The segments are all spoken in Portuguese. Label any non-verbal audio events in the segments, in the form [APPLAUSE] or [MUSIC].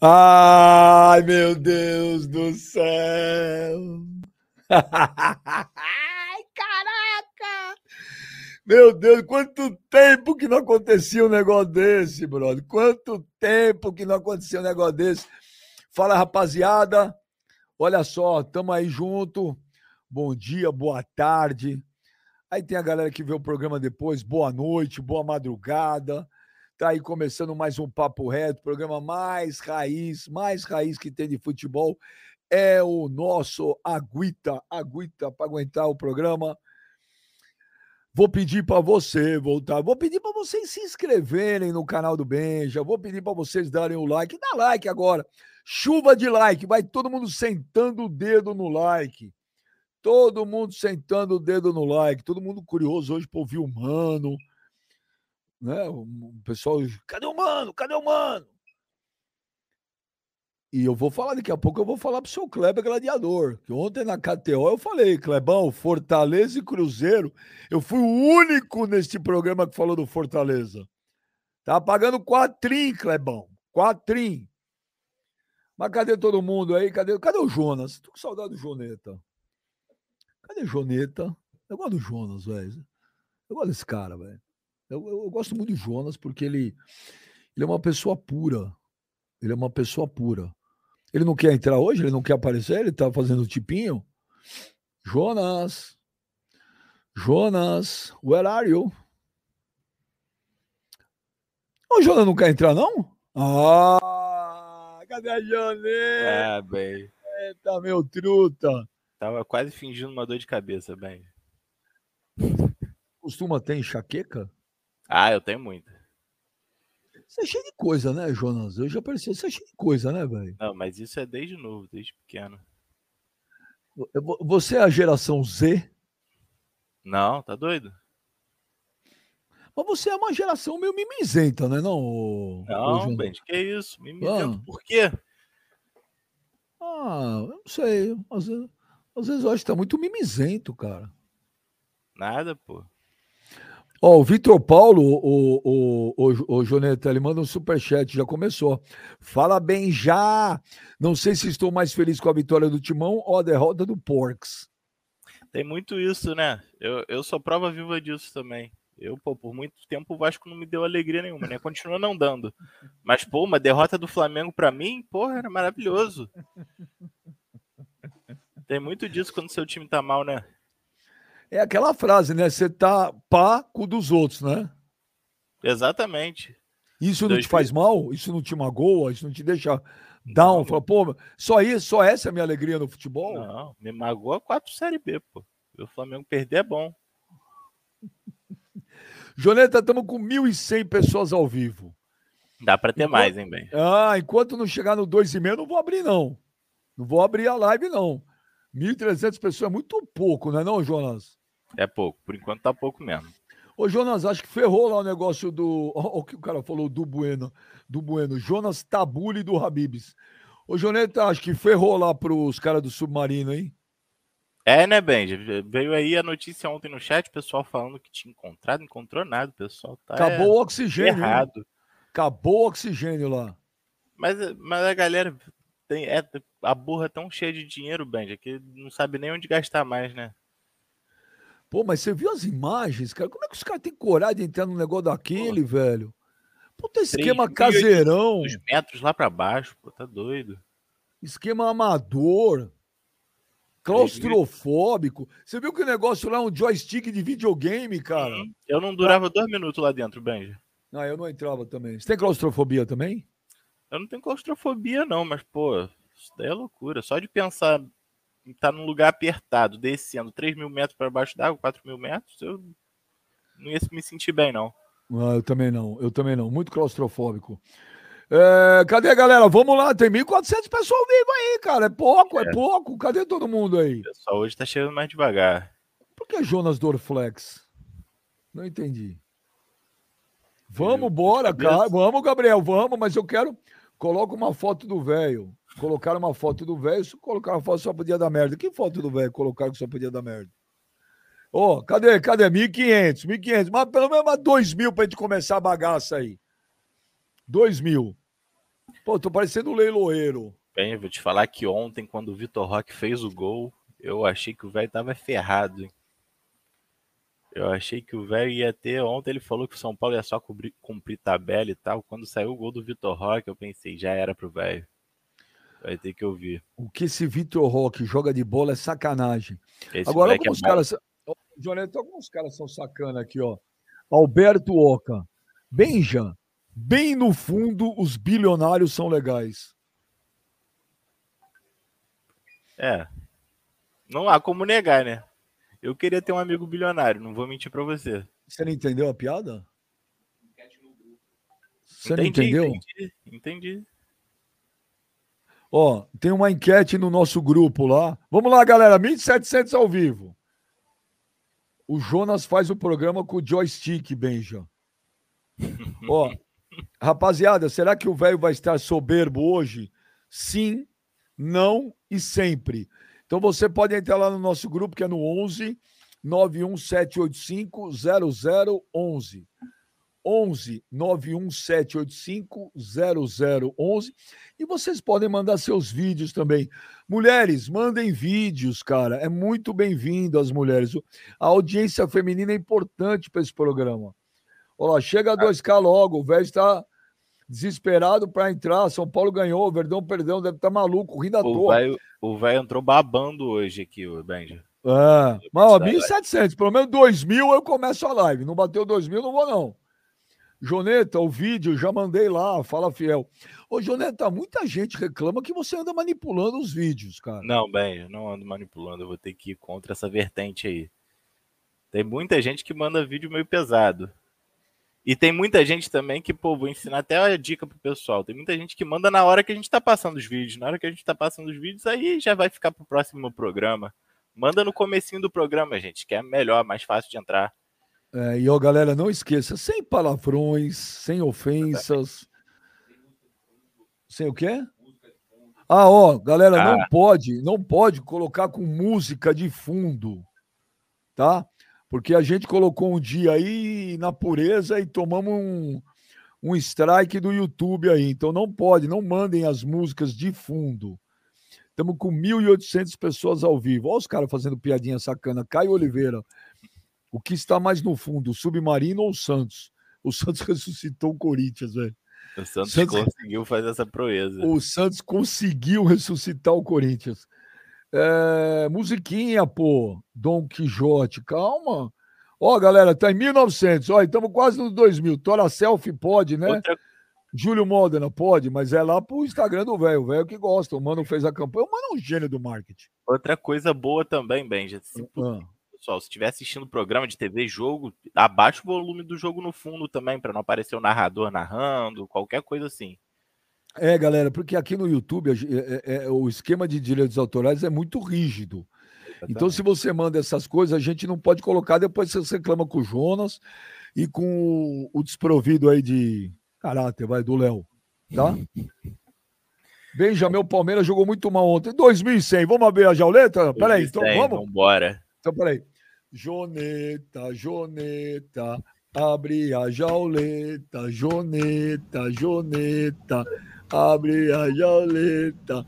Ai, meu Deus do céu! [LAUGHS] Ai, caraca! Meu Deus, quanto tempo que não acontecia um negócio desse, brother? Quanto tempo que não acontecia um negócio desse? Fala, rapaziada. Olha só, tamo aí junto. Bom dia, boa tarde. Aí tem a galera que vê o programa depois. Boa noite, boa madrugada. Tá aí começando mais um Papo Reto, programa mais raiz, mais raiz que tem de futebol. É o nosso Aguita, Aguita para aguentar o programa. Vou pedir para você voltar, vou pedir para vocês se inscreverem no canal do Benja, vou pedir para vocês darem o like, dá like agora. Chuva de like, vai todo mundo sentando o dedo no like. Todo mundo sentando o dedo no like, todo mundo curioso hoje para ouvir o mano, né? O pessoal, cadê o mano? Cadê o mano? E eu vou falar daqui a pouco, eu vou falar pro seu Kleber Gladiador. Que ontem na KTO eu falei, Clebão, Fortaleza e Cruzeiro. Eu fui o único neste programa que falou do Fortaleza. Tá pagando quatrim, Clebão. Quatrim. Mas cadê todo mundo aí? Cadê, cadê o Jonas? Tô com saudade do Joneta. Cadê o Joneta? Eu gosto do Jonas, velho. Eu gosto desse cara, velho. Eu, eu, eu, gosto muito do Jonas porque ele, ele é uma pessoa pura. Ele é uma pessoa pura. Ele não quer entrar hoje? Ele não quer aparecer? Ele tá fazendo tipinho? Jonas. Jonas, where are you? O Jonas não quer entrar, não? Ah, cadê a Jonê? Ah, bem. Eita, meu truta. Tava quase fingindo uma dor de cabeça, bem. Costuma ter enxaqueca? Ah, eu tenho muita. Você é cheio de coisa, né, Jonas? Eu já percebi. Você é cheio de coisa, né, velho? Não, mas isso é desde novo, desde pequeno. Você é a geração Z? Não, tá doido? Mas você é uma geração meio mimizenta, né, não? Não, Ben, que isso? Mimizento ah. por quê? Ah, eu não sei. Às vezes, às vezes eu acho que tá muito mimizento, cara. Nada, pô. Ó, oh, o Vitor Paulo, o, o, o, o Joneta, ele manda um superchat, já começou. Fala bem já! Não sei se estou mais feliz com a vitória do Timão ou a derrota do Porks. Tem muito isso, né? Eu, eu sou prova viva disso também. Eu, pô, por muito tempo o Vasco não me deu alegria nenhuma, né? Continua não dando. Mas, pô, uma derrota do Flamengo para mim, porra, era maravilhoso. Tem muito disso quando seu time tá mal, né? É aquela frase, né? Você tá pá com o dos outros, né? Exatamente. Isso não Dois te faz mal? Isso não te magoa? Isso não te deixa down? Fala, pô, só isso, só essa é a minha alegria no futebol? Não, me magoa quatro Série B, pô. O Flamengo perder é bom. [LAUGHS] Joneta, estamos com 1.100 pessoas ao vivo. Dá para ter enquanto... mais, hein, bem? Ah, enquanto não chegar no 2,5, não vou abrir, não. Não vou abrir a live, não. 1.300 pessoas é muito pouco, não é não, Jonas? É pouco, por enquanto tá pouco mesmo. Ô, Jonas, acho que ferrou lá o negócio do. O que o cara falou do Bueno. Do Bueno. Jonas Tabule do Habibs. Ô, Joneta, acho que ferrou lá pros caras do submarino, hein? É, né, Benji? Veio aí a notícia ontem no chat, o pessoal falando que tinha encontrado, encontrou nada, o pessoal tá. Acabou é, o oxigênio. Errado. Acabou o oxigênio lá. Mas, mas a galera tem. É, a burra é tão cheia de dinheiro, Benji, que não sabe nem onde gastar mais, né? Pô, mas você viu as imagens, cara? Como é que os caras têm coragem de entrar num negócio daquele, pô. velho? Puta esquema caseirão. metros lá para baixo, pô, tá doido. Esquema amador. Claustrofóbico. Você viu que o negócio lá é um joystick de videogame, cara? Eu não durava dois minutos lá dentro, Benji. Não, eu não entrava também. Você tem claustrofobia também? Eu não tenho claustrofobia, não, mas, pô, isso daí é loucura. Só de pensar tá num lugar apertado, descendo 3 mil metros para baixo d'água, 4 mil metros, eu não ia me sentir bem, não. Ah, eu também não, eu também não. Muito claustrofóbico. É, cadê a galera? Vamos lá, tem 1.400 pessoas vivo aí, cara. É pouco, é. é. pouco. Cadê todo mundo aí? Pessoal hoje tá chegando mais devagar. Por que Jonas Dorflex? Não entendi. Vamos, bora, cara. Vamos, Gabriel, vamos, mas eu quero. Coloca uma foto do velho. Colocaram uma foto do velho, colocaram uma foto só podia dar merda. Que foto do velho colocaram que só podia dar merda? Ô, oh, cadê? Cadê? 1.500, 1.500. Mas pelo menos 2 mil pra gente começar a bagaça aí. 2 mil. Pô, tô parecendo leiloeiro. Bem, vou te falar que ontem, quando o Vitor Roque fez o gol, eu achei que o velho tava ferrado. Hein? Eu achei que o velho ia ter. Ontem ele falou que o São Paulo ia só cumprir, cumprir tabela e tal. Quando saiu o gol do Vitor Roque, eu pensei, já era pro velho. Vai ter que ouvir. O que esse Vitor Roque joga de bola é sacanagem. Esse Agora, alguns é caras. Jonathan, alguns caras são sacana aqui, ó. Alberto Oca. Benja, bem no fundo, os bilionários são legais. É. Não há como negar, né? Eu queria ter um amigo bilionário, não vou mentir para você. Você não entendeu a piada? Você entendi, não entendeu? Entendi, entendi. Ó, tem uma enquete no nosso grupo lá. Vamos lá, galera, 1.700 ao vivo. O Jonas faz o programa com o joystick, Benja. [LAUGHS] Ó, rapaziada, será que o velho vai estar soberbo hoje? Sim, não e sempre. Então você pode entrar lá no nosso grupo, que é no 11 91785 0011. 11 91785 0011 e vocês podem mandar seus vídeos também. Mulheres, mandem vídeos, cara. É muito bem-vindo as mulheres. A audiência feminina é importante para esse programa. Olha lá, chega a 2K logo. O velho está desesperado para entrar. São Paulo ganhou, o Verdão perdeu, deve estar tá maluco, rindo à toa. o velho entrou babando hoje aqui, o Benja. É, mas ó, 1.700, pelo menos 2.000 eu começo a live. Não bateu 2.000, não vou não. Joneta, o vídeo, já mandei lá, fala fiel. Ô, Joneta, muita gente reclama que você anda manipulando os vídeos, cara. Não, bem, eu não ando manipulando, eu vou ter que ir contra essa vertente aí. Tem muita gente que manda vídeo meio pesado. E tem muita gente também que, pô, vou ensinar até a dica pro pessoal. Tem muita gente que manda na hora que a gente tá passando os vídeos. Na hora que a gente tá passando os vídeos, aí já vai ficar pro próximo programa. Manda no comecinho do programa, gente, que é melhor, mais fácil de entrar. É, e ó, galera, não esqueça, sem palavrões, sem ofensas. Sem o quê? Ah, ó, galera, ah. não pode, não pode colocar com música de fundo, tá? Porque a gente colocou um dia aí na pureza e tomamos um, um strike do YouTube aí. Então não pode, não mandem as músicas de fundo. Estamos com 1.800 pessoas ao vivo. Olha os caras fazendo piadinha sacana. Caio Oliveira. O que está mais no fundo, o Submarino ou o Santos? O [LAUGHS] Santos ressuscitou o Corinthians, velho. O Santos, Santos, conseguiu fazer essa proeza. O Santos conseguiu ressuscitar o Corinthians. É, musiquinha, pô. Dom Quixote, calma. Ó, galera, tá em 1900. Ó, estamos quase no 2000. Tora Selfie pode, né? Outra... Júlio Modena pode, mas é lá pro Instagram do velho. O velho que gosta. O mano fez a campanha. O mano é um gênio do marketing. Outra coisa boa também, Benja. Se, ah pessoal, se estiver assistindo programa de TV, jogo, abaixa o volume do jogo no fundo também, para não aparecer o narrador narrando, qualquer coisa assim. É, galera, porque aqui no YouTube é, é, é, o esquema de direitos autorais é muito rígido. Exatamente. Então, se você manda essas coisas, a gente não pode colocar, depois você reclama com o Jonas e com o desprovido aí de caráter, vai, do Léo, tá? [LAUGHS] Benjamin Palmeiras jogou muito mal ontem. 2100, vamos abrir a jauleta? Peraí, então vamos? Vambora. Então, peraí. Joneta, Joneta, abre a jauleta, Joneta, Joneta, abre a jauleta.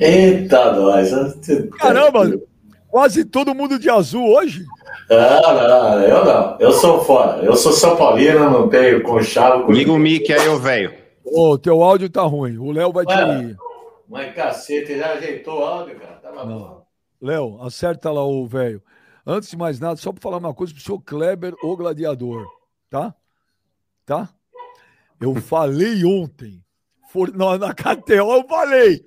Eita, nós. Caramba, quase todo mundo de azul hoje? Não, não, eu não. Eu sou fora. Eu sou São Paulino, não tenho conchavo. Liga o mic aí, ô velho. Ô, teu áudio tá ruim. O Léo vai te ir. Mas cacete, já ajeitou o áudio, cara. Tava não. bom. Léo, acerta lá o velho. Antes de mais nada, só para falar uma coisa pro senhor Kleber, o gladiador, tá? Tá? Eu falei ontem, for, na, na KTO eu falei,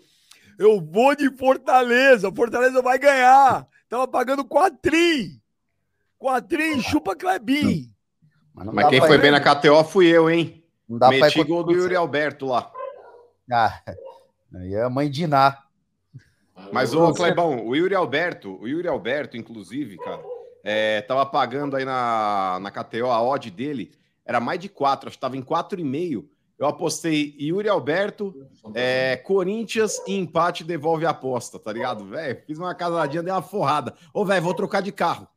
eu vou de Fortaleza, Fortaleza vai ganhar. Tava pagando quatrim. Quatrim, chupa Klebin. Mas, Mas quem foi bem na KTO fui eu, hein? Não dá Meti pra gol do Yuri Alberto lá. Ah, aí é a mãe de Iná. Mas o Clebão, o Yuri Alberto, o Yuri Alberto, inclusive, cara, é, tava pagando aí na, na KTO, a odd dele era mais de 4, acho que tava em 4,5. Eu apostei Yuri Alberto, é, Corinthians e empate devolve a aposta, tá ligado? Velho, fiz uma casadinha, dei uma forrada. Ô, velho, vou trocar de carro.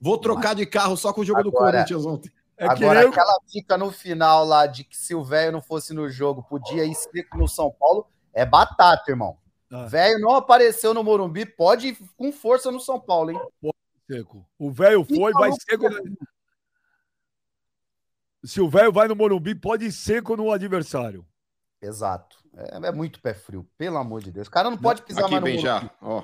Vou trocar de carro só com o jogo Agora, do Corinthians ontem. É que Agora, o- aquela fica no final lá de que se o velho não fosse no jogo, podia ir seco no São Paulo, é batata, irmão. Ah. Velho não apareceu no Morumbi, pode ir com força no São Paulo, hein? seco. O velho foi, vai seco. Se o velho vai no Morumbi, pode ir seco no adversário. Exato. É, é muito pé frio, pelo amor de Deus. O cara não pode pisar Aqui, mais no bem Morumbi. já. Ó.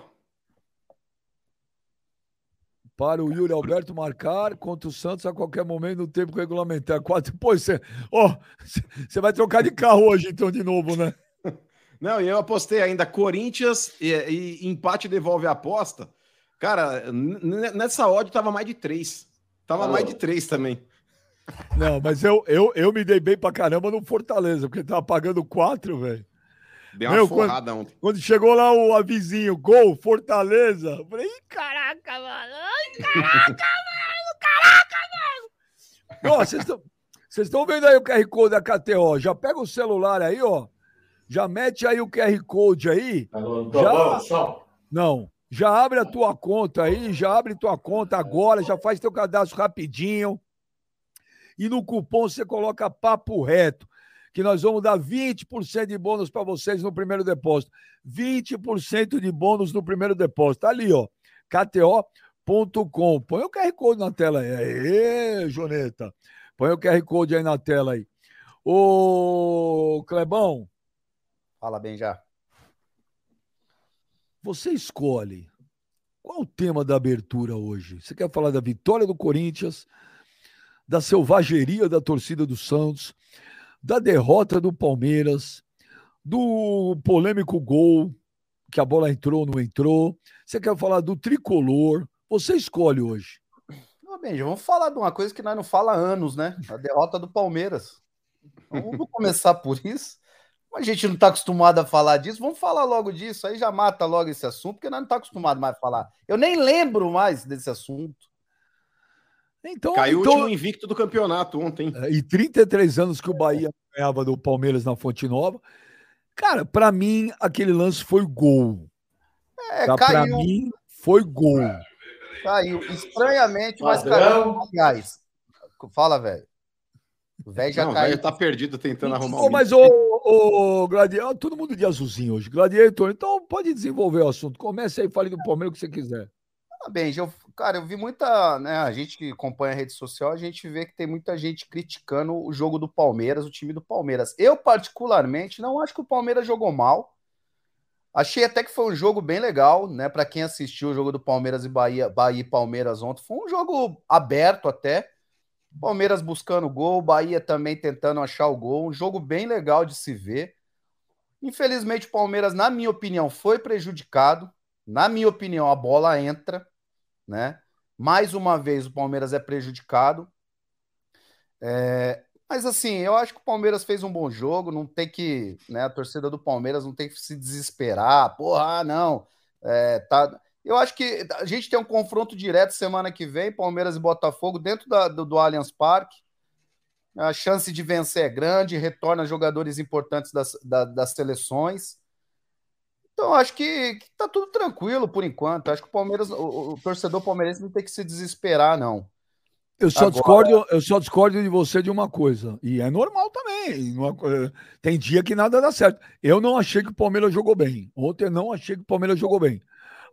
Para o Yuri Alberto marcar contra o Santos a qualquer momento no tempo regulamentar. Quatro. Pô, você ó, [LAUGHS] você vai trocar de carro hoje, então, de novo, né? Não, e eu apostei ainda Corinthians e, e empate devolve a aposta. Cara, nessa odd tava mais de três. Tava Alô? mais de três também. Não, mas eu, eu, eu me dei bem pra caramba no Fortaleza, porque tava pagando quatro, velho. Deu uma Meu, forrada ontem. Quando chegou lá o avizinho, gol, Fortaleza. eu Falei, Ih, caraca, mano. Ai, caraca, mano. Caraca, mano. Ó, vocês estão. Vocês estão vendo aí o QR Code da KTO? Já pega o celular aí, ó. Já mete aí o QR Code aí. No Já. bom, som? Não. Já abre a tua conta aí, já abre tua conta agora, já faz teu cadastro rapidinho. E no cupom você coloca papo reto, que nós vamos dar 20% de bônus para vocês no primeiro depósito. 20% de bônus no primeiro depósito. Tá ali, ó. KTO.com. Põe o QR Code na tela aí. Aê, Joneta. Põe o QR Code aí na tela aí. Ô, Clebão, Fala bem já. Você escolhe. Qual o tema da abertura hoje? Você quer falar da vitória do Corinthians, da selvageria da torcida do Santos, da derrota do Palmeiras, do polêmico gol, que a bola entrou ou não entrou? Você quer falar do tricolor? Você escolhe hoje. Benja, vamos falar de uma coisa que nós não fala há anos, né? A derrota do Palmeiras. Então, Vamos começar por isso. Como a gente não está acostumado a falar disso, vamos falar logo disso. Aí já mata logo esse assunto, porque nós não estamos acostumados mais a falar. Eu nem lembro mais desse assunto. Então, Caiu o então último invicto do campeonato ontem. É, E 33 anos que o Bahia ganhava do Palmeiras na Fonte Nova. Cara, pra mim, aquele lance foi gol. É, Tá? Pra caiu, mim, foi gol. caiu. Estranhamente, mas caiu. Aliás, fala, velho. O velho já Não, o caiu. velho tá perdido tentando arrumar Ô, o mas, ô, ô Gladiator, todo mundo de azulzinho hoje. Gladiator, então pode desenvolver o assunto. Comece aí, fale do Palmeiras o que você quiser. Ah, bem, eu, cara, eu vi muita, né, a gente que acompanha a rede social, a gente vê que tem muita gente criticando o jogo do Palmeiras, o time do Palmeiras. Eu, particularmente, não acho que o Palmeiras jogou mal. Achei até que foi um jogo bem legal, né, para quem assistiu o jogo do Palmeiras e Bahia, Bahia e Palmeiras ontem. Foi um jogo aberto até. Palmeiras buscando gol, Bahia também tentando achar o gol. Um jogo bem legal de se ver. Infelizmente, o Palmeiras, na minha opinião, foi prejudicado. Na minha opinião, a bola entra, né? Mais uma vez, o Palmeiras é prejudicado. É, mas assim, eu acho que o Palmeiras fez um bom jogo. Não tem que, né? A torcida do Palmeiras não tem que se desesperar. Porra, ah, não. É, tá. Eu acho que a gente tem um confronto direto semana que vem, Palmeiras e Botafogo, dentro da- do, do Allianz Parque. A chance de vencer é grande, retorna jogadores importantes das, da- das seleções. Então, acho que, que tá tudo tranquilo por enquanto. Acho que o Palmeiras, o, o torcedor palmeirense não tem que se desesperar, não. Eu só, Agora- discordo, eu só discordo de você de uma coisa. E é normal também. é- Tem dia que nada dá certo. Eu não achei que o Palmeiras jogou bem. Ontem eu não achei que o Palmeiras jogou bem.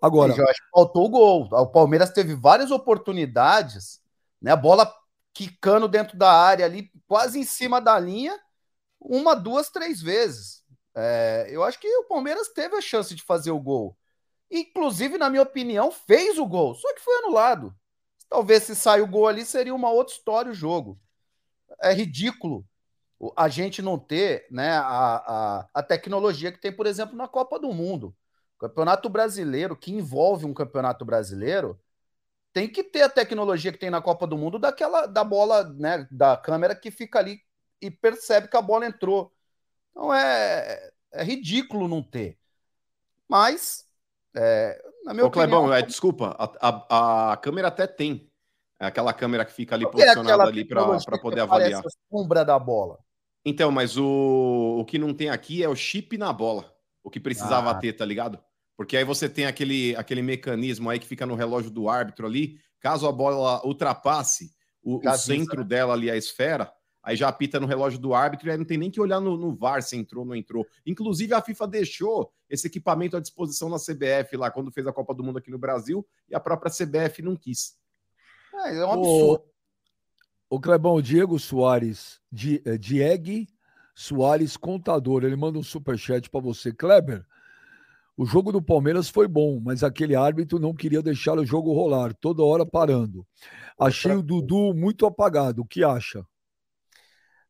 Agora, que faltou o gol. O Palmeiras teve várias oportunidades, né? A bola quicando dentro da área ali, quase em cima da linha, uma, duas, três vezes. É, eu acho que o Palmeiras teve a chance de fazer o gol. Inclusive, na minha opinião, fez o gol, só que foi anulado. Talvez se sair o gol ali, seria uma outra história o jogo. É ridículo a gente não ter né, a, a, a tecnologia que tem, por exemplo, na Copa do Mundo. Campeonato brasileiro, que envolve um campeonato brasileiro, tem que ter a tecnologia que tem na Copa do Mundo daquela da bola, né, da câmera que fica ali e percebe que a bola entrou. Então é, é ridículo não ter. Mas, é, na minha Ô, Clebão, opinião, é, desculpa, a, a- a câmera até tem. É aquela câmera que fica ali é posicionada aquela ali para poder avaliar. a sombra da bola. Então, mas o, o que não tem aqui é o chip na bola. O que precisava Ah. ter, tá ligado? Porque aí você tem aquele, aquele mecanismo aí que fica no relógio do árbitro ali. Caso a bola ultrapasse o, o centro dela ali, a esfera, aí já apita no relógio do árbitro e aí não tem nem que olhar no, no VAR se entrou ou não entrou. Inclusive, a FIFA deixou esse equipamento à disposição na CBF lá, quando fez a Copa do Mundo aqui no Brasil, e a própria CBF não quis. É, é um absurdo. O, o Clebão, o Diego Soares, Di, Diego Soares Contador, ele manda um superchat para você. Kleber, o jogo do Palmeiras foi bom, mas aquele árbitro não queria deixar o jogo rolar, toda hora parando. Achei o Dudu muito apagado. O que acha?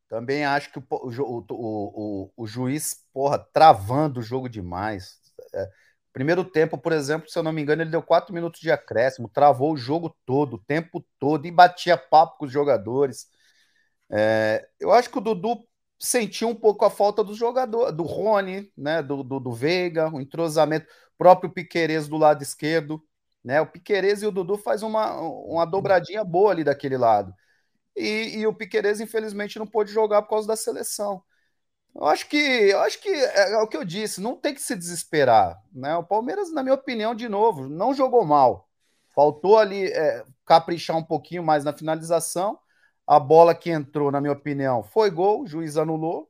Também acho que o, o, o, o juiz, porra, travando o jogo demais. É, primeiro tempo, por exemplo, se eu não me engano, ele deu quatro minutos de acréscimo, travou o jogo todo, o tempo todo, e batia papo com os jogadores. É, eu acho que o Dudu sentiu um pouco a falta do jogador, do Rony, né, do, do, do Veiga, o entrosamento, próprio Piquerez do lado esquerdo, né, o Piquerez e o Dudu faz uma, uma dobradinha boa ali daquele lado. E, e o Piquerez, infelizmente, não pôde jogar por causa da seleção. Eu acho que, eu acho que é, é o que eu disse, não tem que se desesperar, né? O Palmeiras, na minha opinião, de novo, não jogou mal. Faltou ali é, caprichar um pouquinho mais na finalização. A bola que entrou, na minha opinião, foi gol, o juiz anulou.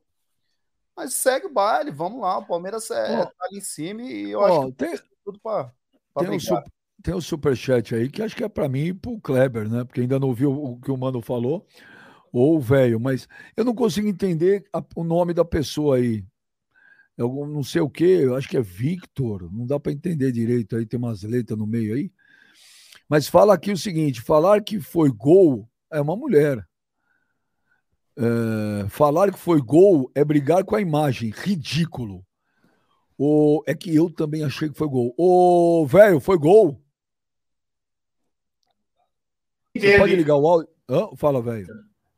Mas segue o baile, vamos lá. O Palmeiras é, tá ali em cima e eu acho que tem- tem tudo para Tem um, su- tem um superchat aí que acho que é para mim e pro Kleber, né? Porque ainda não ouviu o que o Mano falou, ou o velho, mas eu não consigo entender a- o nome da pessoa aí. Eu não sei o que, eu acho que é Victor, não dá para entender direito aí, tem umas letras no meio aí. Mas fala aqui o seguinte: falar que foi gol é uma mulher. É, falar que foi gol é brigar com a imagem, ridículo. O, é que eu também achei que foi gol. Ô, velho, foi gol? Você pode ligar o áudio? Hã? Fala, velho.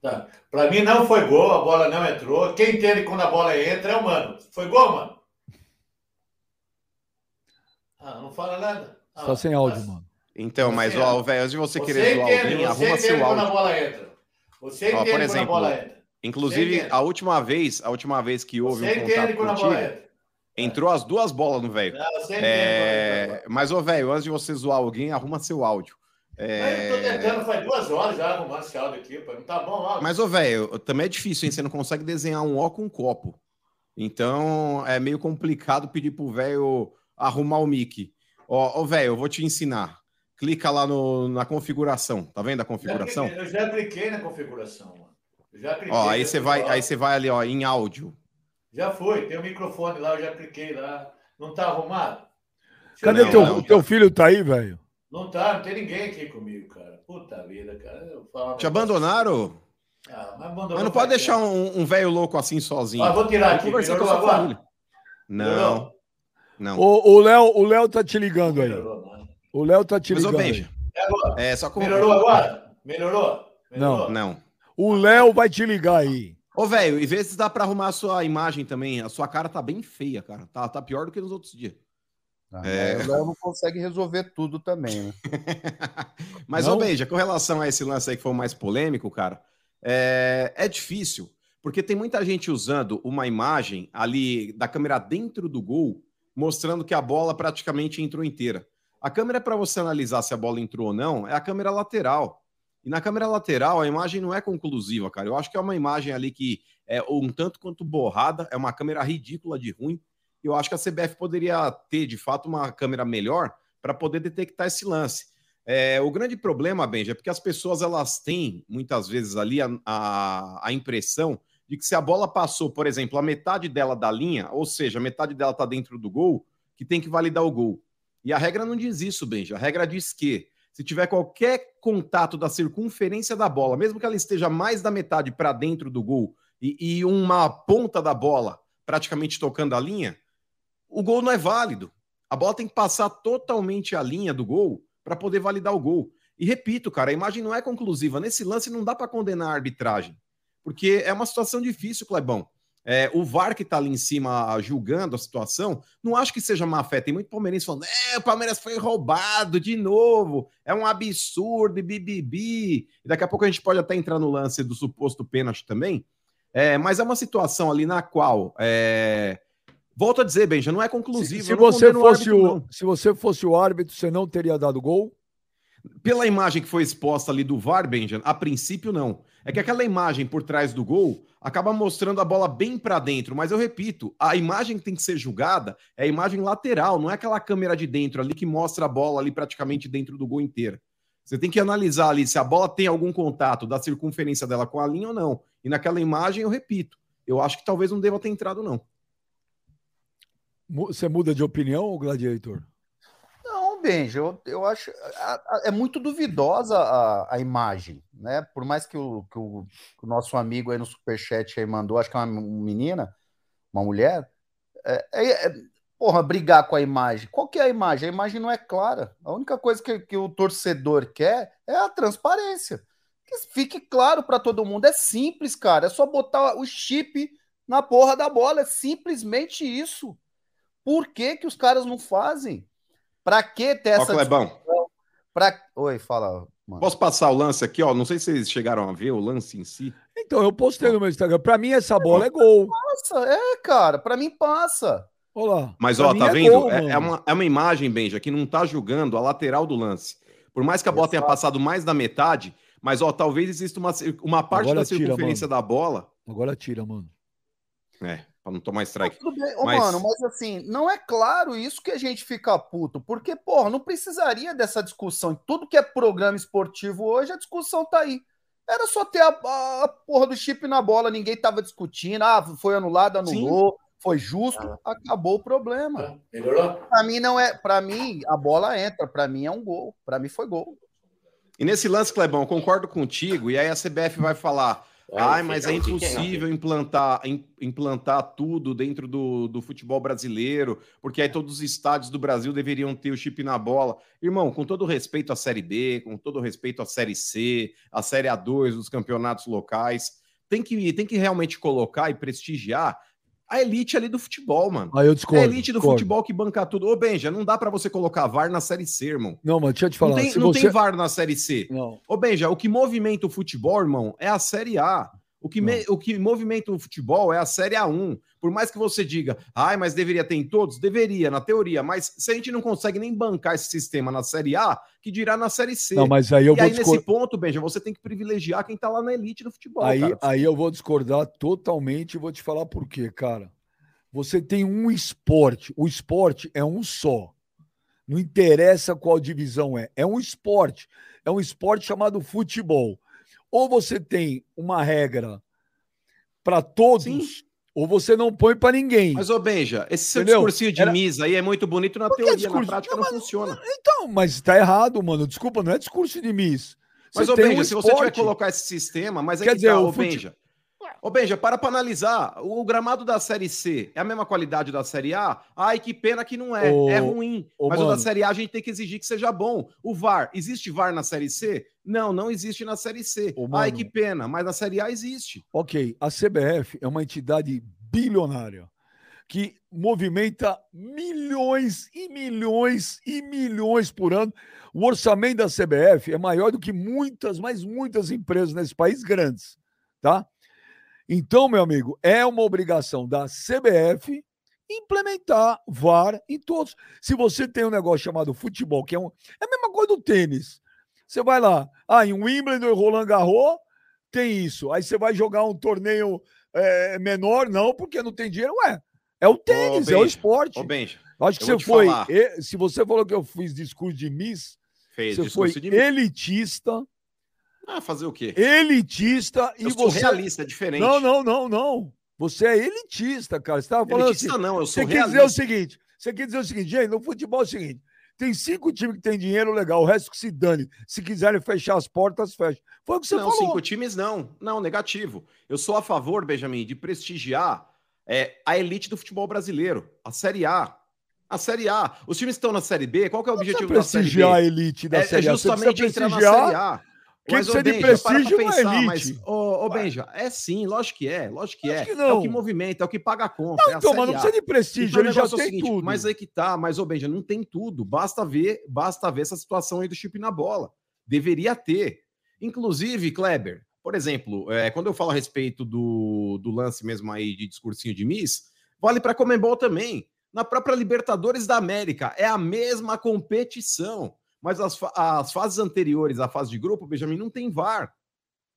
Tá. Pra mim não foi gol, a bola não entrou. Quem entende quando a bola entra é o mano. Foi gol, mano? Ah, não fala nada. Você Ah, tá sem áudio, mas- mano. Então, mas, Você- ó, velho, antes de você, Você querer zoar alguém, você arruma entende seu quando a áudio. bola entra. Você Ó, entende por quando a exemplo, bola entra. Inclusive, a última vez, a última vez que houve Você um entende contato contigo, entra. entrou as duas bolas no velho. É. Mas, ô, velho, antes de você zoar alguém, arruma seu áudio. Mas eu tô É... tentando faz duas horas já arrumando esse áudio aqui, pô. Não tá bom, ó. Mas, ô, velho, também é difícil, hein? Você não consegue desenhar um ó com um copo. Então, é meio complicado pedir pro velho arrumar o mic. Ó, ô, velho, eu vou te ensinar. Clica lá no, na configuração. Tá vendo a configuração? Eu já cliquei na configuração, mano. Eu já cliquei. Ó, aí você vai, lá. aí você vai ali, ó, em áudio. Já foi, tem o microfone lá, eu já cliquei lá. Não tá arrumado? Deixa Cadê teu, lá. não, teu filho? Tá aí, velho? Não tá, não tem ninguém aqui comigo, cara. Puta vida, cara. Eu falo um Te abandonaram? Ah, mas Mas não pode deixar um um velho louco assim sozinho. Ah, vou tirar aqui. conversar com a sua família. Não, não. O o Léo o Léo tá te ligando aí. O Léo tá te Mas, ô, ligando. E agora? é só com... Melhorou agora? Melhorou? Melhorou? Não. O Léo vai te ligar aí. Ô, velho, e vê se dá pra arrumar a sua imagem também. A sua cara tá bem feia, cara. Tá, tá pior do que nos outros dias. É... O Léo não consegue resolver tudo também, né? [LAUGHS] Mas, Não? ô, Beija, com relação a esse lance aí que foi o mais polêmico, cara, é, é difícil, porque tem muita gente usando uma imagem ali da câmera dentro do gol, mostrando que a bola praticamente entrou inteira. A câmera para você analisar se a bola entrou ou não é a câmera lateral. E na câmera lateral a imagem não é conclusiva, cara. Eu acho que é uma imagem ali que é um tanto quanto borrada, é uma câmera ridícula de ruim. Eu acho que a CBF poderia ter, de fato, uma câmera melhor para poder detectar esse lance. É, o grande problema, Benja, é porque as pessoas elas têm muitas vezes ali a, a, a impressão de que se a bola passou, por exemplo, a metade dela da linha, ou seja, a metade dela está dentro do gol, que tem que validar o gol. E a regra não diz isso, Benja. A regra diz que se tiver qualquer contato da circunferência da bola, mesmo que ela esteja mais da metade para dentro do gol e, e uma ponta da bola praticamente tocando a linha, o gol não é válido. A bola tem que passar totalmente a linha do gol para poder validar o gol. E repito, cara, a imagem não é conclusiva. Nesse lance não dá para condenar a arbitragem, porque é uma situação difícil, Clebão. É, o VAR que está ali em cima julgando a situação, não acho que seja má fé. Tem muito palmeirense falando: é, o Palmeiras foi roubado de novo, é um absurdo, e bibibi. E daqui a pouco a gente pode até entrar no lance do suposto pênalti também. É, mas é uma situação ali na qual. É... Volto a dizer, Benja, não é conclusivo. Se, se você fosse árbitro, o, se você fosse o árbitro, você não teria dado gol? Pela imagem que foi exposta ali do VAR, Benjamin, a princípio não. É que aquela imagem por trás do gol acaba mostrando a bola bem para dentro, mas eu repito, a imagem que tem que ser julgada é a imagem lateral, não é aquela câmera de dentro ali que mostra a bola ali praticamente dentro do gol inteira. Você tem que analisar ali se a bola tem algum contato da circunferência dela com a linha ou não. E naquela imagem, eu repito, eu acho que talvez não deva ter entrado, não. Você muda de opinião, Gladiator? Benji, eu, eu acho. A, a, é muito duvidosa a, a imagem, né? Por mais que o, que o, que o nosso amigo aí no Superchat aí mandou, acho que é uma menina, uma mulher. É, é, é, porra, brigar com a imagem. Qual que é a imagem? A imagem não é clara. A única coisa que, que o torcedor quer é a transparência. Que fique claro para todo mundo. É simples, cara. É só botar o chip na porra da bola. É simplesmente isso. Por que, que os caras não fazem? Para que ter essa. Ó, Clebão. Pra... Oi, fala. Mano. Posso passar o lance aqui, ó? Não sei se vocês chegaram a ver o lance em si. Então, eu postei no meu Instagram. Para mim, essa bola é gol. Passa, é, cara. Para mim, passa. Olá. Mas, ó, tá é vendo? Gol, é, é, uma, é uma imagem, Benja, que não tá julgando a lateral do lance. Por mais que a bola tenha passado mais da metade, mas, ó, talvez exista uma, uma parte Agora da circunferência tira, da bola. Agora tira, mano. É para não tomar strike. Tudo bem. Ô, mas... Mano, mas assim, não é claro isso que a gente fica puto, porque, porra, não precisaria dessa discussão. Tudo que é programa esportivo hoje, a discussão tá aí. Era só ter a, a, a porra do chip na bola, ninguém tava discutindo, ah, foi anulado, anulou, Sim. foi justo, ah. acabou o problema. Ah, melhorou? Para mim não é, para mim a bola entra, para mim é um gol, para mim foi gol. E nesse lance, Clebão, concordo contigo, e aí a CBF vai falar: Ai, mas é impossível implantar, implantar tudo dentro do, do futebol brasileiro, porque aí todos os estádios do Brasil deveriam ter o chip na bola. Irmão, com todo respeito à Série B, com todo respeito à Série C, à Série A2 dos campeonatos locais, tem que, tem que realmente colocar e prestigiar a elite ali do futebol, mano. Aí eu discordo. É a elite do discordo. futebol que banca tudo. Ô, Benja, não dá para você colocar VAR na Série C, irmão. Não, mas deixa eu te falar. Não tem, não você... tem VAR na Série C. Não. Ô, Benja, o que movimenta o futebol, irmão, é a Série A. O que, me, o que movimenta o futebol é a Série A1. Por mais que você diga, ai, mas deveria ter em todos, deveria, na teoria. Mas se a gente não consegue nem bancar esse sistema na Série A, que dirá na Série C. Não, mas aí eu e vou aí, discor... nesse ponto, Benja, você tem que privilegiar quem tá lá na elite do futebol. Aí, cara. aí eu vou discordar totalmente e vou te falar por quê, cara. Você tem um esporte. O esporte é um só. Não interessa qual divisão é. É um esporte. É um esporte chamado futebol. Ou você tem uma regra para todos, Sim. ou você não põe para ninguém. Mas, ô Benja, esse seu Entendeu? discursinho de Era... misa aí é muito bonito na teoria, discurso... na prática não, mas, funciona. Então, mas está errado, mano. Desculpa, não é discurso de miss. Mas, ô Benja, um se você tiver que colocar esse sistema, mas é Quer que dizer, tá, ô fute... Benja, Ô, Benja, para para analisar. O gramado da Série C é a mesma qualidade da Série A? Ai, que pena que não é. Ô, é ruim. Ô, mas mano. o da Série A a gente tem que exigir que seja bom. O VAR, existe VAR na Série C? Não, não existe na Série C. Ô, Ai, que pena. Mas na Série A existe. Ok, a CBF é uma entidade bilionária que movimenta milhões e milhões e milhões por ano. O orçamento da CBF é maior do que muitas, mas muitas empresas nesse país grandes, tá? Então, meu amigo, é uma obrigação da CBF implementar VAR em todos. Se você tem um negócio chamado futebol, que é, um, é a mesma coisa do tênis. Você vai lá, ah, em Wimbledon e Roland Garros tem isso. Aí você vai jogar um torneio é, menor, não, porque não tem dinheiro. Ué, é o tênis, ô, é o esporte. Ô, Benja, Acho que você foi. Falar. Se você falou que eu fiz discurso de Miss, Fez, você foi elitista. Ah, fazer o quê? Elitista e eu sou você. realista, é diferente. Não, não, não, não. Você é elitista, cara. Você estava falando elitista assim. não, eu sou você realista. Quer dizer o seguinte: você quer dizer o seguinte, gente, no futebol é o seguinte: tem cinco times que tem dinheiro legal, o resto que se dane. Se quiserem fechar as portas, fecha. Foi o que você não, falou. Não, cinco times não. Não, negativo. Eu sou a favor, Benjamin, de prestigiar é, a elite do futebol brasileiro, a Série A. A Série A. Os times estão na Série B, qual que é o objetivo da Série B? prestigiar a elite da é, Série A. É justamente entrar na Série A. Quem mas, precisa de prestígio não é elite. Mas, ô, ô Benja, é sim, lógico que é, lógico que é. Que é o que movimenta, é o que paga a conta. Não, é então, mas não precisa de prestígio, então, ele já é tem seguinte, tudo. Mas aí que tá, mas, ô Benja, não tem tudo. Basta ver, basta ver essa situação aí do chip na bola. Deveria ter. Inclusive, Kleber, por exemplo, é, quando eu falo a respeito do, do lance mesmo aí de discursinho de Miss, vale para Comembol também. Na própria Libertadores da América, é a mesma competição. Mas as, fa- as fases anteriores à fase de grupo, Benjamin, não tem VAR.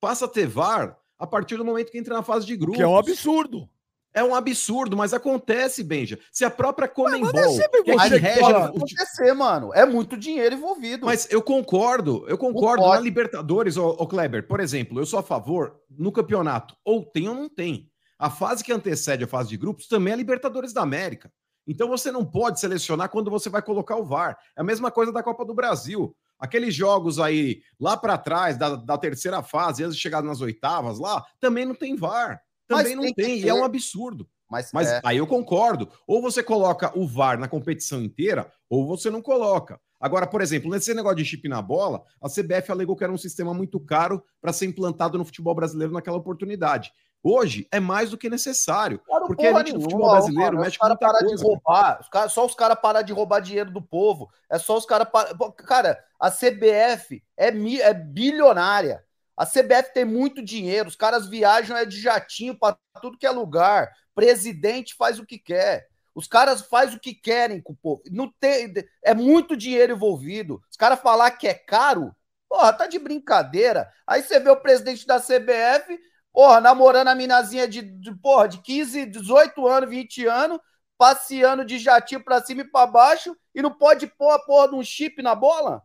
Passa a ter VAR a partir do momento que entra na fase de grupos. Que é um absurdo. É um absurdo, mas acontece, Benja. Se a própria Comembol, mas é sempre que você rege fala. Acontecer, mano. É muito dinheiro envolvido. Mas eu concordo, eu concordo. Não Na. Libertadores, ô, ô Kleber, por exemplo, eu sou a favor no campeonato, ou tem ou não tem. A fase que antecede a fase de grupos também é a Libertadores da América. Então você não pode selecionar quando você vai colocar o VAR. É a mesma coisa da Copa do Brasil. Aqueles jogos aí lá para trás, da, da terceira fase, antes de chegar nas oitavas lá, também não tem VAR. Também Mas não tem tem, e é um absurdo. Mas, Mas é, aí eu concordo. Ou você coloca o VAR na competição inteira, ou você não coloca. Agora, por exemplo, nesse negócio de chip na bola, a CBF alegou que era um sistema muito caro para ser implantado no futebol brasileiro naquela oportunidade. Hoje é mais do que necessário. Claro, Porque a porra gente do nenhuma, futebol brasileiro é mexe os com parar de coisa. roubar. Os cara, só os caras parar de roubar dinheiro do povo. É só os caras. Par... Pô, Cara, a CBF é, mi- é bilionária. A CBF tem muito dinheiro. Os caras viajam é de jatinho para tudo que é lugar. Presidente faz o que quer. Os caras fazem o que querem com o povo. Não tem, é muito dinheiro envolvido. Os caras falar que é caro, porra, tá de brincadeira. Aí você vê o presidente da CBF, porra, namorando a minazinha de, de, porra, de 15, 18 anos, 20 anos, passeando de jatinho pra cima e pra baixo e não pode pôr a porra de um chip na bola?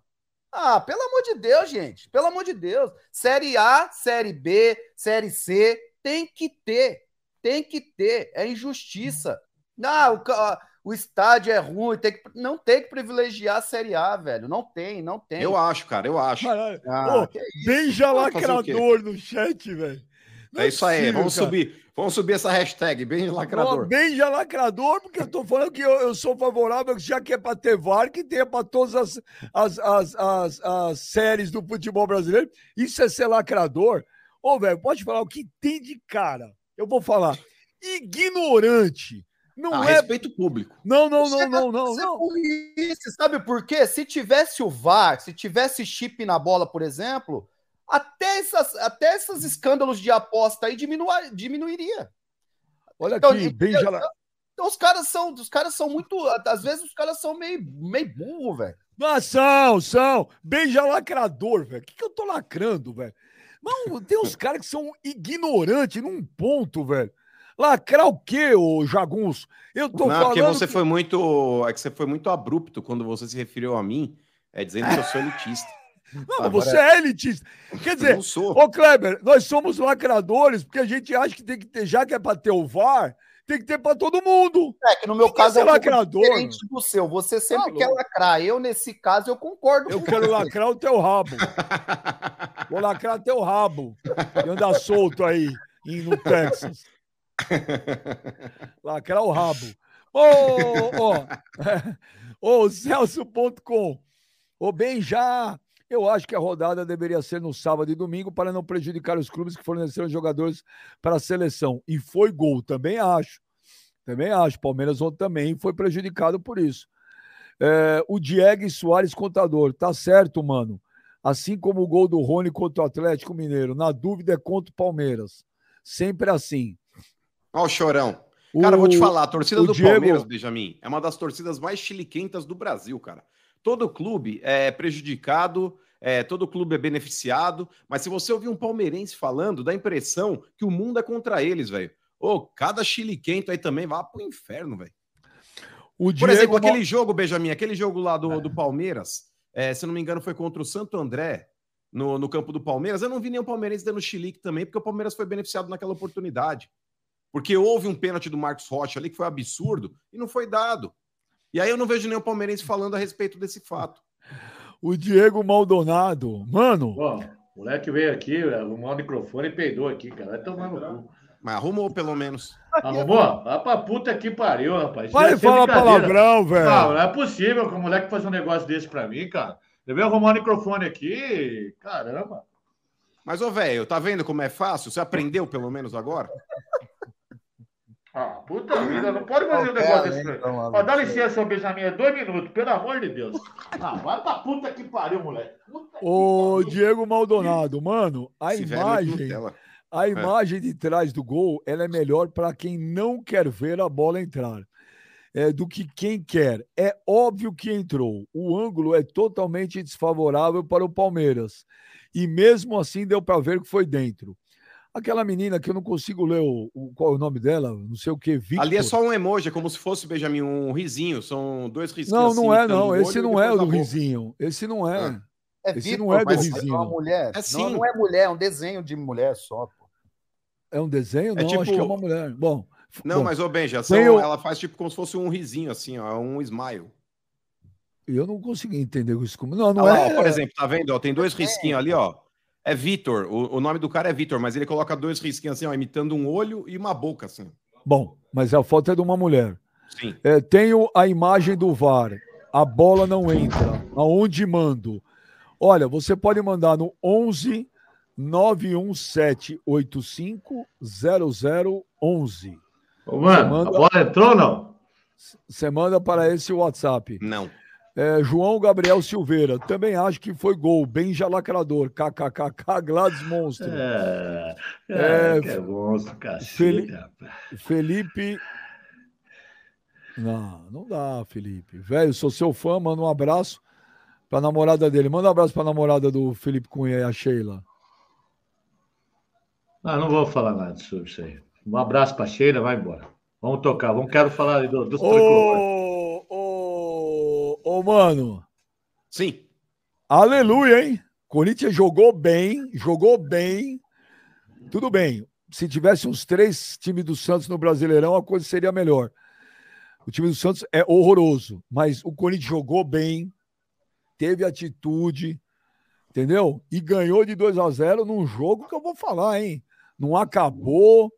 Ah, pelo amor de Deus, gente. Pelo amor de Deus. Série A, Série B, Série C, tem que ter. Tem que ter. É injustiça. Não, o, o estádio é ruim. Tem que, não tem que privilegiar a Série A, velho. Não tem, não tem. Eu acho, cara, eu acho. Caralho. Ah, Ô, que isso. Beija lacrador no chat, velho. Não É isso aí, possível, vamos cara. subir. Vamos subir essa hashtag, bem lacrador. Não, Beija lacrador, porque eu tô falando que eu, eu sou favorável, já que é para ter VAR, que tenha para todas as, as, as, as, as séries do futebol brasileiro. Isso é ser lacrador. Ô, velho, pode falar o que tem de cara. Eu vou falar. Ignorante. Não Ah, é. respeito público. Não, não, não, Chega não, a não, ser não. burrice, sabe por quê? Se tivesse o VAR, se tivesse chip na bola, por exemplo, até, essas, até esses escândalos de aposta aí diminua- diminuiria. Olha Então, aqui, e- beija la... Então os caras são, os caras são muito, às vezes os caras são meio, meio burro, velho. Ah, são, são. Beija lacrador, velho. O que, que eu tô lacrando, velho? Não, tem uns [LAUGHS] caras que são ignorantes num ponto, velho. Lacrar o quê, ô Jagunço? Eu tô Não, falando. porque você que- foi muito. É que você foi muito abrupto quando você se referiu a mim, é, dizendo que eu sou elitista. Não, Agora- você é elitista. Quer dizer, ô Kleber, nós somos lacradores porque a gente acha que tem que ter, já que é pra ter o VAR, tem que ter pra todo mundo. É que no meu caso é lacrador, diferente do seu. Você sempre Tá quer lacrar. Eu, nesse caso, eu concordo Eu com quero você. lacrar o teu rabo. Vou lacrar teu rabo. E andar solto aí no Texas. Lacrar o rabo. Ô, ó. Ô, [LAUGHS] Celso.com. Ô, bem, já. Eu acho que a rodada deveria ser no sábado e domingo para não prejudicar os clubes que forneceram jogadores para a seleção. E foi gol, também acho. Também acho. Palmeiras ontem também foi prejudicado por isso. É, o Diego Soares Contador. Tá certo, mano. Assim como o gol do Rony contra o Atlético Mineiro. Na dúvida é contra o Palmeiras. Sempre assim. Olha o chorão. Cara, eu vou te O- falar, a torcida o do Diego- Palmeiras, Benjamin, é uma das torcidas mais chiliquentas do Brasil, cara. Todo clube é prejudicado, é, todo clube é beneficiado, mas se você ouvir um palmeirense falando, dá a impressão que o mundo é contra eles, velho. Ô, cada chiliquento aí também vai pro inferno, velho. Por Diego exemplo, Mo- aquele jogo, Benjamin, aquele jogo lá do, do Palmeiras, é, se não me engano, foi contra o Santo André, no, no campo do Palmeiras. Eu não vi nenhum palmeirense dando chilique também, porque o Palmeiras foi beneficiado naquela oportunidade. Porque houve um pênalti do Marcos Rocha ali que foi absurdo e não foi dado. E aí eu não vejo nenhum palmeirense falando a respeito desse fato. O Diego Maldonado. Mano, Bom, o moleque veio aqui, arrumou o microfone e peidou aqui, cara. Vai tomar no cu. Mas arrumou pelo menos. Arrumou? Vai pra puta que pariu, rapaz. vai falar palavrão, velho. Não, não é possível que o moleque faça um negócio desse pra mim, cara. Eu veio arrumar o microfone aqui, caramba. Mas, ô, velho, tá vendo como é fácil? Você aprendeu pelo menos agora? Ah, puta vida, não pode fazer um negócio desse. Ó, dá licença, Benjamin, é dois minutos, pelo amor de Deus. Ah, vai pra puta que pariu, moleque. Puta Ô. Diego Maldonado, mano, a Esse é imagem, a imagem de trás do gol, ela é melhor para quem não quer ver a bola entrar. é, do que quem quer. É óbvio que entrou. O ângulo é totalmente desfavorável para o Palmeiras. E mesmo assim deu para ver que foi dentro. Aquela menina que eu não consigo ler o, o qual é o nome dela, não sei o que, Victor. Ali é só um emoji, é como se fosse, Benjamin, um risinho. São dois risinhos. Não, não assim, é, não. Esse não é o do risinho. Esse não é. Ah. É Esse Victor, não é do risinho. É uma mulher. É sim. Não, não, é mulher, é um desenho de mulher só. Pô. É um desenho? É não, tipo... acho que é uma mulher. Bom. Não, bom, mas, ô Benja, são, eu... ela faz tipo como se fosse um risinho, assim, ó, um smile. Eu não consegui entender isso como. Não, não ah, é. Ó, por exemplo, tá vendo? Ó, tem dois risquinhos ali, ó. É Vitor. O, o, nome do cara é Vitor, mas ele coloca dois risquinhos assim, ó, imitando um olho e uma boca, assim. Bom, mas a foto é de uma mulher. Sim. É, tenho a imagem do VAR. A bola não entra. Aonde mando? Olha, você pode mandar no 11 91785 0011. Ô, mano, manda... a bola entrou ou não? Você manda para esse WhatsApp. Não. É, João Gabriel Silveira, também acho que foi gol, bem jalacrador. KKKK, Gladys Monstro. É, é, é, é monstro, cacete, Felipe, Felipe. Não, não dá, Felipe. Velho, sou seu fã, manda um abraço pra namorada dele. Manda um abraço pra namorada do Felipe Cunha e a Sheila. Ah, não vou falar nada sobre isso aí. Um abraço pra Sheila, vai embora. Vamos tocar, vamos quero falar do, dos ô, ô, ô, mano. Sim. Aleluia, hein? Corinthians jogou bem, jogou bem. Tudo bem. Se tivesse uns três times do Santos no Brasileirão, a coisa seria melhor. O time do Santos é horroroso, mas o Corinthians jogou bem, teve atitude, entendeu? E ganhou de 2 a 0 num jogo que eu vou falar, hein? Não acabou,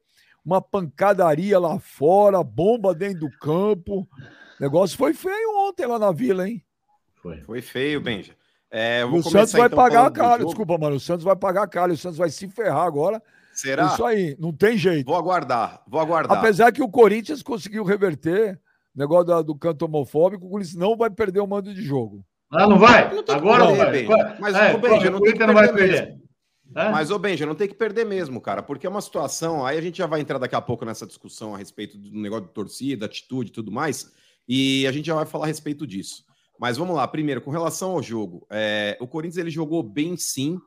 uma pancadaria lá fora, bomba dentro do campo. O negócio foi feio ontem lá na Vila, hein? Foi. Foi feio, Benja. É, o Santos vai então, pagar a cara. Desculpa, mano. O Santos vai pagar a cara. O Santos vai se ferrar agora. Será? Isso aí, não tem jeito. Vou aguardar, vou aguardar. Apesar que o Corinthians conseguiu reverter o negócio do, do canto homofóbico, o Corinthians não vai perder o mando de jogo. Ah, não vai? Não Agora não vai. Mas, é, ô, Benja, não tem que não vai perder. É? Mas, ô Benja, não tem que perder mesmo, cara, porque é uma situação. Aí a gente já vai entrar daqui a pouco nessa discussão a respeito do negócio de torcida, atitude e tudo mais, e a gente já vai falar a respeito disso. Mas vamos lá, primeiro, com relação ao jogo, é, o Corinthians ele jogou bem sim.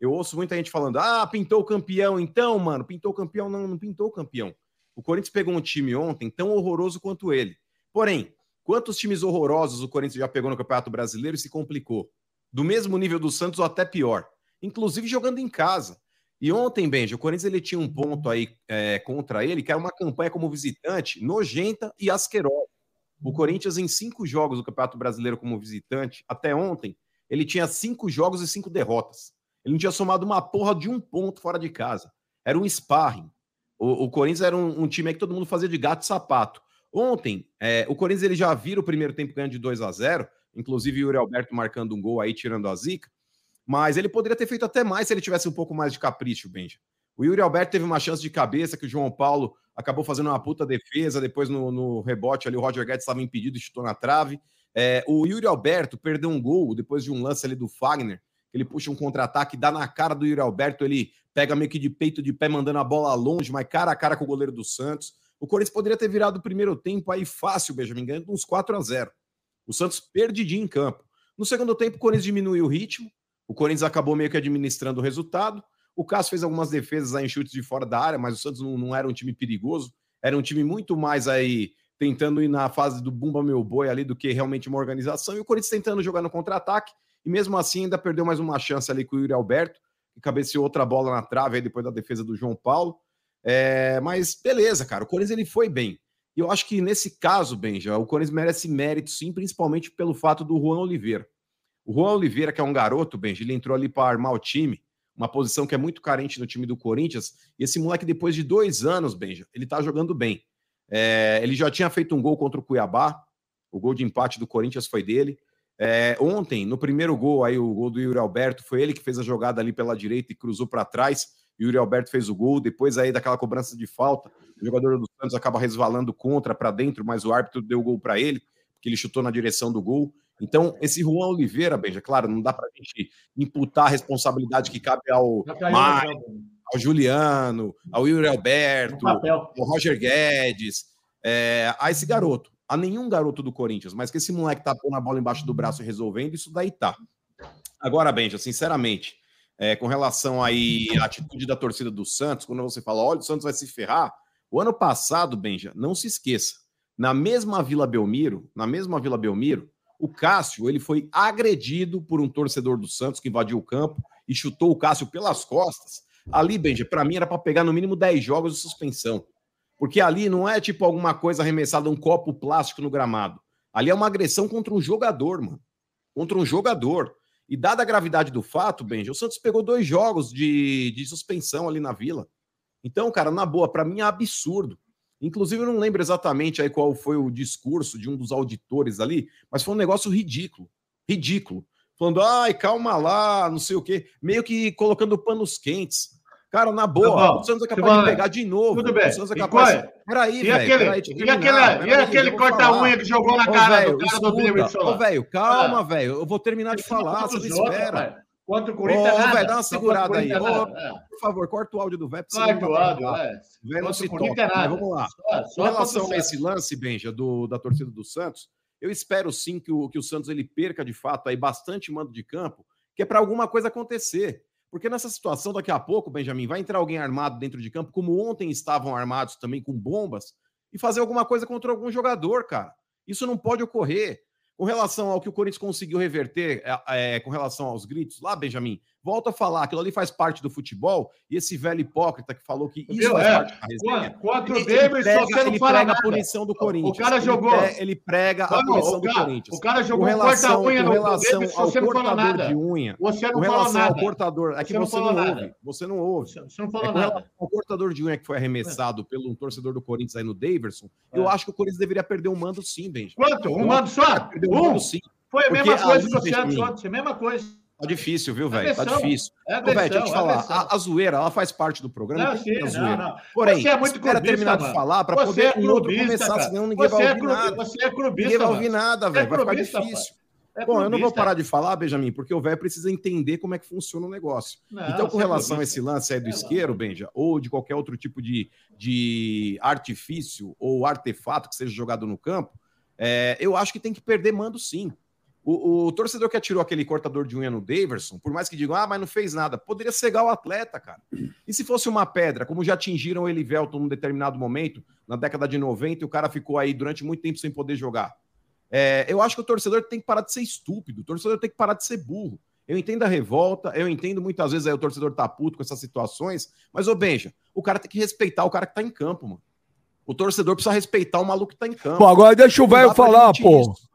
Eu ouço muita gente falando: ah, pintou o campeão, então, mano, pintou o campeão. Não, não pintou o campeão. O Corinthians pegou um time ontem tão horroroso quanto ele. Porém, Quantos times horrorosos o Corinthians já pegou no Campeonato Brasileiro e se complicou? Do mesmo nível do Santos ou até pior. Inclusive jogando em casa. E ontem, Benji, o Corinthians ele tinha um ponto aí é, contra ele, que era uma campanha como visitante nojenta e asquerosa. O Corinthians, em cinco jogos do Campeonato Brasileiro como visitante, até ontem, ele tinha cinco jogos e cinco derrotas. Ele não tinha somado uma porra de um ponto fora de casa. Era um sparring. O, o Corinthians era um, um time que todo mundo fazia de gato e sapato. Ontem, é, o Corinthians ele já vira o primeiro tempo ganhando de 2 a 0 inclusive o Yuri Alberto marcando um gol aí, tirando a zica, mas ele poderia ter feito até mais se ele tivesse um pouco mais de capricho, Benja. O Yuri Alberto teve uma chance de cabeça que o João Paulo acabou fazendo uma puta defesa, depois no, no rebote ali o Roger Guedes estava impedido e chutou na trave. É, o Yuri Alberto perdeu um gol depois de um lance ali do Fagner, ele puxa um contra-ataque, dá na cara do Yuri Alberto, ele pega meio que de peito de pé, mandando a bola longe, mas cara a cara com o goleiro do Santos. O Corinthians poderia ter virado o primeiro tempo aí fácil, Benjamin, ganhando uns 4 a 0 O Santos perdidinho em campo. No segundo tempo, o Corinthians diminuiu o ritmo. O Corinthians acabou meio que administrando o resultado. O Cássio fez algumas defesas aí em chutes de fora da área, mas o Santos não, não era um time perigoso. Era um time muito mais aí tentando ir na fase do bumba meu boi ali do que realmente uma organização. E o Corinthians tentando jogar no contra-ataque. E mesmo assim ainda perdeu mais uma chance ali com o Yuri Alberto, que cabeceou outra bola na trave aí depois da defesa do João Paulo. É, mas beleza, cara. O Corinthians ele foi bem. E eu acho que nesse caso, Benja, o Corinthians merece mérito, sim, principalmente pelo fato do Juan Oliveira. O Juan Oliveira, que é um garoto, Benja, ele entrou ali para armar o time, uma posição que é muito carente no time do Corinthians. E esse moleque, depois de dois anos, Benja, ele tá jogando bem. É, ele já tinha feito um gol contra o Cuiabá, o gol de empate do Corinthians foi dele. É, ontem, no primeiro gol, aí o gol do Yuri Alberto, foi ele que fez a jogada ali pela direita e cruzou para trás. Yuri Alberto fez o gol, depois aí daquela cobrança de falta, o jogador do Santos acaba resvalando contra para dentro, mas o árbitro deu o gol para ele, porque ele chutou na direção do gol. Então, esse Juan Oliveira, Benja, claro, não dá para a gente imputar a responsabilidade que cabe ao Mário, ao Juliano, ao Yuri Alberto, ao Roger Guedes, é, a esse garoto. a nenhum garoto do Corinthians, mas que esse moleque tá pondo a bola embaixo do braço e resolvendo, isso daí tá. Agora, Benja, sinceramente, é, com relação aí à atitude da torcida do Santos, quando você fala, olha, o Santos vai se ferrar, o ano passado, Benja, não se esqueça, na mesma Vila Belmiro, na mesma Vila Belmiro, o Cássio, ele foi agredido por um torcedor do Santos que invadiu o campo e chutou o Cássio pelas costas. Ali, Benja, para mim era para pegar no mínimo 10 jogos de suspensão. Porque ali não é tipo alguma coisa arremessada, um copo plástico no gramado. Ali é uma agressão contra um jogador, mano. Contra um jogador. E dada a gravidade do fato, Benja, o Santos pegou dois jogos de, de suspensão ali na Vila. Então, cara, na boa, para mim é absurdo. Inclusive, eu não lembro exatamente aí qual foi o discurso de um dos auditores ali, mas foi um negócio ridículo. Ridículo. Falando, ai, calma lá, não sei o quê. Meio que colocando panos quentes. Cara, na boa, tá o Santos é capaz de pegar de novo. Tudo bem. O Santos é capaz. É? Peraí, velho. Aquele, peraí, e aquele, e aquele corta-unha que jogou na cara véio, do cara do Davidson? Ô, velho, calma, velho. Eu vou terminar de falar, você espera. Contra o Corinthians. Ô, velho, dá uma segurada aí. Ô, por favor, corta o áudio do velho. Corta o áudio, é. Não se toca. Vamos lá. Com relação a esse lance, Benja, do, da torcida do Santos, eu espero sim que o, que o Santos ele perca de fato aí bastante mando de campo, que é para alguma coisa acontecer. Porque nessa situação, daqui a pouco, Benjamin, vai entrar alguém armado dentro de campo, como ontem estavam armados também com bombas, e fazer alguma coisa contra algum jogador, cara. Isso não pode ocorrer. Com relação ao que o Corinthians conseguiu reverter é, é, com relação aos gritos lá, Benjamin, volta a falar, aquilo ali faz parte do futebol, e esse velho hipócrita que falou que isso faz é. parte da resenha. Quatro prega, você não ele fala prega nada. a punição do Corinthians. O cara jogou. Ele, prega, prega a punição cara, do Corinthians. O cara jogou com relação, corta-unha no relação Davis, ao cortador de unha. Você não relação nada. ao cortador. É que você, você não, não ouve. Você não ouve. Você não falou é, nada. O cortador de unha que foi arremessado pelo um torcedor do Corinthians aí no Daverson, eu é. acho que o Corinthians deveria perder um mando sim, Benjamin. Quanto? Um mando só? Um. Foi a mesma coisa que o Santos ontem, a mesma coisa. Tá difícil, viu, velho? Tá difícil. É velho, deixa eu te falar, a, a, zoeira, ela faz parte do programa. Não, sim, não, não. Porém, você é muito espera terminar de falar para poder é o outro começar, cara. senão ninguém você vai é ouvir nada. Você é clubista, Ninguém vai ouvir nada, velho. É vai ficar difícil. É Bom, eu não vou parar de falar, Benjamin, porque o velho precisa entender como é que funciona o negócio. Não, então, com é relação a esse lance aí do é isqueiro, Benja, ou de qualquer outro tipo de, de artifício ou artefato que seja jogado no campo, é, eu acho que tem que perder mando sim. O, o, torcedor que atirou aquele cortador de unha no Daverson, por mais que digam, ah, mas não fez nada, poderia cegar o atleta, cara. E se fosse uma pedra, como já atingiram o Elivelton num determinado momento, na década de 90, e o cara ficou aí durante muito tempo sem poder jogar? É, eu acho que o torcedor tem que parar de ser estúpido, o torcedor tem que parar de ser burro. Eu entendo a revolta, eu entendo muitas vezes aí o torcedor tá puto com essas situações, mas, ô Benja, o cara tem que respeitar o cara que tá em campo, mano. O torcedor precisa respeitar o maluco que tá em campo. Pô, agora deixa o velho falar, pô. Isso.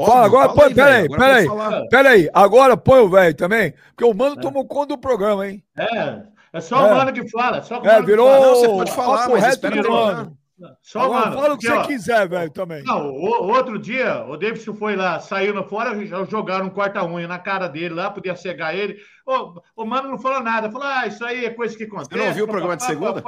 Óbvio, fala, agora põe, peraí, peraí, peraí, agora põe o velho também, porque o mano é. tomou conta do programa, hein? É, é só é. o mano que fala, só o é, virou... Fala. Não, você pode falar, mas espera mano. Só agora, mano. Fala o que você ó, quiser, velho, também. Não, o, outro dia, o Davidson foi lá, saiu no fora, jogaram um corta-unha na cara dele lá, podia cegar ele. O, o mano não falou nada, falou, ah, isso aí é coisa que acontece. Você não viu o programa de segunda?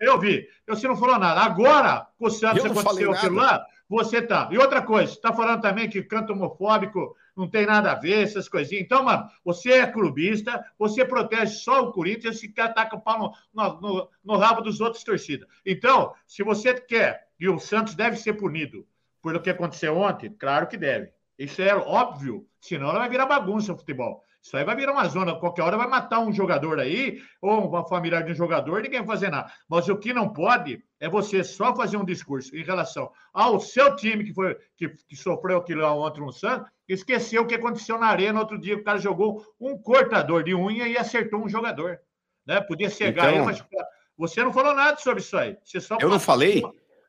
Eu vi, você não falou nada. Agora, com o Santos aconteceu aquilo lá, você tá. E outra coisa, está falando também que canto homofóbico não tem nada a ver, essas coisinhas. Então, mano, você é clubista, você protege só o Corinthians e ataca o pau no, no, no, rabo dos outros torcidas. Então, se você quer, e o Santos deve ser punido pelo que aconteceu ontem, claro que deve. Isso é óbvio, senão ela vai virar bagunça o futebol. Isso aí vai virar uma zona. Qualquer hora vai matar um jogador aí, ou uma família de um jogador, ninguém vai fazer nada. Mas o que não pode é você só fazer um discurso em relação ao seu time que foi que, que sofreu aquilo ontem no Santos, esqueceu o que aconteceu na arena outro dia. O cara jogou um cortador de unha e acertou um jogador. Né? Podia cegar então... ele, mas você não falou nada sobre isso aí. Você só eu não falei?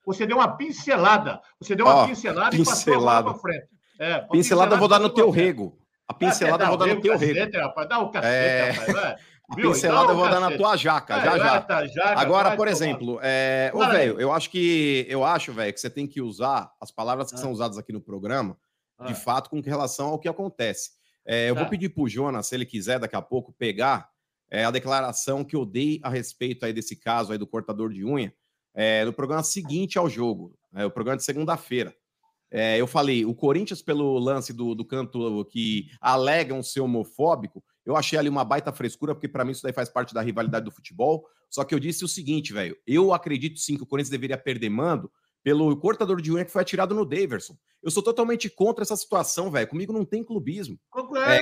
Você deu uma pincelada. Você deu uma oh, pincelada, pincelada e passou frente. É, pincelada, pincelada eu vou dar no teu rego. A pincelada eu vou dar no teu rego. Dá o cacete, é... rapaz. A pincelada eu vou dar na tua jaca, é, já, já. Tá, jaca, Agora, por exemplo, é... ô, velho, eu acho que eu acho, velho, que você tem que usar as palavras que ah. são usadas aqui no programa, ah. de fato, com relação ao que acontece. É, eu tá. vou pedir pro Jonas, se ele quiser, daqui a pouco, pegar é, a declaração que eu dei a respeito aí desse caso aí do cortador de unha, é, no programa seguinte ao jogo, é, o programa de segunda-feira. É, eu falei, o Corinthians, pelo lance do, do canto que alegam ser homofóbico, eu achei ali uma baita frescura, porque para mim isso daí faz parte da rivalidade do futebol. Só que eu disse o seguinte, velho, eu acredito sim que o Corinthians deveria perder mando pelo cortador de unha que foi atirado no Daverson. Eu sou totalmente contra essa situação, velho. Comigo não tem clubismo. Concordo, é,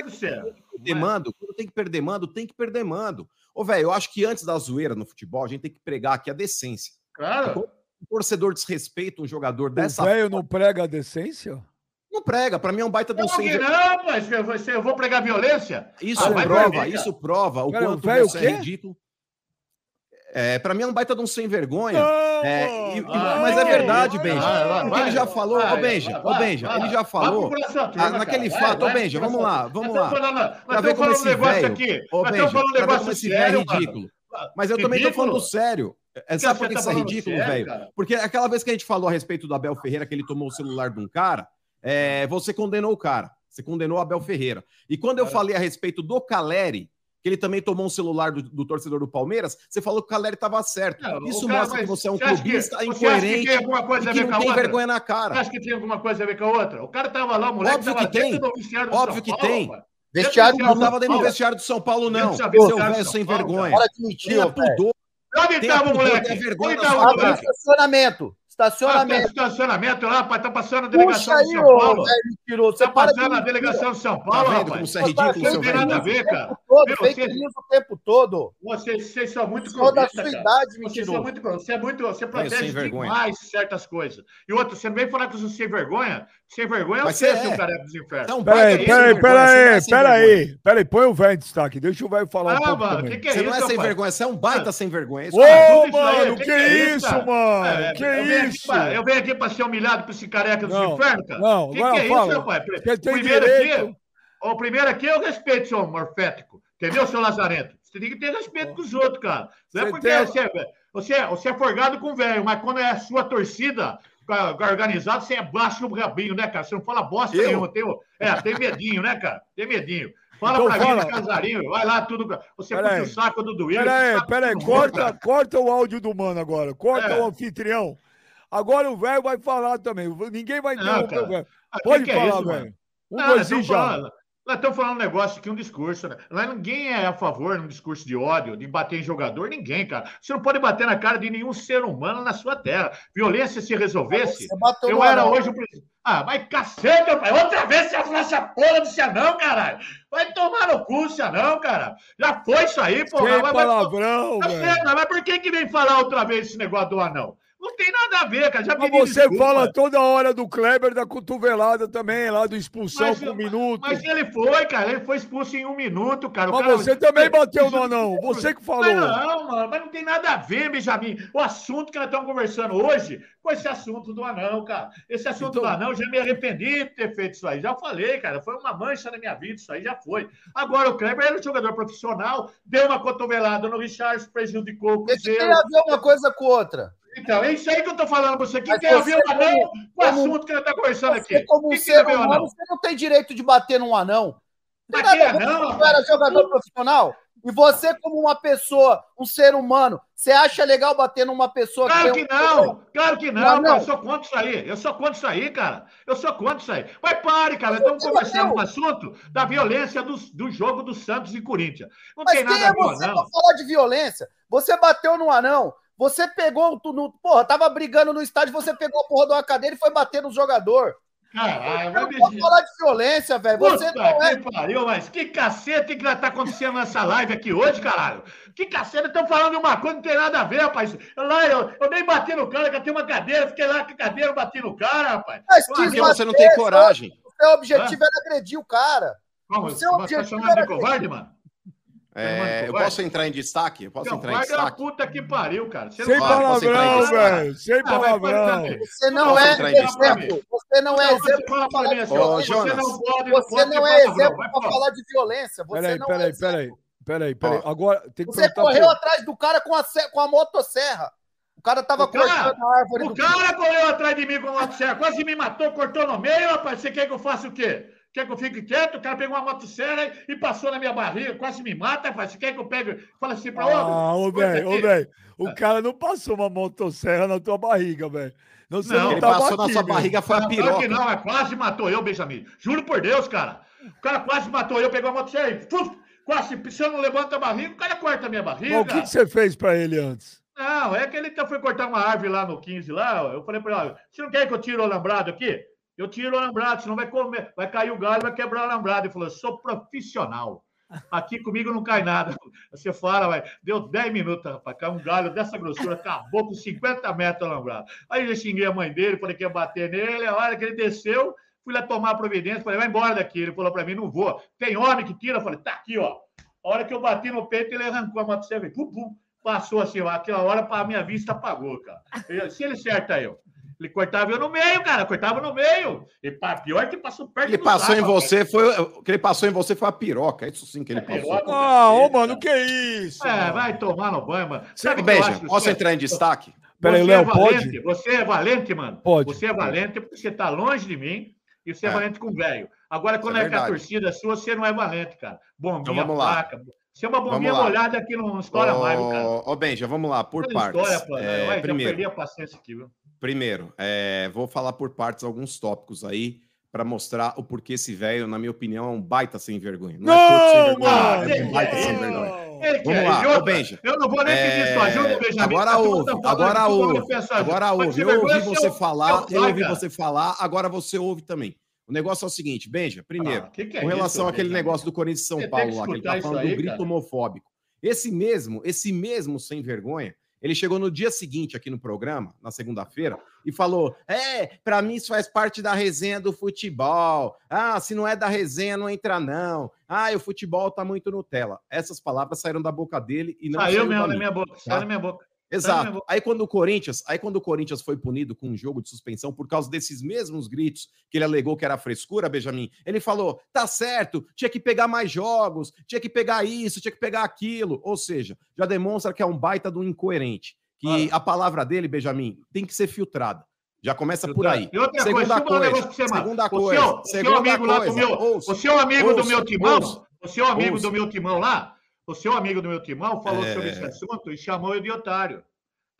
Demando, quando tem que perder mando, tem que perder mando. Ô, velho, eu acho que antes da zoeira no futebol, a gente tem que pregar aqui a decência. Claro. Um torcedor desrespeita um jogador dessa. O velho não prega a decência? Não prega, para mim é um baita de um sem Não, mas eu vou pregar violência. Isso ah, prova, isso prova o quanto você é ridículo. É, para mim é um baita de um sem vergonha. É, e, ah, mas é verdade, Benja. Porque ele já falou, ô Benja, ô Benja, ele já falou. Ah, naquele fato, ô Benja, vamos lá, vamos lá. Pra ver como esse velho. Ô Benja, pra ver como esse velho é ridículo. Mas eu também tô falando sério. É, sabe por que isso é ridículo, velho? Porque aquela vez que a gente falou a respeito do Abel Ferreira, que ele tomou o celular de um cara, é, você condenou o cara. Você condenou o Abel Ferreira. E quando eu falei a respeito do Caleri, que ele também tomou um celular do, do torcedor do Palmeiras, você falou que o Caleri estava certo. Não, Isso cara, mostra que você é um clubista incoerente que, que, que não tem vergonha na cara. Você acha que tem alguma coisa a ver com a outra? O cara estava lá, o moleque Óbvio que tem. Óbvio que tem. Vestiário não estava dentro do vestiário do São Paulo, não. Seu velho sem vergonha. Para de mentir, Onde estava o moleque? Onde estava o moleque? Estacionamento. Estacionamento. Ah, estacionamento lá, rapaz. Tá passando a delegação Puxa de São aí, Paulo. Velho, Tá passando a delegação de São Paulo, tá rapaz. Como você é ridículo, Não tem nada a ver, cara. Todo, fake news o tempo todo. Vocês, vocês são muito Só da sua idade, mentiroso. Vocês são muito, você é muito, você protege demais certas coisas. E outro, você não vem falar que você sem vergonha? Sem vergonha Mas você, é seu careca dos infernos. Então, peraí, peraí, peraí, peraí, peraí, põe o velho em destaque, deixa o velho falar um pouco mano, que que é Você não é sem vergonha, você é um baita sem vergonha. Ô, mano, que isso, mano? Que isso? Eu venho aqui para ser humilhado por esse careca dos infernos, cara? Não, que, que é isso, rapaz? Primeiro aqui, o primeiro aqui eu respeito, seu morfético. Entendeu, seu Lazarento? Você tem que ter respeito com os outros, cara. Não é porque você, é, você, é, você é forgado com velho, mas quando é a sua torcida organizado, você é baixo no rabinho, né, cara? Você não fala bosta eu? nenhuma. Tem, é, tem medinho, né, cara? Tem medinho. Fala então, pra fala. mim, Casarinho, vai lá, tudo. Você puxa o saco do Duílio. Peraí, peraí, corta, corta o áudio do mano agora. Corta é. o anfitrião. Agora o velho vai falar também. Ninguém vai interromper o velho. Ah, Pode que falar, é velho. Um, não, dois já. Nós estamos falando um negócio aqui, um discurso, né? Lá ninguém é a favor de um discurso de ódio, de bater em jogador, ninguém, cara. Você não pode bater na cara de nenhum ser humano na sua terra. Violência se resolvesse, eu era hoje o presidente. Ah, mas cacete, pai. Outra vez você falou essa porra do Cianão, caralho. Vai tomar no cu, Cianão, cara. Já foi isso aí, porra. Que palavrão, mas, velho. Mas por que que vem falar outra vez esse negócio do anão? Não tem nada a ver, cara. Já mas você desculpa. fala toda hora do Kleber da cotovelada também, lá do expulsão mas, por um minuto. Mas ele foi, cara. Ele foi expulso em um minuto, cara. mas cara, você também bateu no anão. Você que falou. Mas não, mano. Mas não tem nada a ver, Benjamin. O assunto que nós estamos conversando hoje foi esse assunto do anão, cara. Esse assunto então... do anão, já me arrependi de ter feito isso aí. Já falei, cara. Foi uma mancha na minha vida. Isso aí já foi. Agora, o Kleber era um jogador profissional, deu uma cotovelada no Richard, prejudicou o Cruzeiro. Tem a ver uma coisa com outra. Então, é isso aí que eu estou falando para você. O que tem a ver o anão com o assunto que a gente está conversando aqui? Como um ser humano, você não tem direito de bater num anão. Bater anão? Você era jogador profissional? E você, como uma pessoa, um ser humano, você acha legal bater numa pessoa claro que, que não! Um... Claro que não, não, Eu sou contra isso aí. Eu sou contra isso aí, cara. Eu sou contra isso aí. Mas pare, cara. Estamos conversando um assunto da violência do, do jogo do Santos e Corinthians. Não Mas tem nada é a ver, você não. falar de violência? Você bateu no anão. Você pegou, tu, no, porra, tava brigando no estádio, você pegou a porra de uma cadeira e foi bater no jogador. Caralho, vai não falar de violência, velho. Você não é... que pariu, mas que cacete que tá acontecendo nessa live aqui hoje, caralho? Que cacete, estão falando de uma coisa que não tem nada a ver, rapaz. Lá, eu, eu nem bati no cara, que eu tenho uma cadeira, fiquei lá com a cadeira, bati no cara, rapaz. Mas que você não tem coragem. O seu objetivo era agredir o cara. Como? O seu objetivo tá chamando de covarde, mano? É, eu posso entrar em destaque? Eu posso entrar em destaque? puta que pariu, cara. Você Sem palavrão, velho. Sem palavrão. Você não é exemplo. Você não é exemplo para falar de violência. Você não pode. Você não é exemplo para falar de violência. Peraí, peraí, peraí. Peraí, peraí. Agora tem que Você correu atrás do cara com a, com a motosserra. O cara tava o cortando cara, a árvore. O cara correu atrás de mim com a motosserra. Quase me matou, cortou no meio, rapaz. Você quer que eu faça o quê? Quer que eu fique quieto? O cara pegou uma motosserra e passou na minha barriga, quase me mata. Você quer que eu pegue? Fala assim pra outro. Ah, ô, velho, ô, velho. O cara não passou uma motosserra na tua barriga, velho. Não, você não, não ele passou aqui, na sua barriga, foi a piroca. Não, que não, é quase matou eu, Benjamin. Juro por Deus, cara. O cara quase matou eu, pegou a motosserra e quase, se eu não levanta a barriga, o cara corta a minha barriga. Mas o que, que você fez pra ele antes? Não, é que ele foi cortar uma árvore lá no 15 lá. Eu falei para ele: você não quer que eu tire o alambrado aqui? Eu tiro o alambrado, senão vai comer, vai cair o galho, vai quebrar o alambrado. Ele falou: sou profissional. Aqui comigo não cai nada. [LAUGHS] Você fala, vai. Deu 10 minutos, rapaz. Caiu um galho dessa grossura, acabou com 50 metros alambrado. Aí eu xinguei a mãe dele, falei que ia bater nele. A hora que ele desceu, fui lá tomar providência. Falei, vai embora daqui. Ele falou para mim, não vou. Tem homem que tira? Eu falei, tá aqui, ó. A hora que eu bati no peito, ele arrancou a motosserra. Pum, pum. Passou assim, ó. aquela hora, a minha vista apagou, cara. Se ele certa eu. Ele cortava eu no meio, cara, cortava no meio. E pior que passou perto Ele passou saco, em você, foi. O que ele passou em você foi a piroca. É isso sim que ele é passou. Piroca, ah, ô, mano, que isso? É, mano. vai tomar no banho, mano. Sabe Beija, posso entrar em destaque? Peraí, Léo, é pode? Você é valente, mano. Pode. Você é valente porque você tá longe de mim e você é, é valente com o velho. Agora, quando é, é que a torcida sua, você não é valente, cara. Bombinha, então, placa. Você é uma bombinha molhada aqui não estoura mais, cara. Ô, Benja, vamos lá, por partes. História, pô, é, primeiro, perdi a paciência aqui, viu? Primeiro, é, vou falar por partes alguns tópicos aí para mostrar o porquê esse velho, na minha opinião, é um baita sem vergonha. Não, é não é sem vergonha, é um baita é, sem vergonha. Vamos lá, ô Benja. Eu não vou nem pedir é... sua ajuda, Benjamin. Agora ouve, agora ouve, agora ouve. Eu ouvi você falar, eu ouvi você falar, agora você ouve também. O negócio é o seguinte, Benja, primeiro, ah, que que é com relação isso, àquele negócio do Corinthians de São Paulo lá, que ele tá falando aí, do grito cara. homofóbico. Esse mesmo, esse mesmo sem vergonha, ele chegou no dia seguinte aqui no programa, na segunda-feira, e falou: É, para mim isso faz parte da resenha do futebol. Ah, se não é da resenha, não entra, não. Ah, o futebol tá muito Nutella. Essas palavras saíram da boca dele e não saiu mesmo na minha boca. Tá? Saiu na minha boca. Exato. Aí quando o Corinthians, aí quando o Corinthians foi punido com um jogo de suspensão por causa desses mesmos gritos que ele alegou que era frescura, Benjamin, ele falou: "Tá certo, tinha que pegar mais jogos, tinha que pegar isso, tinha que pegar aquilo". Ou seja, já demonstra que é um baita do incoerente, que a palavra dele, Benjamin, tem que ser filtrada. Já começa por aí. E outra segunda coisa, coisa segunda coisa, o seu, segunda o seu amigo coisa, lá do meu, ouça, o seu amigo ouça, do meu timão, ouça, o seu amigo do meu timão lá, o seu amigo do meu timão falou é... sobre esse assunto e chamou eu de otário.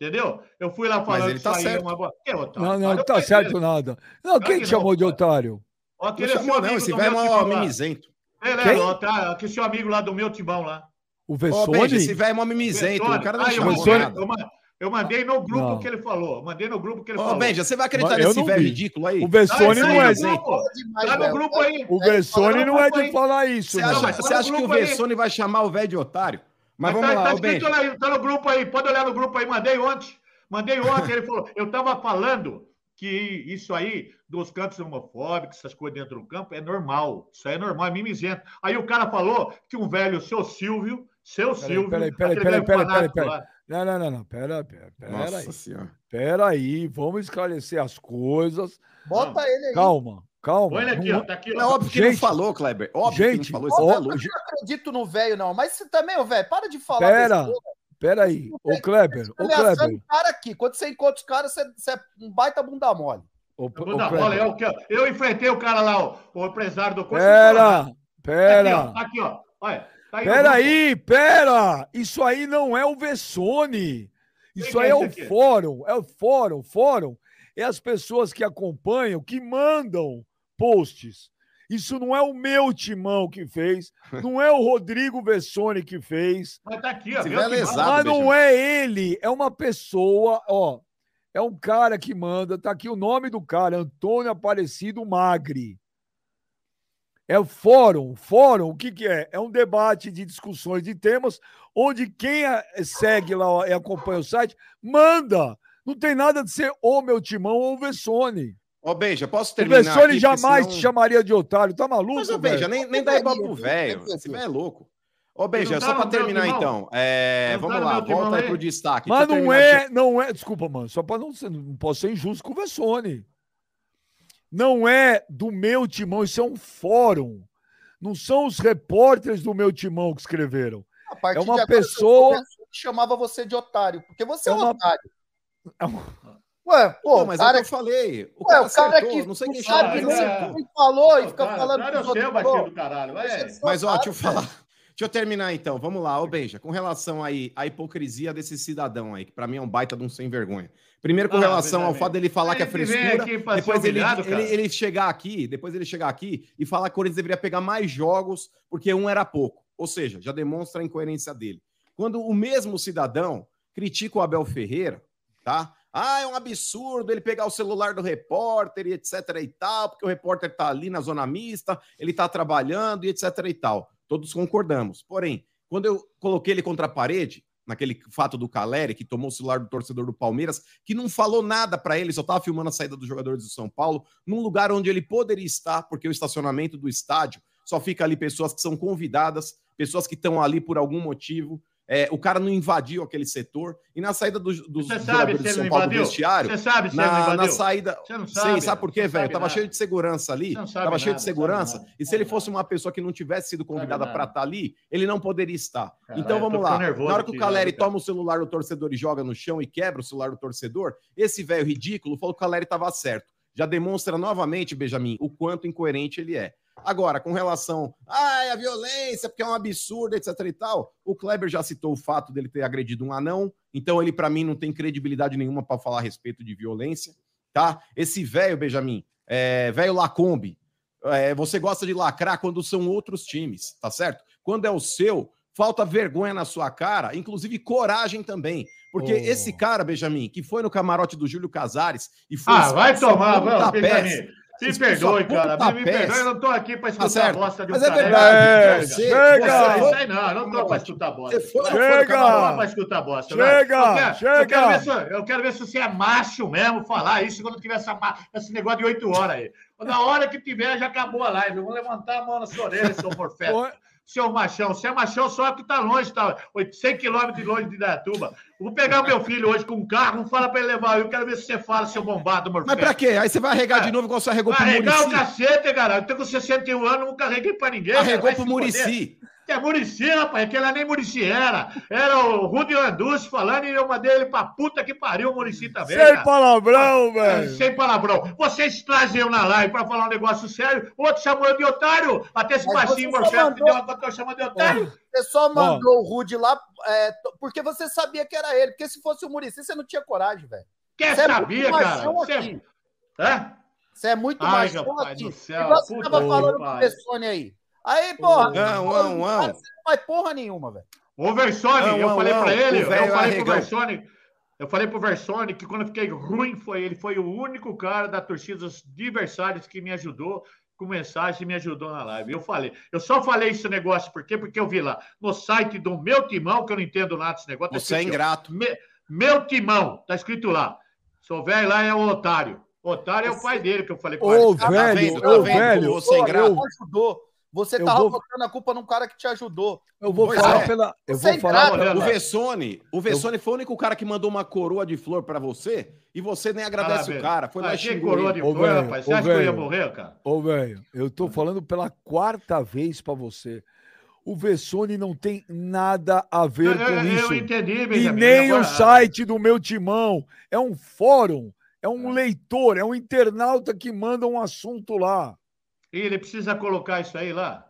Entendeu? Eu fui lá falando Mas ele tá certo. Uma... Que otário? Não, não, não tá certo nada. Não, quem te chamou de otário? Ó, não chamou, não. Esse velho é um mimizento. Ele é, otário. Aquele seu amigo lá do meu timão lá. O Vessone? esse velho é um mimizento. O cara não ah, chamou nada. Eu mandei no grupo não. que ele falou. Mandei no grupo que ele Ô, falou. Benja, você vai acreditar nesse velho ridículo aí? O Vessone não, é. Tá no grupo aí. O Vessone não é de falar isso. Você acha, você acha que o Vessone vai chamar o velho de otário? Mas, vamos tá, lá, tá escrito lá, tá no grupo aí, pode olhar no grupo aí, mandei ontem. Mandei ontem, ele falou, eu estava falando que isso aí, dos cantos homofóbicos, essas coisas dentro do campo, é normal. Isso aí é normal, é mimizento. Aí o cara falou que um velho, seu Silvio, seu pera Silvio. Peraí, peraí, peraí, peraí, peraí, peraí. Não, não, não, não. Pera, pera, pera Nossa aí. Senhora. Pera aí, vamos esclarecer as coisas. Bota ele aí. Calma. Calma. Olha aqui, ó. Tá aqui, ó. É óbvio que gente, não falou, Kleber. Óbvio gente, que não falou. Isso ó, é eu não acredito no velho, não. Mas você também, velho, para de falar. Pera, pera aí. Ô, Kleber, ô, Kleber. cara aqui. Quando você encontra os caras, você, você é um baita bunda mole. Ô, bunda mole, eu, eu enfrentei o cara lá, o, o empresário do Pera, pera. Aqui, ó. Aqui, ó. Olha. Tá pera aí, pera. Isso aí não é o Vessone. Isso aí é, é o fórum. É o fórum. Fórum é as pessoas que acompanham, que mandam posts. Isso não é o meu timão que fez, [LAUGHS] não é o Rodrigo Vessone que fez. Mas tá aqui, ó. Mas não é ele, é uma pessoa, ó. É um cara que manda, tá aqui o nome do cara, Antônio Aparecido Magri. É o fórum. Fórum, o que, que é? É um debate de discussões de temas, onde quem segue lá e acompanha o site manda. Não tem nada de ser o meu timão ou o Vessone. Ô, Beija, posso terminar? O Vessone jamais senão... te chamaria de otário, tá maluco? Mas, ô, Beija, nem, nem dá ibope pro velho. Esse velho é louco. Ô, Beija, só para terminar então. É, vamos lá, volta aí pro destaque. Mas não é, não é. Desculpa, mano, só para não ser. Não posso ser injusto com o Vessone. Não é do meu timão, isso é um fórum. Não são os repórteres do meu timão que escreveram. é uma pessoa. chamava você de otário, porque você é, é uma... otário. É uma... Ué, pô, mas cara, é o que eu falei. O Ué, cara, o cara acertou, que não sei quem sabe, não é. falou e fica cara, falando. Cara, eu sei o baixinho do caralho. Mas, ó, deixa eu falar. Deixa eu terminar então. Vamos lá, ô Beija, com relação aí à hipocrisia desse cidadão aí, que para mim é um baita de um sem vergonha. Primeiro, com ah, relação ao fato dele falar que é frescura, depois ele, ele, ele, chegar aqui, depois ele chegar aqui e falar que o Corinthians deveria pegar mais jogos porque um era pouco. Ou seja, já demonstra a incoerência dele. Quando o mesmo cidadão critico o Abel Ferreira, tá? Ah, é um absurdo ele pegar o celular do repórter e etc e tal, porque o repórter tá ali na zona mista, ele tá trabalhando e etc e tal. Todos concordamos. Porém, quando eu coloquei ele contra a parede, naquele fato do Caleri, que tomou o celular do torcedor do Palmeiras, que não falou nada para ele, só estava filmando a saída dos jogadores do São Paulo, num lugar onde ele poderia estar, porque o estacionamento do estádio só fica ali pessoas que são convidadas, pessoas que estão ali por algum motivo. É, o cara não invadiu aquele setor. E na saída dos, dos Você sabe se ele não invadiu? vestiário. Você sabe se na, ele invadiu? na saída. Você não sabe. sabe por quê, velho? Tava nada. cheio de segurança ali. Tava cheio de nada, segurança. nada. E se ele fosse uma pessoa que não tivesse sido convidada nada. para estar ali, ele não poderia estar. Caralho, então vamos lá. Na hora que o Caleri toma o celular do torcedor e joga no chão e quebra o celular do torcedor, esse velho ridículo falou que o Caleri estava certo. Já demonstra novamente, Benjamin, o quanto incoerente ele é. Agora, com relação a a violência, porque é um absurdo, etc e tal, o Kleber já citou o fato dele ter agredido um anão, então ele, para mim, não tem credibilidade nenhuma para falar a respeito de violência, tá? Esse velho, Benjamin, é, velho Lacombe, é, você gosta de lacrar quando são outros times, tá certo? Quando é o seu, falta vergonha na sua cara, inclusive coragem também. Porque Oh. esse cara, Benjamin, que foi no camarote do Júlio Casares e foi. Ah, vai tomar, vamos, Benjamin. Me expulso a perdoe, cara. Me, me perdoe, eu não tô aqui pra escutar certo. bosta de um Mas é verdade, É, chega! Não, sei não, eu não tô pra escutar bosta. Chega! não tô pra escutar bosta. Chega, Eu quero, chega! Eu quero, ver se, eu quero ver se você é macho mesmo falar isso quando tiver essa, esse negócio de oito horas aí. Na hora que tiver, já acabou a live. Eu vou levantar a mão na sua orelha, seu [LAUGHS] morfeto. Seu machão, você é machão só que tá longe, tá 100 quilômetros de longe de Dayatuba. Vou pegar o meu filho hoje com um carro, fala pra ele levar. Eu quero ver se você fala, seu bombado, Mas pra quê? Aí você vai arregar de novo igual você arregou pro Arregar o Murici. cacete, cara. Eu tô com 61 anos, não carreguei pra ninguém. Arregou pro se Murici. É Murici, rapaz. Aquele lá nem Murici era. Era o Rudy Landucci falando e eu mandei ele pra puta que pariu o Murici também. Sem cara. palavrão, É, velho. Sem palavrão. Vocês trazem eu na live pra falar um negócio sério, outro chamou eu de otário. Até esse baixinho morfético que mandou- deu uma que eu chamo de otário. Você só mandou o Rude lá é, porque você sabia que era ele. Porque se fosse o Murici, você não tinha coragem, velho. Quer Você é sabia, muito cara? Você... aqui. Hã? Você é muito Ai, mais rapaz aqui. do céu, você puta tava que falando com o pariu. Bessone aí. Aí, porra, Não, não, não. você não faz porra nenhuma, velho. Ô, Versone, Não, eu não, falei não, pra ele, eu falei pro arregão. Versone, eu falei pro Versone que quando eu fiquei ruim foi ele foi o único cara da torcida dos adversários que me ajudou com mensagem e me ajudou na live. Eu falei, eu só falei esse negócio por quê? Porque eu vi lá no site do meu timão, que eu não entendo nada desse negócio. tá Você é ingrato. Me- meu timão, tá escrito lá. Seu velho lá é o otário. Otário é o pai dele que eu falei com Ô, ele. Tá velho, vendo? Tá ô, vendo? velho, Você é ingrato. não ajudou. Você Eu tava vou- botando a culpa num cara que te ajudou. Eu vou Pois falar é. pela. Eu vou falar. O Vessone, o Vessone foi o único cara que mandou uma coroa de flor pra você e você nem agradece Cala a o cara. Foi lá e Achei coroa de Ô, flor, velho, rapaz. Você ô, acha que eu ia morrer, cara? Ô, velho, eu tô falando pela quarta vez pra você. O Vessone não tem nada a ver Eu, com eu- eu isso. entendi, E Benjamin. nem Agora- o site do meu timão. É um fórum, é um É. leitor, é um internauta que manda um assunto lá. Ih, ele precisa colocar isso aí lá.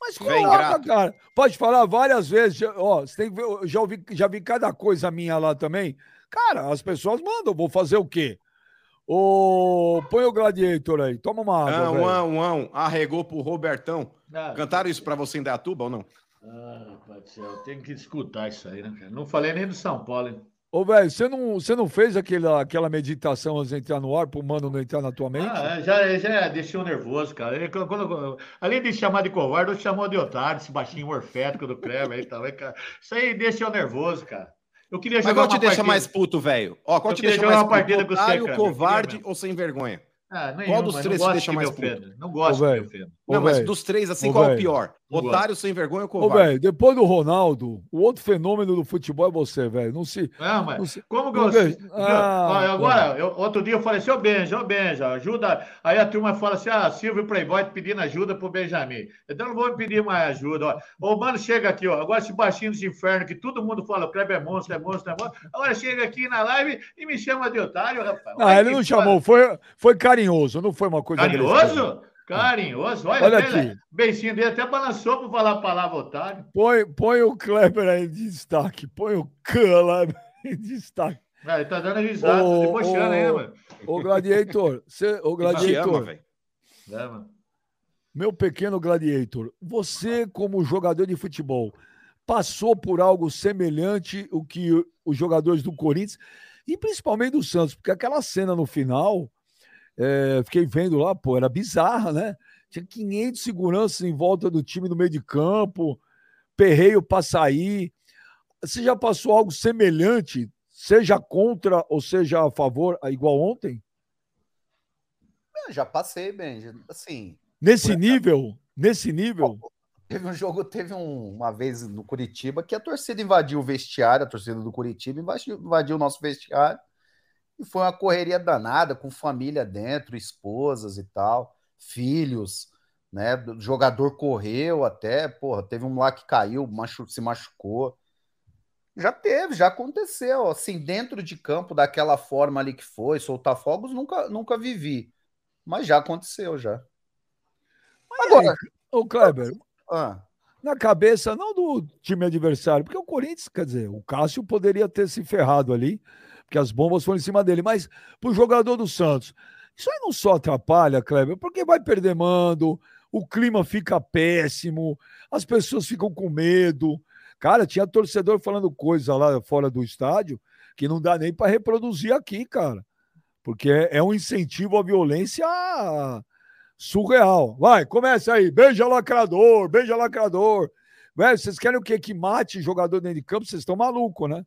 Mas coloca, cara. Pode falar várias vezes. Ó, você tem que ver, eu já, ouvi, já vi cada coisa minha lá também. Cara, as pessoas mandam, vou fazer o quê? Ô, põe o Gladiator aí, toma uma água, Ão, velho. ão, ão, arregou pro Robertão. Ah, Cantaram isso pra você em Dayatuba ou não? Ah, rapaz do céu, eu tenho que escutar isso aí, né, cara? Não falei nem do São Paulo, hein? Ô, velho, você não, você não fez aquela, aquela meditação antes de entrar no ar pro mano não entrar na tua mente? Ah, já, já deixou nervoso, cara. Ele, quando- quando- além de chamar de covarde, eu chamou de otário, esse baixinho morfético do aí também, cara. Isso aí deixa eu nervoso, cara. Eu queria Mas jogar qual te deixa mais puto, velho? Ó, qual Eu te deixa jogar mais uma partida puto? com você, Otário, cara, eu covarde ou sem vergonha? Ah, Qual nenhuma, dos não três te gosto deixa mais ofenda. Não gosto Ô. Ô, Não, mas dos três, assim, Ô, qual é o pior? Otário, sem vergonha ou Ô, covarde? velho, depois do Ronaldo, o outro fenômeno do futebol é você, velho. Não se. Não, mas Não se... como que eu. Olha, Ah, agora, eu- outro dia eu falei assim, ô Benja, ô Benja, ajuda. Aí a turma fala assim: ah, Silvio Playboy pedindo ajuda pro Benjamin. Então eu não vou me pedir mais ajuda. Ó. Ô, mano, chega aqui, ó. Agora esse baixinho dos infernos, que todo mundo fala, o Kleber é monstro, é monstro, é monstro. Agora chega aqui na live e me chama de otário, rapaz. Ah, ele não chamou, foi, foi carinhoso, não foi uma coisa agressiva. Carinhoso? Olha, Olha aqui. o beicinho dele até balançou para falar a palavra otário. Põe, põe o Kleber aí em destaque, põe o lá [LAUGHS] em destaque. Ah, ele tá dando risada, Ô, tá debochando ô, ainda, mano. Ô, Gladiator, você, ô, Te ama, Gladiator, velho. É, mano. meu pequeno Gladiator, você como jogador de futebol, passou por algo semelhante o que os jogadores do Corinthians e principalmente do Santos, porque aquela cena no final, é, fiquei vendo lá, pô, era bizarra, né? Tinha 500 seguranças em volta do time no meio de campo, perreio para sair. Você já passou algo semelhante, seja contra ou seja a favor, igual ontem? Eu já passei, bem, assim. Nesse nível, nesse nível. Teve um jogo, teve um, uma vez no Curitiba que a torcida invadiu o vestiário, a torcida do Curitiba invadiu, invadiu o nosso vestiário e foi uma correria danada com família dentro, esposas e tal, filhos, né? O jogador correu até, porra, teve um lá que caiu, machu, se machucou. Já teve, já aconteceu, assim, dentro de campo daquela forma ali que foi, soltar fogos, nunca, nunca vivi. Mas já aconteceu já. Agora, o Kleber, ah. Na cabeça, não do time adversário, porque o Corinthians, quer dizer, o Cássio poderia ter se ferrado ali, porque as bombas foram em cima dele, mas pro jogador do Santos, isso aí não só atrapalha, Kleber, porque vai perder mando, o clima fica péssimo, as pessoas ficam com medo. Cara, tinha torcedor falando coisa lá fora do estádio que não dá nem para reproduzir aqui, cara. Porque é, é um incentivo à violência surreal. Vai, começa aí. Beija lacrador, beija lacrador. Velho, vocês querem o quê? Que mate jogador dentro de campo? Vocês estão malucos, né?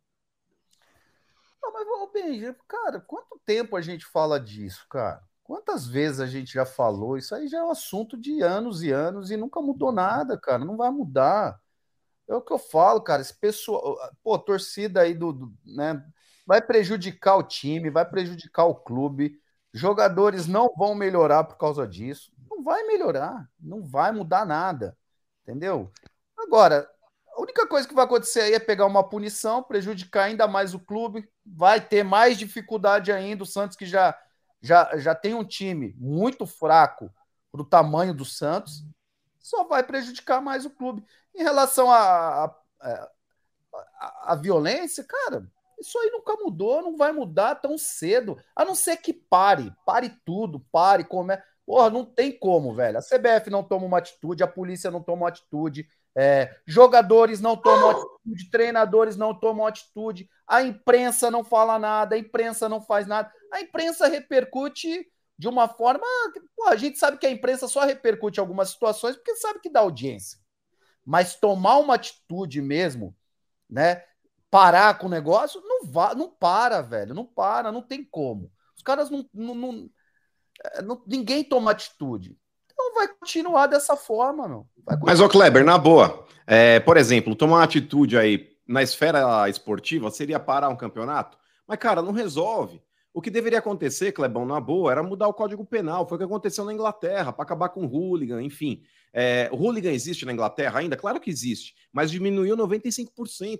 Benja, cara, quanto tempo a gente fala disso, cara? Quantas vezes a gente já falou? Isso aí já é um assunto de anos e anos e nunca mudou nada, cara. Não vai mudar. É o que eu falo, cara. Esse pessoal, pô, torcida aí do, do né, vai prejudicar o time, vai prejudicar o clube. Jogadores não vão melhorar por causa disso. Não vai melhorar, não vai mudar nada. Entendeu? Agora, a única coisa que vai acontecer aí é pegar uma punição, prejudicar ainda mais o clube, vai ter mais dificuldade ainda. O Santos, que já, já, já tem um time muito fraco do tamanho do Santos, só vai prejudicar mais o clube. Em relação à a, violência, cara, isso aí nunca mudou, não vai mudar tão cedo. A não ser que pare, pare tudo, pare, come. Porra, não tem como, velho. A CBF não toma uma atitude, a polícia não toma uma atitude, é, jogadores não tomam atitude, treinadores não tomam atitude, a imprensa não fala nada, a imprensa não faz nada. A imprensa repercute de uma forma. Porra, a gente sabe que a imprensa só repercute algumas situações porque sabe que dá audiência. Mas tomar uma atitude mesmo, né? parar com o negócio, não vá, não para, velho, não para, não tem como. Os caras não, não, não, é, não ninguém toma atitude. Vai continuar dessa forma, meu. Mas, ô Kleber, na boa, é, por exemplo, tomar uma atitude aí na esfera esportiva seria parar um campeonato? Mas, cara, não resolve. O que deveria acontecer, Clebão, na boa, era mudar o Código Penal. Foi o que aconteceu na Inglaterra, para acabar com o hooligan, enfim. É, o hooligan existe na Inglaterra ainda? Claro que existe, mas diminuiu 95%.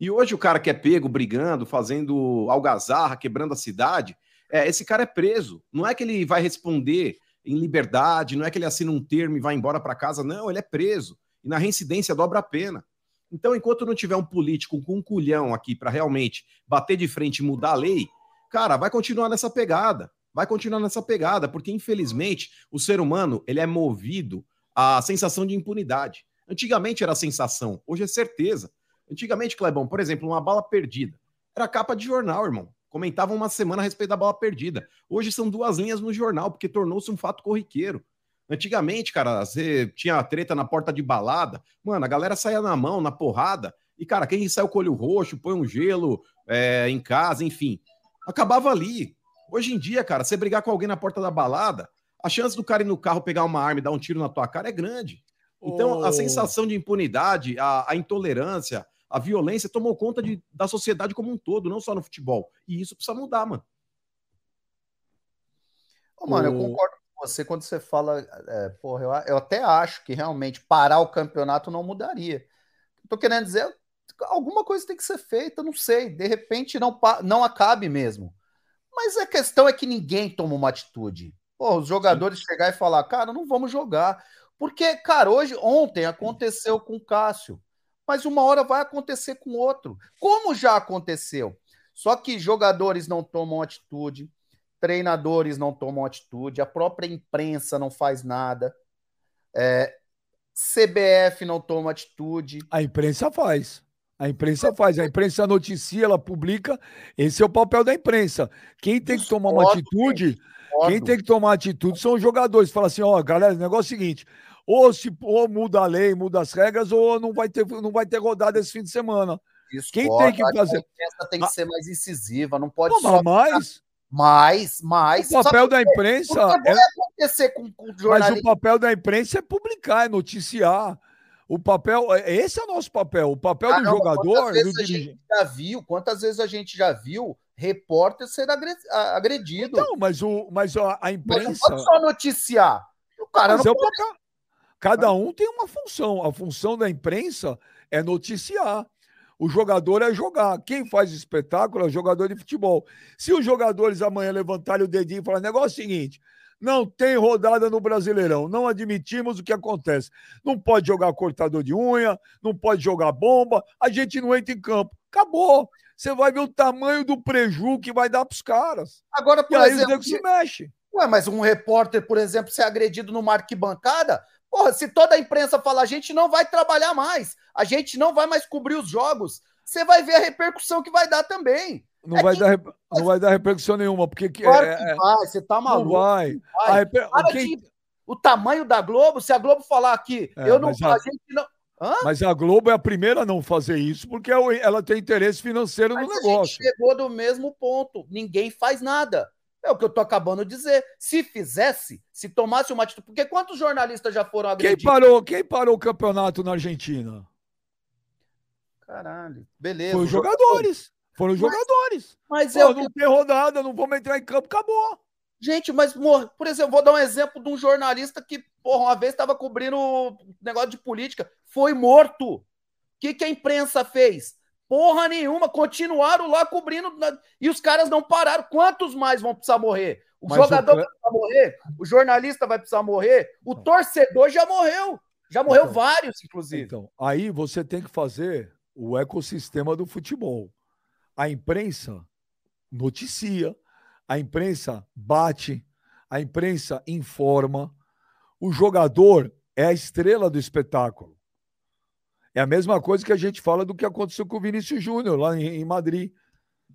E hoje o cara que é pego brigando, fazendo algazarra, quebrando a cidade, é, esse cara é preso. Não é que ele vai responder em liberdade, não é que ele assina um termo e vai embora para casa, não, ele é preso. E na reincidência dobra a pena. Então, enquanto não tiver um político com um culhão aqui para realmente bater de frente e mudar a lei, cara, vai continuar nessa pegada. Vai continuar nessa pegada, porque infelizmente o ser humano ele é movido à sensação de impunidade. Antigamente era sensação, hoje é certeza. Antigamente, Clebão, por exemplo, uma bala perdida. Era capa de jornal, irmão. Comentavam uma semana a respeito da bala perdida. Hoje são duas linhas no jornal, porque tornou-se um fato corriqueiro. Antigamente, cara, você tinha treta na porta de balada. Mano, a galera saía na mão, na porrada. E, cara, quem saiu com o olho roxo, põe um gelo é, em casa, enfim. Acabava ali. Hoje em dia, cara, você brigar com alguém na porta da balada, a chance do cara ir no carro pegar uma arma e dar um tiro na tua cara é grande. Então, a sensação de impunidade, a, a intolerância, a violência tomou conta de, da sociedade como um todo, não só no futebol. E isso precisa mudar, mano. Ô, mano, o... eu concordo com você quando você fala. É, porra, eu, eu, até acho que realmente parar o campeonato não mudaria. Tô querendo dizer, alguma coisa tem que ser feita, não sei. De repente não, não acabe mesmo. Mas a questão é que ninguém toma uma atitude. Pô, os jogadores Sim. chegar e falar, cara, não vamos jogar. Porque, cara, hoje, ontem aconteceu com o Cássio mas uma hora vai acontecer com outro, como já aconteceu. Só que jogadores não tomam atitude, treinadores não tomam atitude, a própria imprensa não faz nada. É, CBF não toma atitude. A imprensa faz. A imprensa faz, a imprensa noticia, ela publica. Esse é o papel da imprensa. Quem tem que tomar uma atitude, quem tem que tomar atitude são os jogadores. Fala assim, ó, galera, o negócio é o seguinte: ou se ou muda a lei, muda as regras, ou não vai ter, não vai ter rodada esse fim de semana. Quem tem que fazer? A tem que ser mais incisiva, não pode não, só. Mais, mais, mais. O papel da imprensa. É... acontecer com, com jornalista. Mas o papel da imprensa é publicar, é noticiar. O papel, é, esse é o nosso papel. O papel ah, do não, jogador, do dirigente. já viu, quantas vezes a gente já viu repórter ser agredido? Não, mas, o, mas a, a imprensa. Mas não pode só noticiar. O cara mas não é pode... papel. Cada um tem uma função. A função da imprensa é noticiar. O jogador é jogar. Quem faz espetáculo é o jogador de futebol. Se os jogadores amanhã levantarem o dedinho e falar: negócio é o seguinte, não tem rodada no Brasileirão. Não admitimos o que acontece. Não pode jogar cortador de unha, não pode jogar bomba, a gente não entra em campo. Acabou. Você vai ver o tamanho do preju que vai dar para os caras. Agora, por e exemplo, aí se mexe. Ué, mas um repórter, por exemplo, ser agredido numa arquibancada, porra, se toda a imprensa falar, a gente não vai trabalhar mais, a gente não vai mais cobrir os jogos, você vai ver a repercussão que vai dar também. Não, é vai, que... dar, não vai dar repercussão nenhuma, porque. Claro é, que é, vai, você tá maluco. Não vai. vai. Reper... Quem... de... O tamanho da Globo, se a Globo falar aqui, é, eu não. A... a gente não. Hã? Mas a Globo é a primeira a não fazer isso, porque é ela tem interesse financeiro mas no negócio. A gente chegou do mesmo ponto. Ninguém faz nada. É o que eu tô acabando de dizer. Se fizesse, se tomasse uma atitude. Porque quantos jornalistas já foram agredidos? Quem parou, quem parou o campeonato na Argentina? Caralho. Beleza. Foi os jogadores. Foram os jogadores. Mas Pô, é não que... tem rodada, não vamos entrar em campo, acabou. Gente, mas, por exemplo, vou dar um exemplo de um jornalista que, porra, uma vez estava cobrindo negócio de política, foi morto. O que, que a imprensa fez? Porra nenhuma, continuaram lá cobrindo e os caras não pararam. Quantos mais vão precisar morrer? O mas jogador o... vai precisar morrer, o jornalista vai precisar morrer, o torcedor já morreu. Já morreu então, vários, inclusive. Então, aí você tem que fazer o ecossistema do futebol. A imprensa noticia, a imprensa bate, a imprensa informa. O jogador é a estrela do espetáculo. É a mesma coisa que a gente fala do que aconteceu com o Vinícius Júnior lá em, Madrid.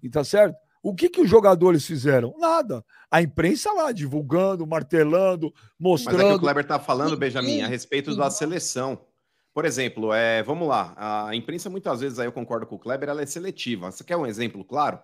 E tá certo? O que, que os jogadores fizeram? Nada. A imprensa lá, divulgando, martelando, mostrando. Mas é que o Kleber tá falando, Benjamin, a respeito da seleção. Por exemplo, é, vamos lá, a imprensa muitas vezes, aí eu concordo com o Kleber, ela é seletiva. Você quer um exemplo claro?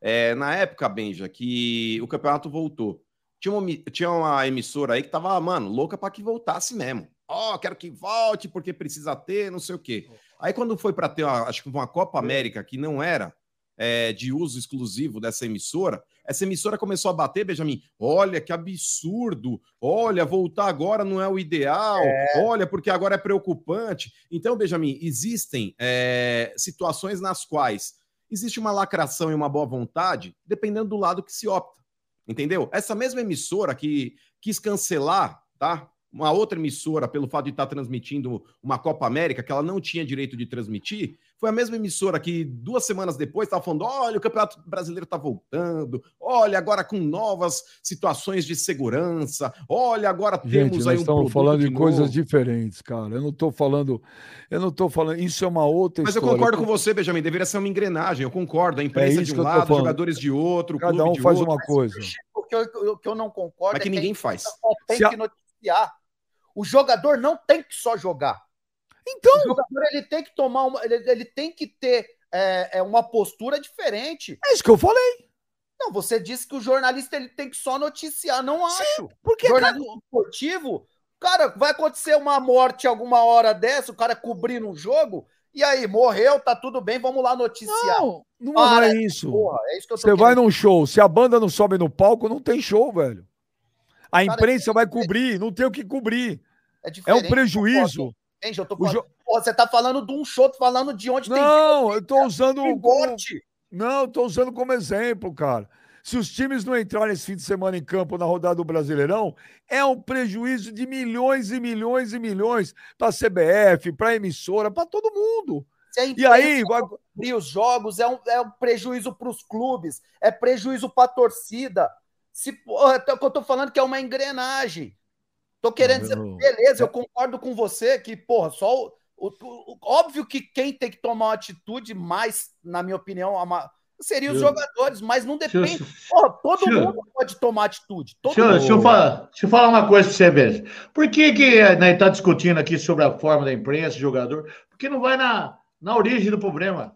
É, na época, Benja, que o campeonato voltou, tinha uma, tinha uma emissora aí que tava, mano, louca para que voltasse mesmo. Ó, oh, quero que volte porque precisa ter, não sei o quê. Aí quando foi para ter, uma, acho que uma Copa América que não era é, de uso exclusivo dessa emissora, essa emissora começou a bater, Benjamin. Olha que absurdo! Olha, voltar agora não é o ideal. É. Olha, porque agora é preocupante. Então, Benjamin, existem é, situações nas quais existe uma lacração e uma boa vontade, dependendo do lado que se opta. Entendeu? Essa mesma emissora que quis cancelar, tá? Uma outra emissora, pelo fato de estar transmitindo uma Copa América, que ela não tinha direito de transmitir, foi a mesma emissora que duas semanas depois estava falando: olha, o Campeonato Brasileiro está voltando, olha, agora com novas situações de segurança, olha, agora Gente, temos aí um estamos falando de, de coisas diferentes, cara. Eu não estou falando, eu não estou falando, isso é uma outra Mas história. eu concordo com você, Benjamin, deveria ser uma engrenagem, eu concordo. A imprensa é de um lado, jogadores de outro, cada um faz outro. uma coisa. O que eu, o que eu não concordo Mas é que ninguém faz. Tem que noticiar. O jogador não tem que só jogar. Então, o jogador ele tem que tomar uma, ele, ele tem que ter é, é, uma postura diferente. É isso que eu falei. Não, você disse que o jornalista ele tem que só noticiar. Não acho. Sim, porque jornalista cara... esportivo, cara, vai acontecer uma morte alguma hora dessa, o cara cobrindo um jogo. E aí, morreu, tá tudo bem, vamos lá noticiar. Não, não Para, é isso. Porra, é isso que eu Você vai num show, se a banda não sobe no palco, não tem show, velho. A imprensa vai cobrir, não tem o que cobrir. É, é um prejuízo. Eu tô falando, jo... Porra, você tá falando de um show, tô falando de onde não, tem. Não, eu tô usando. Como... Não, eu tô usando como exemplo, cara. Se os times não entrarem esse fim de semana em campo na rodada do Brasileirão, é um prejuízo de milhões e milhões e milhões para a CBF, para a emissora, para todo mundo. e aí, vai abrir os jogos, é um, é um prejuízo para os clubes, é prejuízo para a torcida. Se, porra, é eu tô falando que é uma engrenagem. Tô querendo dizer, beleza, eu concordo com você que, porra, só o, o, o, óbvio que quem tem que tomar uma atitude mais, na minha opinião, uma, seriam os jogadores, mas não depende. Porra, todo mundo pode tomar atitude. Deixa, mundo. deixa, eu falar, deixa eu falar uma coisa para você, Beijo. Por que que né, está discutindo aqui sobre a forma da imprensa, jogador? Porque não vai na, na origem do problema.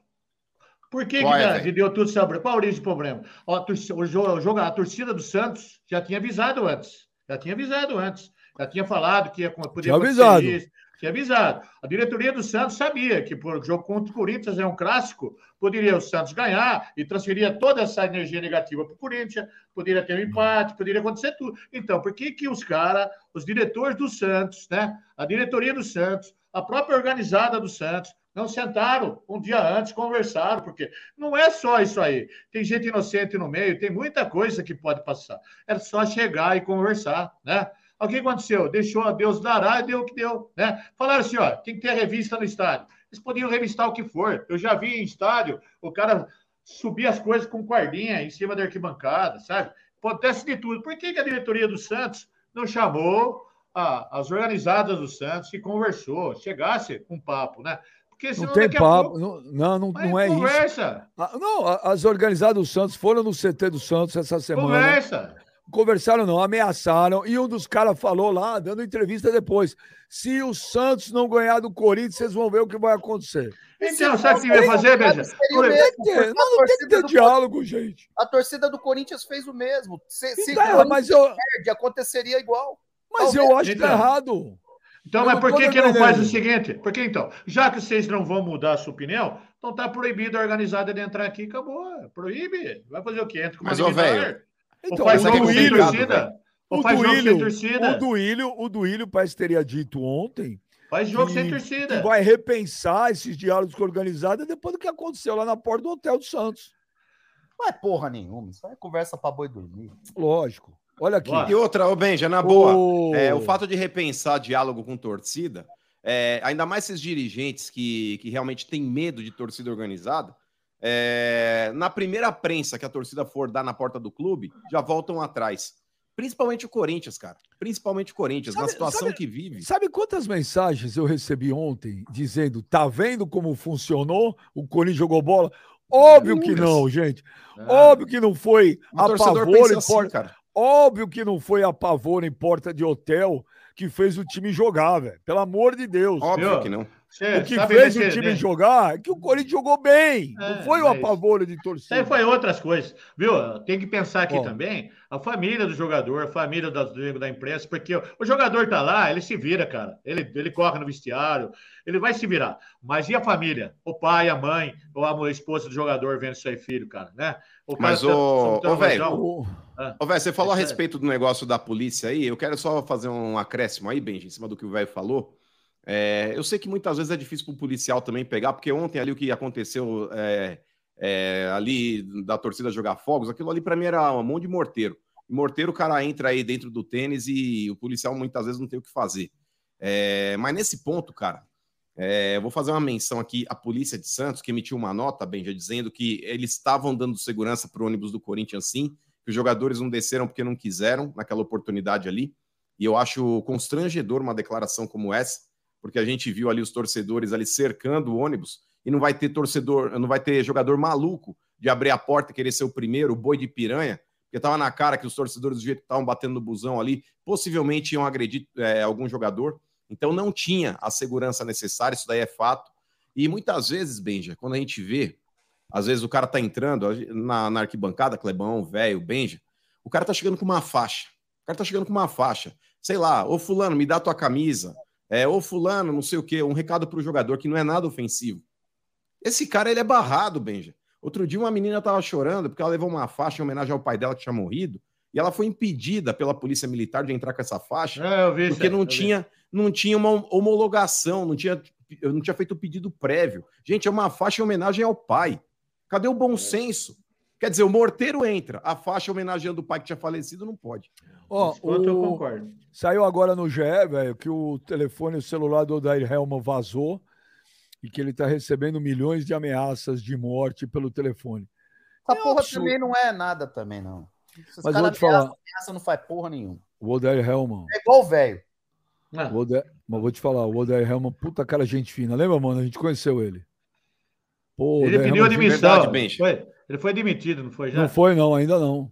Por que, que, que deu tudo sobre? Qual a origem do problema? Ó, a, torcida, o jogo, a torcida do Santos já tinha avisado antes. Já tinha avisado antes. Já tinha falado que ia, poder tinha avisado. Isso, tinha avisado. A diretoria do Santos sabia que por jogo contra o Corinthians é um clássico, poderia o Santos ganhar e transferir toda essa energia negativa para o Corinthians, poderia ter um empate, poderia acontecer tudo. Então, por que, que os caras, os diretores do Santos, né? A diretoria do Santos, a própria organizada do Santos, não sentaram um dia antes, conversaram, porque não é só isso aí. Tem gente inocente no meio, tem muita coisa que pode passar. É só chegar e conversar, né? O que aconteceu? Deixou a Deus dará e deu o que deu, né? Falaram assim, ó, tem que ter revista no estádio. Eles podiam revistar o que for. Eu já vi em estádio o cara subir as coisas com guardinha em cima da arquibancada, sabe? Acontece de tudo. Por que, que a diretoria do Santos não chamou a, as organizadas do Santos e conversou, chegasse com um papo, né? Porque não tem papo. Pouco, não, não, não, não é conversa. isso. Ah, não, as organizadas do Santos foram no CT do Santos essa semana. Conversa. Conversaram, não, ameaçaram. E um dos caras falou lá, dando entrevista depois: se o Santos não ganhar do Corinthians, vocês vão ver o que vai acontecer. Então, sabe o que vai fazer, Beja? Não, não, não tem que ter diálogo, gente. A torcida do Corinthians fez o mesmo. Se, se então, mas eu... perde, aconteceria igual. Mas Talvez. eu acho que tá errado. Então, mas por que, que não faz o seguinte? Porque então, já que vocês não vão mudar a sua opinião, então tá proibido a organizada de entrar aqui, acabou. Proíbe. Vai fazer o quê? Entra com mas, ô, velho. Então, ou faz o Duílio, torcida. Ou faz jogo sem torcida. O Duílio, o Duílio parece que teria dito ontem. Faz jogo que, sem torcida. Que vai repensar esses diálogos com a organizada depois do que aconteceu lá na porta do Hotel do Santos. Não é porra nenhuma. Isso é conversa pra boi dormir. Lógico. Olha aqui. E outra, ô Benja, na boa, oh. é, o fato de repensar diálogo com torcida, é, ainda mais esses dirigentes que, que realmente têm medo de torcida organizada, é, na primeira prensa que a torcida for dar na porta do clube, já voltam atrás. Principalmente o Corinthians, cara. Principalmente o Corinthians, sabe, na situação sabe, que vive. Sabe quantas mensagens eu recebi ontem dizendo: tá vendo como funcionou? O Corinthians jogou bola? Óbvio que não, gente. É. Óbvio que não foi a pavor e assim. Cara. Óbvio que não foi a pavor em porta de hotel que fez o time jogar, velho. Pelo amor de Deus. Óbvio Meu, que não. O que fez o time jogar é que o Corinthians jogou bem. É, não foi o apavoro de torcida. Isso aí foi outras coisas. Viu? Tem que pensar aqui também a família do jogador, a família da, da imprensa, porque o, o, jogador tá lá, ele se vira, cara. Ele, ele corre no vestiário, ele vai se virar. Mas e a família? O pai, a mãe, ou a esposa do jogador vendo seu filho, cara, né? O Mas, ô, tá, velho, ah, você falou a respeito do negócio da polícia aí. Eu quero só fazer um acréscimo aí, Benji, em cima do que o velho falou. É, eu sei que muitas vezes é difícil para o policial também pegar, porque ontem ali o que aconteceu é, é, ali da torcida jogar fogos, aquilo ali para mim era um monte de morteiro. Morteiro, o cara entra aí dentro do tênis e o policial muitas vezes não tem o que fazer. É, mas nesse ponto, cara, é, vou fazer uma menção aqui à Polícia de Santos, que emitiu uma nota, bem, já dizendo que eles estavam dando segurança para o ônibus do Corinthians, sim, que os jogadores não desceram porque não quiseram naquela oportunidade ali. E eu acho constrangedor uma declaração como essa, porque a gente viu ali os torcedores ali cercando o ônibus e não vai ter torcedor, não vai ter jogador maluco de abrir a porta querer ser o primeiro, o boi de piranha, porque estava na cara que os torcedores do jeito que estavam batendo no busão ali, possivelmente iam agredir é, algum jogador. Então não tinha a segurança necessária, isso daí é fato. E muitas vezes, Benja, quando a gente vê, às vezes o cara tá entrando na, na arquibancada, Clebão, velho, Benja, o cara tá chegando com uma faixa. O cara tá chegando com uma faixa. Sei lá, ô fulano, me dá tua camisa. É, ô fulano, não sei o quê, um recado pro jogador que não é nada ofensivo. Esse cara, ele é barrado, Benja. Outro dia uma menina tava chorando porque ela levou uma faixa em homenagem ao pai dela que tinha morrido e ela foi impedida pela polícia militar de entrar com essa faixa é, vi, porque não tinha, não tinha uma homologação, não tinha, não tinha feito o pedido prévio. Gente, é uma faixa em homenagem ao pai. Cadê o bom senso? Quer dizer, o morteiro entra, a faixa homenageando o pai que tinha falecido não pode. Ó, oh, o... eu concordo. Saiu agora no GE, velho, que o telefone o celular do Odair Helman vazou e que ele está recebendo milhões de ameaças de morte pelo telefone. Essa é porra absurdo. também não é nada também, não. Esses Mas vou te falar. Ameaça não faz porra nenhuma. O Odair Helman. É igual o velho. Ah. Mas vou te falar, o Oder Helman, puta cara gente fina. Lembra, mano? A gente conheceu ele. Pô, ele pediu admissão. Verdade, foi, ele foi demitido, não foi já? Não foi, não, ainda não.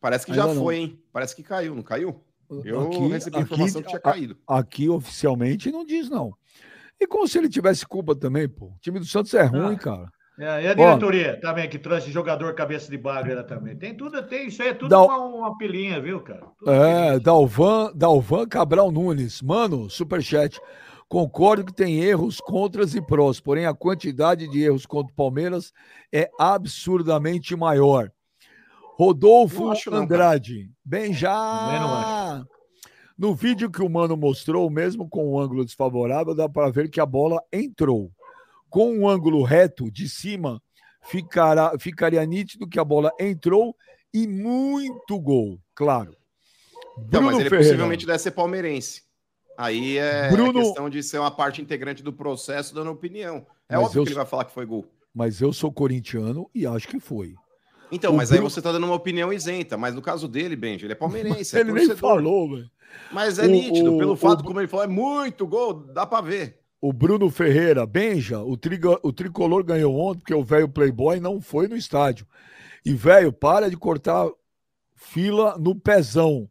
Parece que ainda já foi, hein? Parece que caiu, não caiu? Eu aqui, recebi aqui, informação que tinha caído. Aqui, oficialmente, não diz, não. E como se ele tivesse culpa também, pô. O time do Santos é ruim, ah. cara. É, e a diretoria Ó, também, que trouxe jogador cabeça de bagra também. Tem tudo, tem, isso aí é tudo Dal... uma, uma pilinha, viu, cara? Tudo é, Dalvan, Dalvan Cabral Nunes. Mano, superchat. Concordo que tem erros, contras e prós, porém a quantidade de erros contra o Palmeiras é absurdamente maior. Rodolfo Andrade, não, bem já. No vídeo que o Mano mostrou, mesmo com o um ângulo desfavorável, dá para ver que a bola entrou. Com um ângulo reto de cima, ficará, ficaria nítido que a bola entrou e muito gol, claro. Bruno não, mas ele Ferreira. possivelmente deve ser palmeirense. Aí é Bruno... questão de ser uma parte integrante do processo dando opinião. É mas óbvio eu... que ele vai falar que foi gol. Mas eu sou corintiano e acho que foi. Então, o mas Bruno... aí você está dando uma opinião isenta. Mas no caso dele, Benji, ele é palmeirense. [LAUGHS] É ele nem falou, velho. Mas é o, nítido, o, pelo fato, como ele falou, é muito gol, dá para ver. O Bruno Ferreira, Benja, o, trigo, o tricolor ganhou ontem porque o velho Playboy não foi no estádio. E, velho, para de cortar fila no pezão.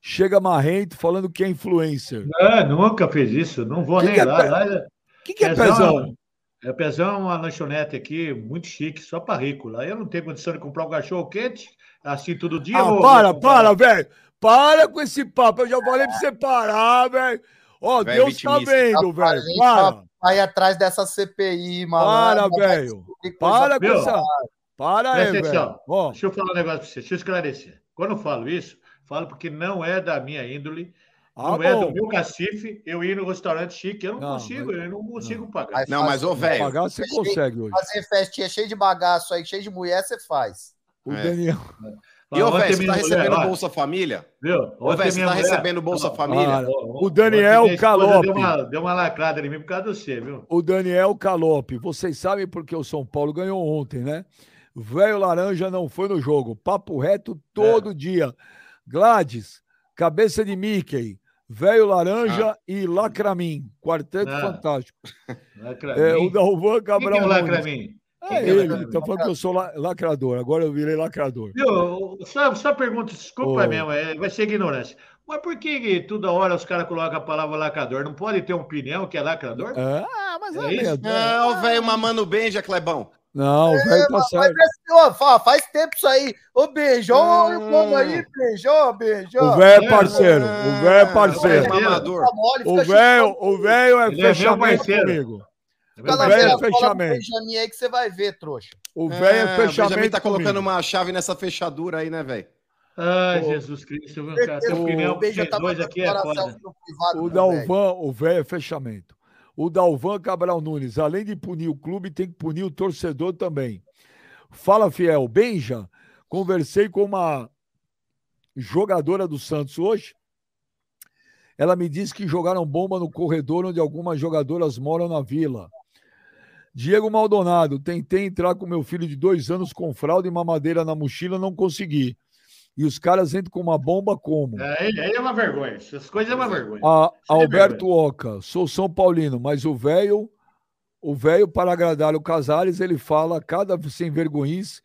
Chega marrento falando que é influencer. É, nunca fez isso. Não vou que nem que é lá. O é que, que é pezão? É pezão, uma lanchonete aqui, muito chique, só para rico. Lá eu não tenho condição de comprar um cachorro quente assim todo dia. Ah, para, para, velho. Para com esse papo. Eu já falei para você parar, velho. Ó, Deus tá vendo, velho. Para. Vai atrás dessa CPI, mano. Para, velho. Para com essa. Para aí, velho. Deixa eu falar um negócio para você. Deixa eu esclarecer. Quando eu falo isso, falo porque não é da minha índole. Ah, não é do meu cacife eu ir no restaurante chique. Eu não, não consigo, mas... eu não consigo não. pagar. Não, mas, ô, velho. Pagar você consegue hoje. Fazer festinha cheia de bagaço aí, cheio de mulher, você faz. O é. Daniel. E, ô, velho, você tá recebendo mulher, Bolsa Família? Viu? Ô, velho, você tá mulher... recebendo Bolsa Família? o Daniel Calope. Deu uma, deu uma lacrada em mim por causa do você, viu? O Daniel Calope. Vocês sabem porque o São Paulo ganhou ontem, né? Velho Laranja não foi no jogo. Papo reto todo é. dia. Gladys, cabeça de Mickey, Velho Laranja ah. e Lacramin. Quarteto ah. fantástico. [LAUGHS] Lacramin. É, o Dalvan Cabral. Quem é o Lacramin? É ele, tá falando que eu sou lacrador, agora eu virei lacrador. Viu, só, só pergunta, desculpa oh. mesmo, é, vai ser ignorância. Mas por que toda hora os caras colocam a palavra lacrador? Não pode ter uma opinião que é lacrador? Ah, mas é, é isso. Não, velho, mamando bem, já Clebão. Não, o velho tá certo. Ó, faz tempo isso aí. Ô, beijo, ô, irmão aí, beijo, beijo. O velho é parceiro, o velho é parceiro. O velho, o velho é, é fechamento comigo. Fica lá vendo fechamento. Benjamin aí que você vai ver, trouxa. O velho é, é fechamento. O Benjamin tá colocando uma chave nessa fechadura aí, né, velho? Ai, Jesus Cristo, meu cara. Vocês tá dois aqui é foda. O Dalvan, o velho é fechamento. O Dalvan Cabral Nunes, além de punir o clube, tem que punir o torcedor também. Fala, Fiel. Benja, conversei com uma jogadora do Santos hoje. Ela me disse que jogaram bomba no corredor onde algumas jogadoras moram na vila. Diego Maldonado, tentei entrar com meu filho de dois anos com fralda e mamadeira na mochila, não consegui. E os caras entram com uma bomba como? É, aí é uma vergonha. Essas coisas é uma vergonha. A, é Alberto vergonha. Oca, sou São Paulino, mas o velho, o velho, para agradar o Casares, ele fala, cada sem vergonhice,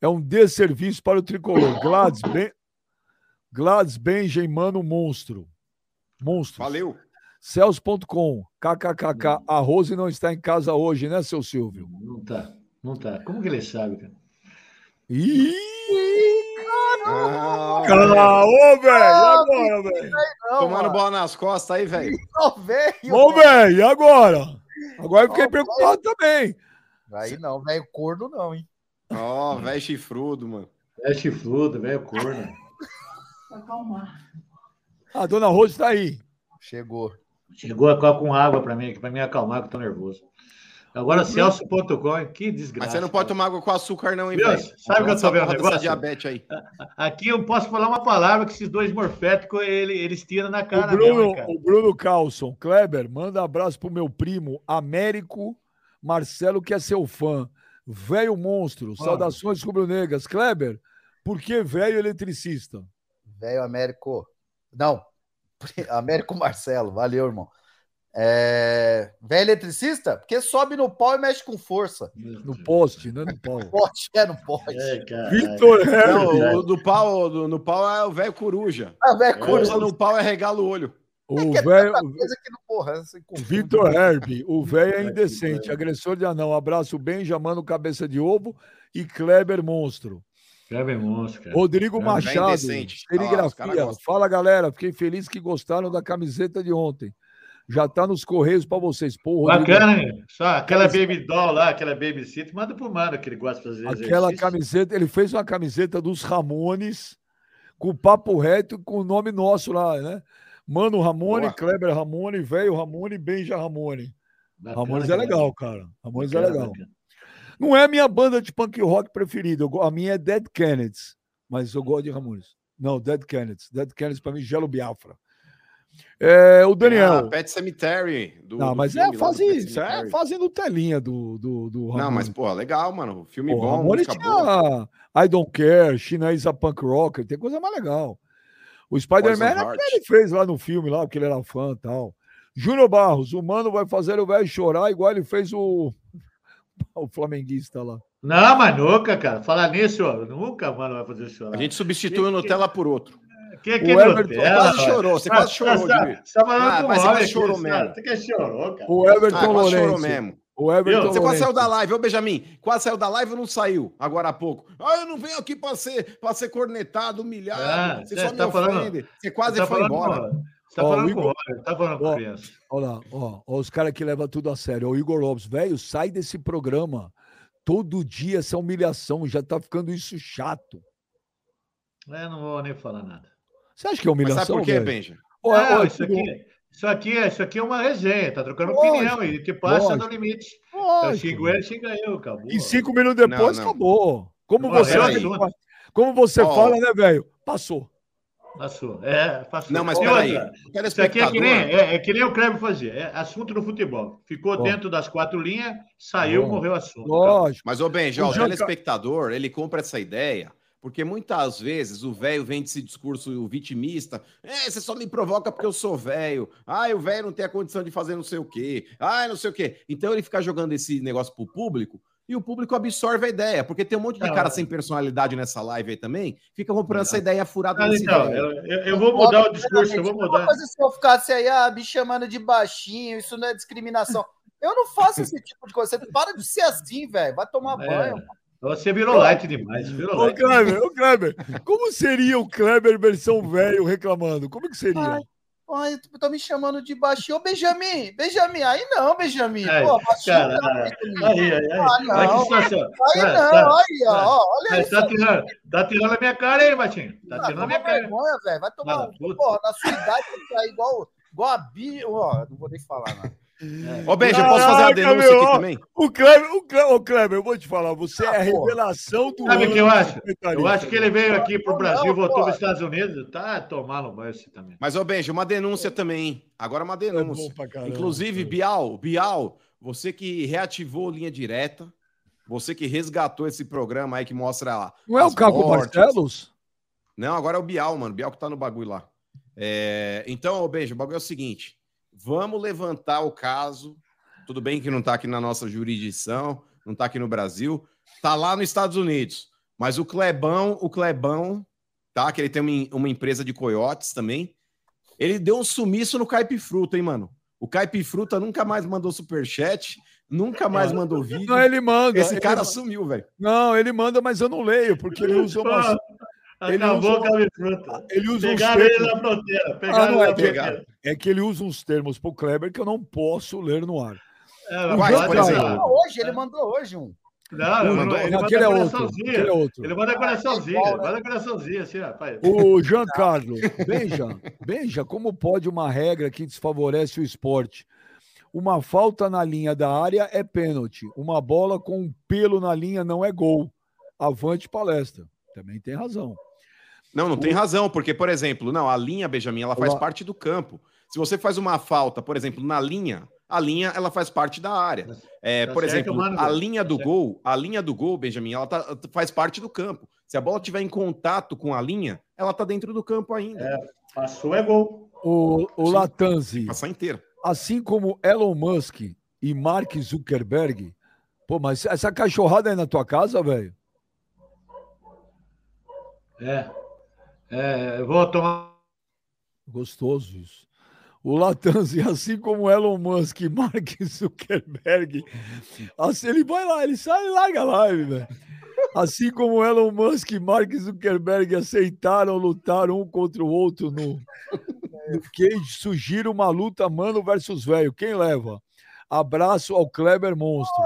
é um desserviço para o tricolor. Gladys, ben, Gladys Benjamin, mano, monstro. Monstro. Valeu. Celso.com, kkkk, a Rose não está em casa hoje, né, seu Silvio? Não tá, não tá. Como que ele sabe, cara? Ih, caramba! Ô, velho, agora, velho? Tomando bola nas costas aí, velho. Ô, velho, e agora? Agora eu fiquei preocupado também. Aí não, velho corno não, hein? Ó, oh, velho chifrudo, mano. Velho chifrudo, velho corno. Acalmar. A dona Rose tá aí. Chegou. Chegou a com água para mim, para me acalmar, que eu tô nervoso. Agora, Celso.com, que desgraça. Mas você não pode tomar água com açúcar, não, hein, velho? Sabe o que eu tô vendo negócio? diabetes aí. Aqui eu posso falar uma palavra que esses dois morféticos, ele, eles tiram na cara. O Bruno, mesmo, o Bruno Carlson, Kleber, manda abraço pro meu primo, Américo Marcelo, que é seu fã. Velho monstro, ah. saudações rubro-negras. Kleber, por que velho eletricista? Velho Américo. Não, [LAUGHS] Américo Marcelo, valeu, irmão. É... Velho eletricista? Porque sobe no pau e mexe com força. No poste, né? No pau. [LAUGHS] Poste, é no poste. É, Vitor Não, o do pau, do, no pau é o velho coruja. Ah, velho coruja. no pau é regala o olho. O é velho. Vitor Herb, o velho é indecente, agressor de anão. Abraço Benjamin, cabeça de ovo e Kleber Monstro. Kleber Monstro. Cara. Rodrigo é Machado, serigrafia. Fala galera, fiquei feliz que gostaram da camiseta de ontem já tá nos correios para vocês. Porra, Bacana, hein? Só aquela baby doll lá, aquela baby sit, manda pro mano que ele gosta de fazer Aquela exercício. camiseta, ele fez uma camiseta dos Ramones com papo reto com o nome nosso lá, né? Mano Ramone, Boa. Kleber Ramone, velho Ramone, Benja Ramone. Bacana, Ramones é legal, cara. Ramones é bacana, é legal. Bacana. Não é a minha banda de punk rock preferida. A minha é Dead Kennedys, mas eu gosto de Ramones. Não, Dead Kennedys. Dead Kennedys para mim, Gelo Biafra. É, o Daniel. Ah, Pet Cemetery. Do, não, mas é fase, isso é fazendo telinha do, do, do Não, mas, pô, legal, mano. Filme pô, bom. Música tinha I Don't Care, Chinesa Punk Rocker, tem coisa mais legal. O Spider-Man é que ele fez lá no filme, lá, porque ele era fã e tal. Júnior Barros, o mano vai fazer o velho chorar igual ele fez o, [LAUGHS] o flamenguista lá. Não, mas nunca, cara. Falar nisso, ó, nunca, mano, vai fazer chorar. A gente substitui o Nutella por outro. Que, que o Everton quase chorou, você quase chorou, Você tá falando ah, mas você quase chorou mesmo. Você que chorou, cara. O Everton ah, Lourenço. chorou mesmo. O Everton você quase saiu da live, ô Benjamin. Quase saiu da live ou não saiu agora há pouco? Ah, eu não venho aqui para ser, pra ser cornetado, humilhado. Ah, você, só tá me falando, ofende. Você quase tá foi embora. Você tá falando Igor, com tá falando com criança. Olha lá, ó, ó, os caras que levam tudo a sério. O Igor Lopes, velho, sai desse programa. Todo dia essa humilhação, já tá ficando isso chato. É, não vou nem falar nada. Você acha que é humilhação? Mas sabe por quê, Benja? Não, isso, aqui, isso, aqui, isso aqui é uma resenha, tá trocando lógico, opinião e que passa lógico, no limite. Lógico. Eu xingo ele, xinga eu, acabou. E cinco minutos depois, não, não. acabou. Como não, você, é como você oh. fala, né, velho? Passou. Passou. É, passou. Não, mas peraí. Isso aqui é que, nem, é, é que nem o Kleber fazia. É assunto do futebol. Ficou oh. dentro das quatro linhas, saiu, oh. morreu o assunto. Lógico. Mas, ô Benja, o, o telespectador, ele compra essa ideia porque muitas vezes o velho vem desse discurso vitimista. É, você só me provoca porque eu sou velho. Ah, o velho não tem a condição de fazer não sei o quê. Ah, não sei o quê. Então ele fica jogando esse negócio pro público e o público absorve a ideia, porque tem um monte de cara sem personalidade nessa live aí também, fica comprando essa ideia furada. Ah, então, eu, eu, vou mudar o discurso, eu vou mudar. Mas se eu ficasse aí, ah, me chamando de baixinho, isso não é discriminação. Eu não faço [LAUGHS] esse tipo de coisa. Você para de ser assim, velho. Vai tomar é. banho. Você virou light demais. Virou ô, light. Kleber, ô, Kleber, como seria o Kleber versão velho reclamando? Como que seria? Ai, ai tu tá me chamando de baixinho. Ô, Benjamin, Benjamin, aí não, Benjamin. Aí, Pô, baixinho cara, não, Aí, aí, aí. Ah, não. Aí, aí não, tá, aí, ó. Olha aí. Tá tirando, tá tirando a minha cara aí, Batinho. Tá ah, tirando a minha cara. Vergonha, velho. Vai tomar. Porra, na sua idade, tá igual, igual a Bi. Ó, não vou nem falar nada. É. Ô, Benja, posso fazer uma denúncia meu, aqui também? O Kleber, o Kleber, Kleber, eu vou te falar, você ah, é a revelação do. Sabe o que eu acho? Eu acho que ele veio aqui pro Brasil, voltou para os Estados Unidos, tá tomando banho também. Mas, ô, Benja, uma denúncia também, hein? Agora uma denúncia. É caramba, Inclusive, Bial, Bial, você que reativou linha direta, você que resgatou esse programa aí que mostra lá. Não é o Caco Barcelos? Não, agora é o Bial, mano. Bial que tá no bagulho lá. É... Então, ô, Benja, o bagulho é o seguinte. Vamos levantar o caso. Tudo bem que não está aqui na nossa jurisdição, não está aqui no Brasil, está lá nos Estados Unidos. Mas o Clebão, o Clebão, tá? Que ele tem uma, uma empresa de coiotes também. Ele deu um sumiço no Caipifruta, hein, mano? O Caipifruta nunca mais mandou superchat, nunca mais mandou vídeo. Não, ele manda. Esse cara sumiu, velho. Não, ele manda, mas eu não leio, porque ele usa umas, [LAUGHS] ele Acabou usa, a fruta. Ele usa Pegaram ele na fronteira. Pegaram ah, é, que, é que ele usa uns termos pro Kleber que eu não posso ler no ar. É, vai, por exemplo. Hoje, ele mandou hoje um. Não, ele, mandou, ele, não, aquele, é outro, aquele é outro. Ele manda coraçãozinho, é manda coraçãozinho, assim, rapaz. O Jean Carlos, beija, beija, como pode uma regra que desfavorece o esporte? Uma falta na linha da área é pênalti. Uma bola com um pelo na linha não é gol. Avante palestra. Também tem razão. Não, não o... tem razão, porque, por exemplo, não, a linha, Benjamin, ela faz parte do campo. Se você faz uma falta, por exemplo, na linha, a linha ela faz parte da área. É, tá por exemplo, mano, a linha do tá gol, a linha do gol, Benjamin, ela tá, faz parte do campo. Se a bola tiver em contato com a linha, ela tá dentro do campo ainda. É, passou é gol. O, o Latanzi. Passar inteira. Assim como Elon Musk e Mark Zuckerberg. Pô, mas essa cachorrada aí na tua casa, velho? É. É, vou tomar. Gostoso isso. O Latanzi, assim como Elon Musk e Mark Zuckerberg, assim, ele vai lá, ele sai e larga a live, velho. Assim como Elon Musk e Mark Zuckerberg aceitaram lutar um contra o outro no, no cage, surgiram uma luta mano versus velho. Quem leva? Abraço ao Kleber Monstro.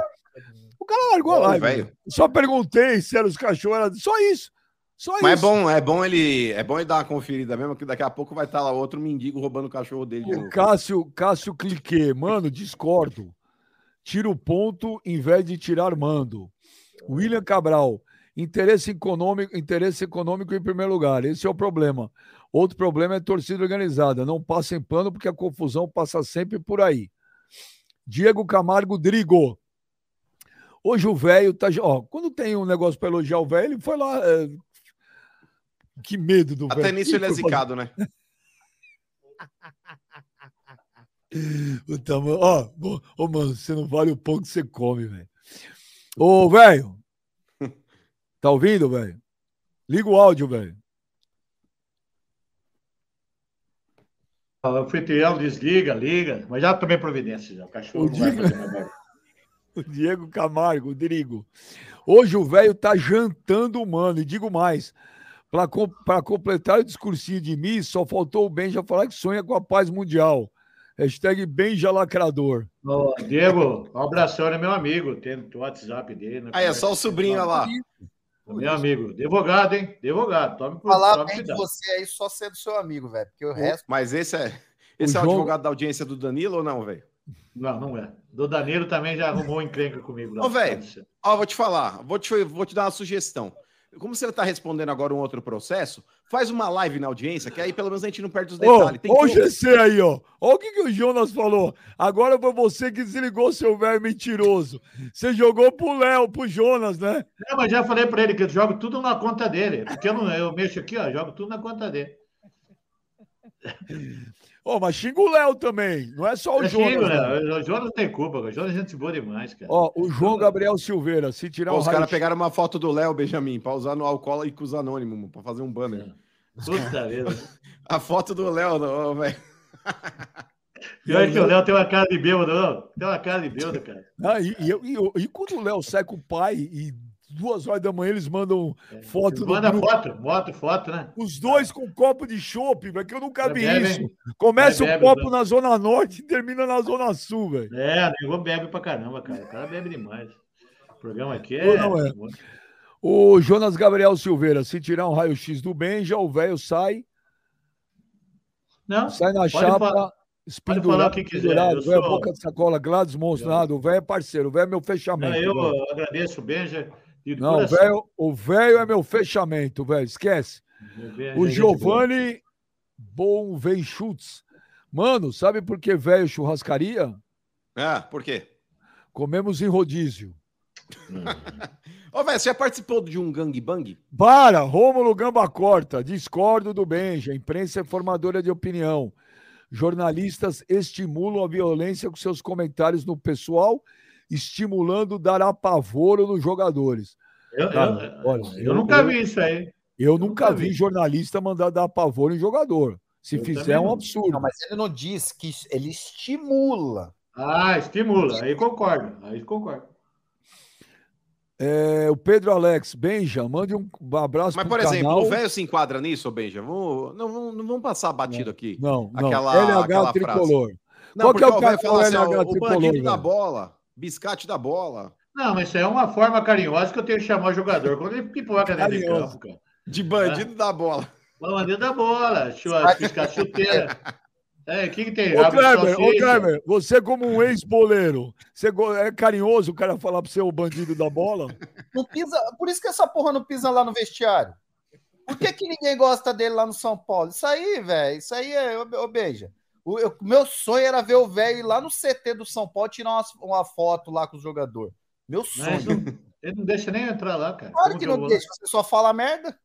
O cara largou a live. velho. Só perguntei se eram os cachorros, só isso. Só Mas é isso. é bom, é bom ele, é bom ele dar uma conferida mesmo, que daqui a pouco vai estar lá outro mendigo roubando o cachorro dele. de O. Cássio, Cássio Cliquet, mano, discordo. Tira o ponto em vez de tirar mando. William Cabral, interesse econômico, interesse econômico em primeiro lugar. Esse é o problema. Outro problema é torcida organizada. Não passem pano porque a confusão passa sempre por aí. Diego Camargo Drigo. Hoje o velho tá. Ó, quando tem um negócio para elogiar o velho, ele foi lá. é, Que medo do velho. Até nisso ele é zicado, né? Puta, [LAUGHS] mano, ó, ô, ô, mano, você não vale o pão que você come, velho. Ô, velho. [LAUGHS] Tá ouvindo, velho? Liga o áudio, velho. O anfitrião desliga, liga. Mas já tomei providência. Já. O cachorro O não vai Diego-. [LAUGHS] O Diego Camargo, o Drigo. Hoje o velho tá jantando o mano. E digo mais. Para completar o discursinho de mim, só faltou o Benja falar que sonha com a paz mundial. Hashtag Benja Lacrador. Ô, Diego, um abração, é meu amigo. Tem o WhatsApp dele. né? Aí é só o sobrinho lá. Meu amigo. Advogado, hein? Advogado. Tome, Falar tome bem de você aí só sendo seu amigo, velho. Porque o resto. Mas esse é, esse O é o João- advogado da audiência do Danilo ou não, velho? Não, não é. Do Danilo também já arrumou encrenca comigo. Ô, velho. Ó, vou te falar, vou te, vou te dar uma sugestão. Como você tá respondendo agora um outro processo, faz uma live na audiência, que aí pelo menos a gente não perde os Ô, detalhes. Tem ó o. GC aí, ó. Olha o que, que o Jonas falou. Agora foi você que desligou seu velho mentiroso. Você jogou pro Léo, pro Jonas, né? Não, mas já falei para ele que eu jogo tudo na conta dele. Porque eu, não, eu mexo aqui, ó, jogo tudo na conta dele. Ô, mas xinga o Léo também. Não é só o Eu Jonas. xingo, né? O Jonas não tem culpa, o Jonas é gente boa demais, cara. Ó, o João Gabriel Silveira, se tirar Pô, um os caras pegaram uma foto do Léo Benjamin pra usar no Alcola e com os anônimos, pra fazer um banner. Puta vida. [LAUGHS] A foto do Léo, ó, velho. Pior é que o Léo tem uma cara de bêbado, não. Tem uma cara de bêbado, cara. Ah, e, e, e- e quando o Léo sai com o pai e duas horas da manhã eles mandam foto do Manda grupo, foto, foto, foto, né? os dois com um copo de chopp, velho, que eu nunca vi Bebe, isso. Começa o Bebe, copo na Zona Norte e termina na Zona Sul, velho. É, o nego bebe pra caramba, cara. O cara bebe demais. O programa aqui é. não é? O Jonas Gabriel Silveira, se tirar um raio-x do Benja, o velho sai, Não, sai na pode chapa, falar- falar o que quiser, eu velho, sou- boca de sacola, Gladys Monstro, o velho é parceiro, o velho é meu fechamento. não, eu velho. agradeço o Benja. Não, o coração. velho, o velho é meu fechamento, velho, esquece. O é. Giovanni Bonvenschutz. Mano, sabe por que velho churrascaria? Ah, por quê? Comemos em rodízio. Ô, velho, você já participou de um gangbang? Para, Rômulo Gamba Corta, discordo do Benja. Imprensa é formadora de opinião. Jornalistas estimulam a violência com seus comentários no pessoal, estimulando dar apavoro nos jogadores. Eu, Cara, eu- olha, eu eu- nunca vi isso aí. Eu nunca nunca vi vi. jornalista mandar dar apavoro em jogador. Se Eu fizer, é um não. absurdo. Não, mas ele não diz que ele estimula. Ah, estimula. Aí concordo. Aí concordo. É, o Pedro Alex, Benja, mande um abraço Mas, pro por exemplo, canal. o velho se enquadra nisso, Benja? Vamos, não, não, não vamos passar batido aqui. Não, não. Aquela- LH aquela Tricolor. Não, Qual que é o velho canal fala assim, ó, o tricolor, bandido da bola, biscate da bola. Não, mas isso é uma forma carinhosa que eu tenho que chamar o jogador quando ele pipoca dentro de Carinhoso. campo, cara. De bandido da bola. Bandeira da bola, piscar chuteira. [LAUGHS] É, o que, que tem? Ô, de Kleber, ô, salsicha? Kleber, você como um ex-boleiro, você é carinhoso o cara falar pra você o bandido da bola? Não pisa, por isso que essa porra não pisa lá no vestiário. Por que, que ninguém gosta dele lá no São Paulo? Isso aí, velho, isso aí é. Ô, ô, beija. O eu- meu sonho era ver o velho ir lá no CT do São Paulo tirar uma, uma foto lá com os jogadores. Meu sonho. não- ele não deixa nem entrar lá, cara. Claro Como que eu não vou? deixa, você só fala merda.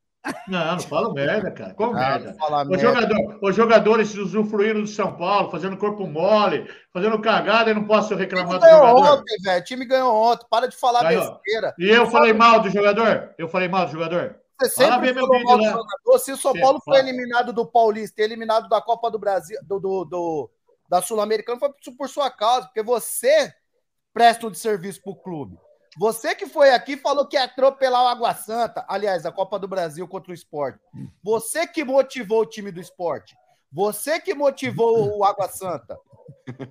Não, não falo merda, cara. Qual ah, merda? O jogador, os jogadores usufruíram do São Paulo, fazendo corpo mole, fazendo cagada, e não posso reclamar do jogador. ontem, velho. O time ganhou ontem. Para de falar ganhou. besteira. E eu falei mal do jogador? Eu falei mal do jogador? Você sempre falou mal do jogador. Se o São Paulo foi eliminado do Paulista, eliminado da Copa do Brasil, do, do, do da Sul-Americana, foi por sua causa, porque você presta um de serviço pro clube. Você que foi aqui falou que ia atropelar o Água Santa. Aliás, a Copa do Brasil contra o esporte. Você que motivou o time do esporte. Você que motivou o Água Santa.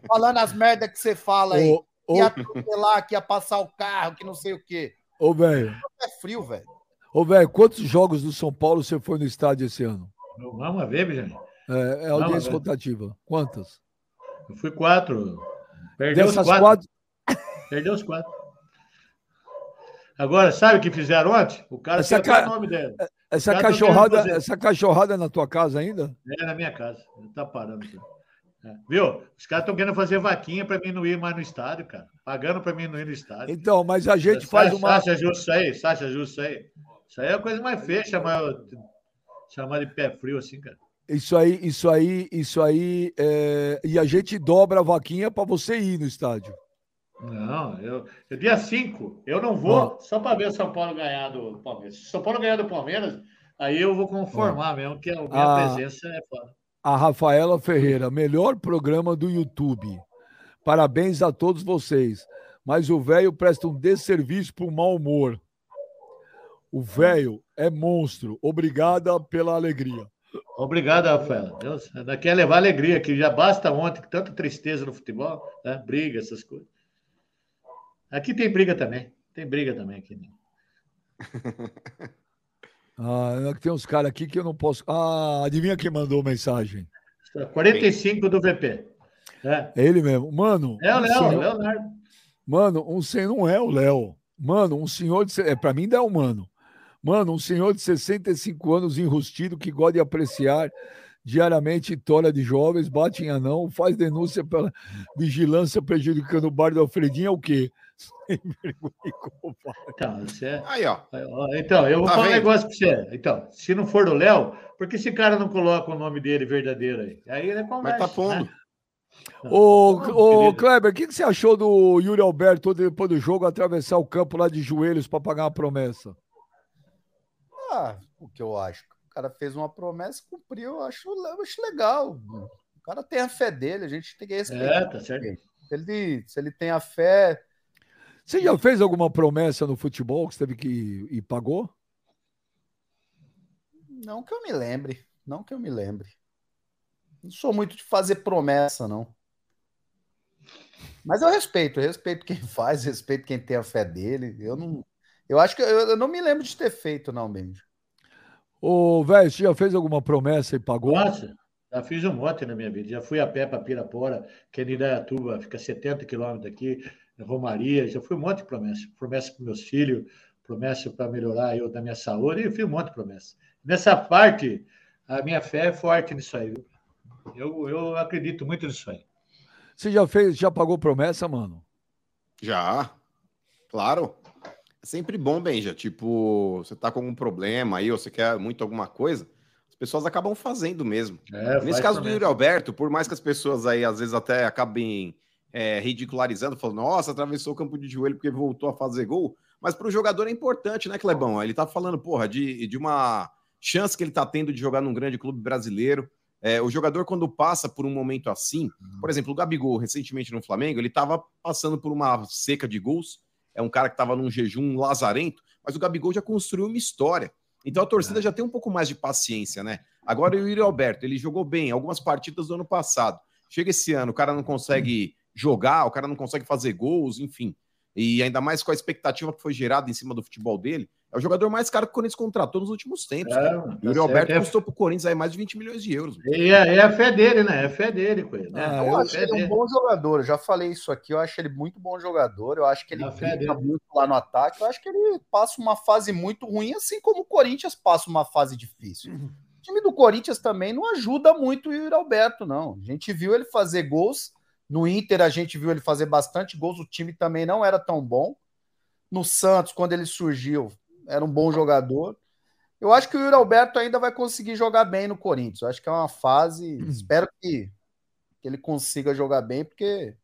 Falando as merdas que você fala aí. Ô, que ia atropelar, que ia passar o carro, que não sei o quê. Ô, velho. É frio, velho. Ô, velho, quantos jogos do São Paulo você foi no estádio esse ano? Vamos ver, Bijane. É, é audiência contativa. Quantas? Eu fui quatro. Perdeu Dessas os quatro. quatro. Perdeu os quatro. Agora, sabe o que fizeram ontem? O cara essa ca... o nome dele. Essa cachorrada, essa cachorrada é na tua casa ainda? É na minha casa. Tá parando. É. Viu? Os caras estão querendo fazer vaquinha para mim não ir mais no estádio, cara. Pagando para mim não ir no estádio. Então, mas a gente faz uma. Sacha justo isso aí, Sacha justo isso aí. Isso aí é a coisa mais feia, chamar, chamar de pé frio assim, cara. Isso aí, isso aí, isso aí. É... E a gente dobra a vaquinha para você ir no estádio. Não, eu, eu dia 5, eu não vou só para ver São Paulo ganhar do Palmeiras. Se São Paulo ganhar do Palmeiras, aí eu vou conformar mesmo, que a minha a, presença é foda. A Rafaela Ferreira, melhor programa do YouTube. Parabéns a todos vocês. Mas o velho presta um desserviço pro mau humor. O velho é monstro. Obrigada pela alegria. Obrigado, Rafaela. Deus, daqui é levar alegria, que já basta ontem, tanta tristeza no futebol, né? briga, essas coisas. Aqui tem briga também. Tem briga também aqui. Né? [LAUGHS] ah, tem uns caras aqui que eu não posso. Ah, adivinha quem mandou mensagem? 45 do VP. É. é ele mesmo. Mano. É o Léo, senhor... Leonardo. Mano, um senhor não é o Léo. Mano, um senhor de. É, pra mim, dá um mano. Mano, um senhor de 65 anos enrustido que gosta de apreciar diariamente tora de jovens, bate em anão, faz denúncia pela vigilância prejudicando o bar do Alfredinho, é o quê? [LAUGHS] Sem vergonha Então, você... Aí, ó. Então, eu vou tá falar vendo? um negócio pra você. Então, se não for do Léo, por que esse cara não coloca o nome dele verdadeiro aí? Aí ele conversa. Mas tá pondo. Né? Ô, ô Kleber, o que, que você achou do Yuri Alberto depois do jogo atravessar o campo lá de joelhos para pagar uma promessa? O que eu acho? O cara fez uma promessa e cumpriu, eu acho, eu acho legal. O cara tem a fé dele, a gente tem que respeitar. É, tá certo. Se ele, se ele tem a fé. Você já fez alguma promessa no futebol que você teve que e pagou? Não que eu me lembre. Não que eu me lembre. Não sou muito de fazer promessa, não. Mas eu respeito, eu respeito quem faz, [LAUGHS] respeito quem tem a fé dele. Eu não. Eu acho que eu, eu não me lembro de ter feito, não, Benji. Ô, velho, você já fez alguma promessa e pagou? Nossa, já fiz um monte na minha vida. Já fui a pé para Pirapora, que é em Idaiatuba, fica 70 quilômetros daqui, Romaria. Já fui um monte de promessa. Promessa para meus filhos, promessa para melhorar eu da minha saúde, e eu fiz um monte de promessa. Nessa parte, a minha fé é forte nisso aí. Eu, eu acredito muito nisso aí. Você já fez, já pagou promessa, mano? Já, claro. É sempre bom, Benja. Tipo, você tá com algum problema aí, ou você quer muito alguma coisa, as pessoas acabam fazendo mesmo. É, Nesse caso também. do Yuri Alberto, por mais que as pessoas aí às vezes até acabem é, ridicularizando, falando, nossa, atravessou o campo de joelho porque voltou a fazer gol. Mas para o jogador é importante, né, Clebão? Ele tá falando, porra, de, de uma chance que ele tá tendo de jogar num grande clube brasileiro. É, o jogador, quando passa por um momento assim, por exemplo, o Gabigol, recentemente no Flamengo, ele estava passando por uma seca de gols é um cara que estava num jejum lazarento, mas o Gabigol já construiu uma história. Então a torcida é. já tem um pouco mais de paciência, né? Agora o Yuri Alberto, ele jogou bem algumas partidas do ano passado. Chega esse ano, o cara não consegue jogar, o cara não consegue fazer gols, enfim. E ainda mais com a expectativa que foi gerada em cima do futebol dele. É o jogador mais caro que o Corinthians contratou nos últimos tempos. É, tá Yuri Alberto é... custou para o Corinthians aí mais de 20 milhões de euros. E é, é, a fé dele, né? É a fé dele com ele. Né? Ah, eu acho ele um bom jogador. Eu já falei isso aqui. Eu acho ele muito bom jogador. Eu acho que ele fica muito lá no ataque. Eu acho que ele passa uma fase muito ruim, assim como o Corinthians passa uma fase difícil. Uhum. O time do Corinthians também não ajuda muito o Yuri Alberto, não. A gente viu ele fazer gols. No Inter, a gente viu ele fazer bastante gols. O time também não era tão bom. No Santos, quando ele surgiu, era um bom jogador. Eu acho que o Yuri Alberto ainda vai conseguir jogar bem no Corinthians. Eu acho que é uma fase. Hum. Espero que, que ele consiga jogar bem, porque,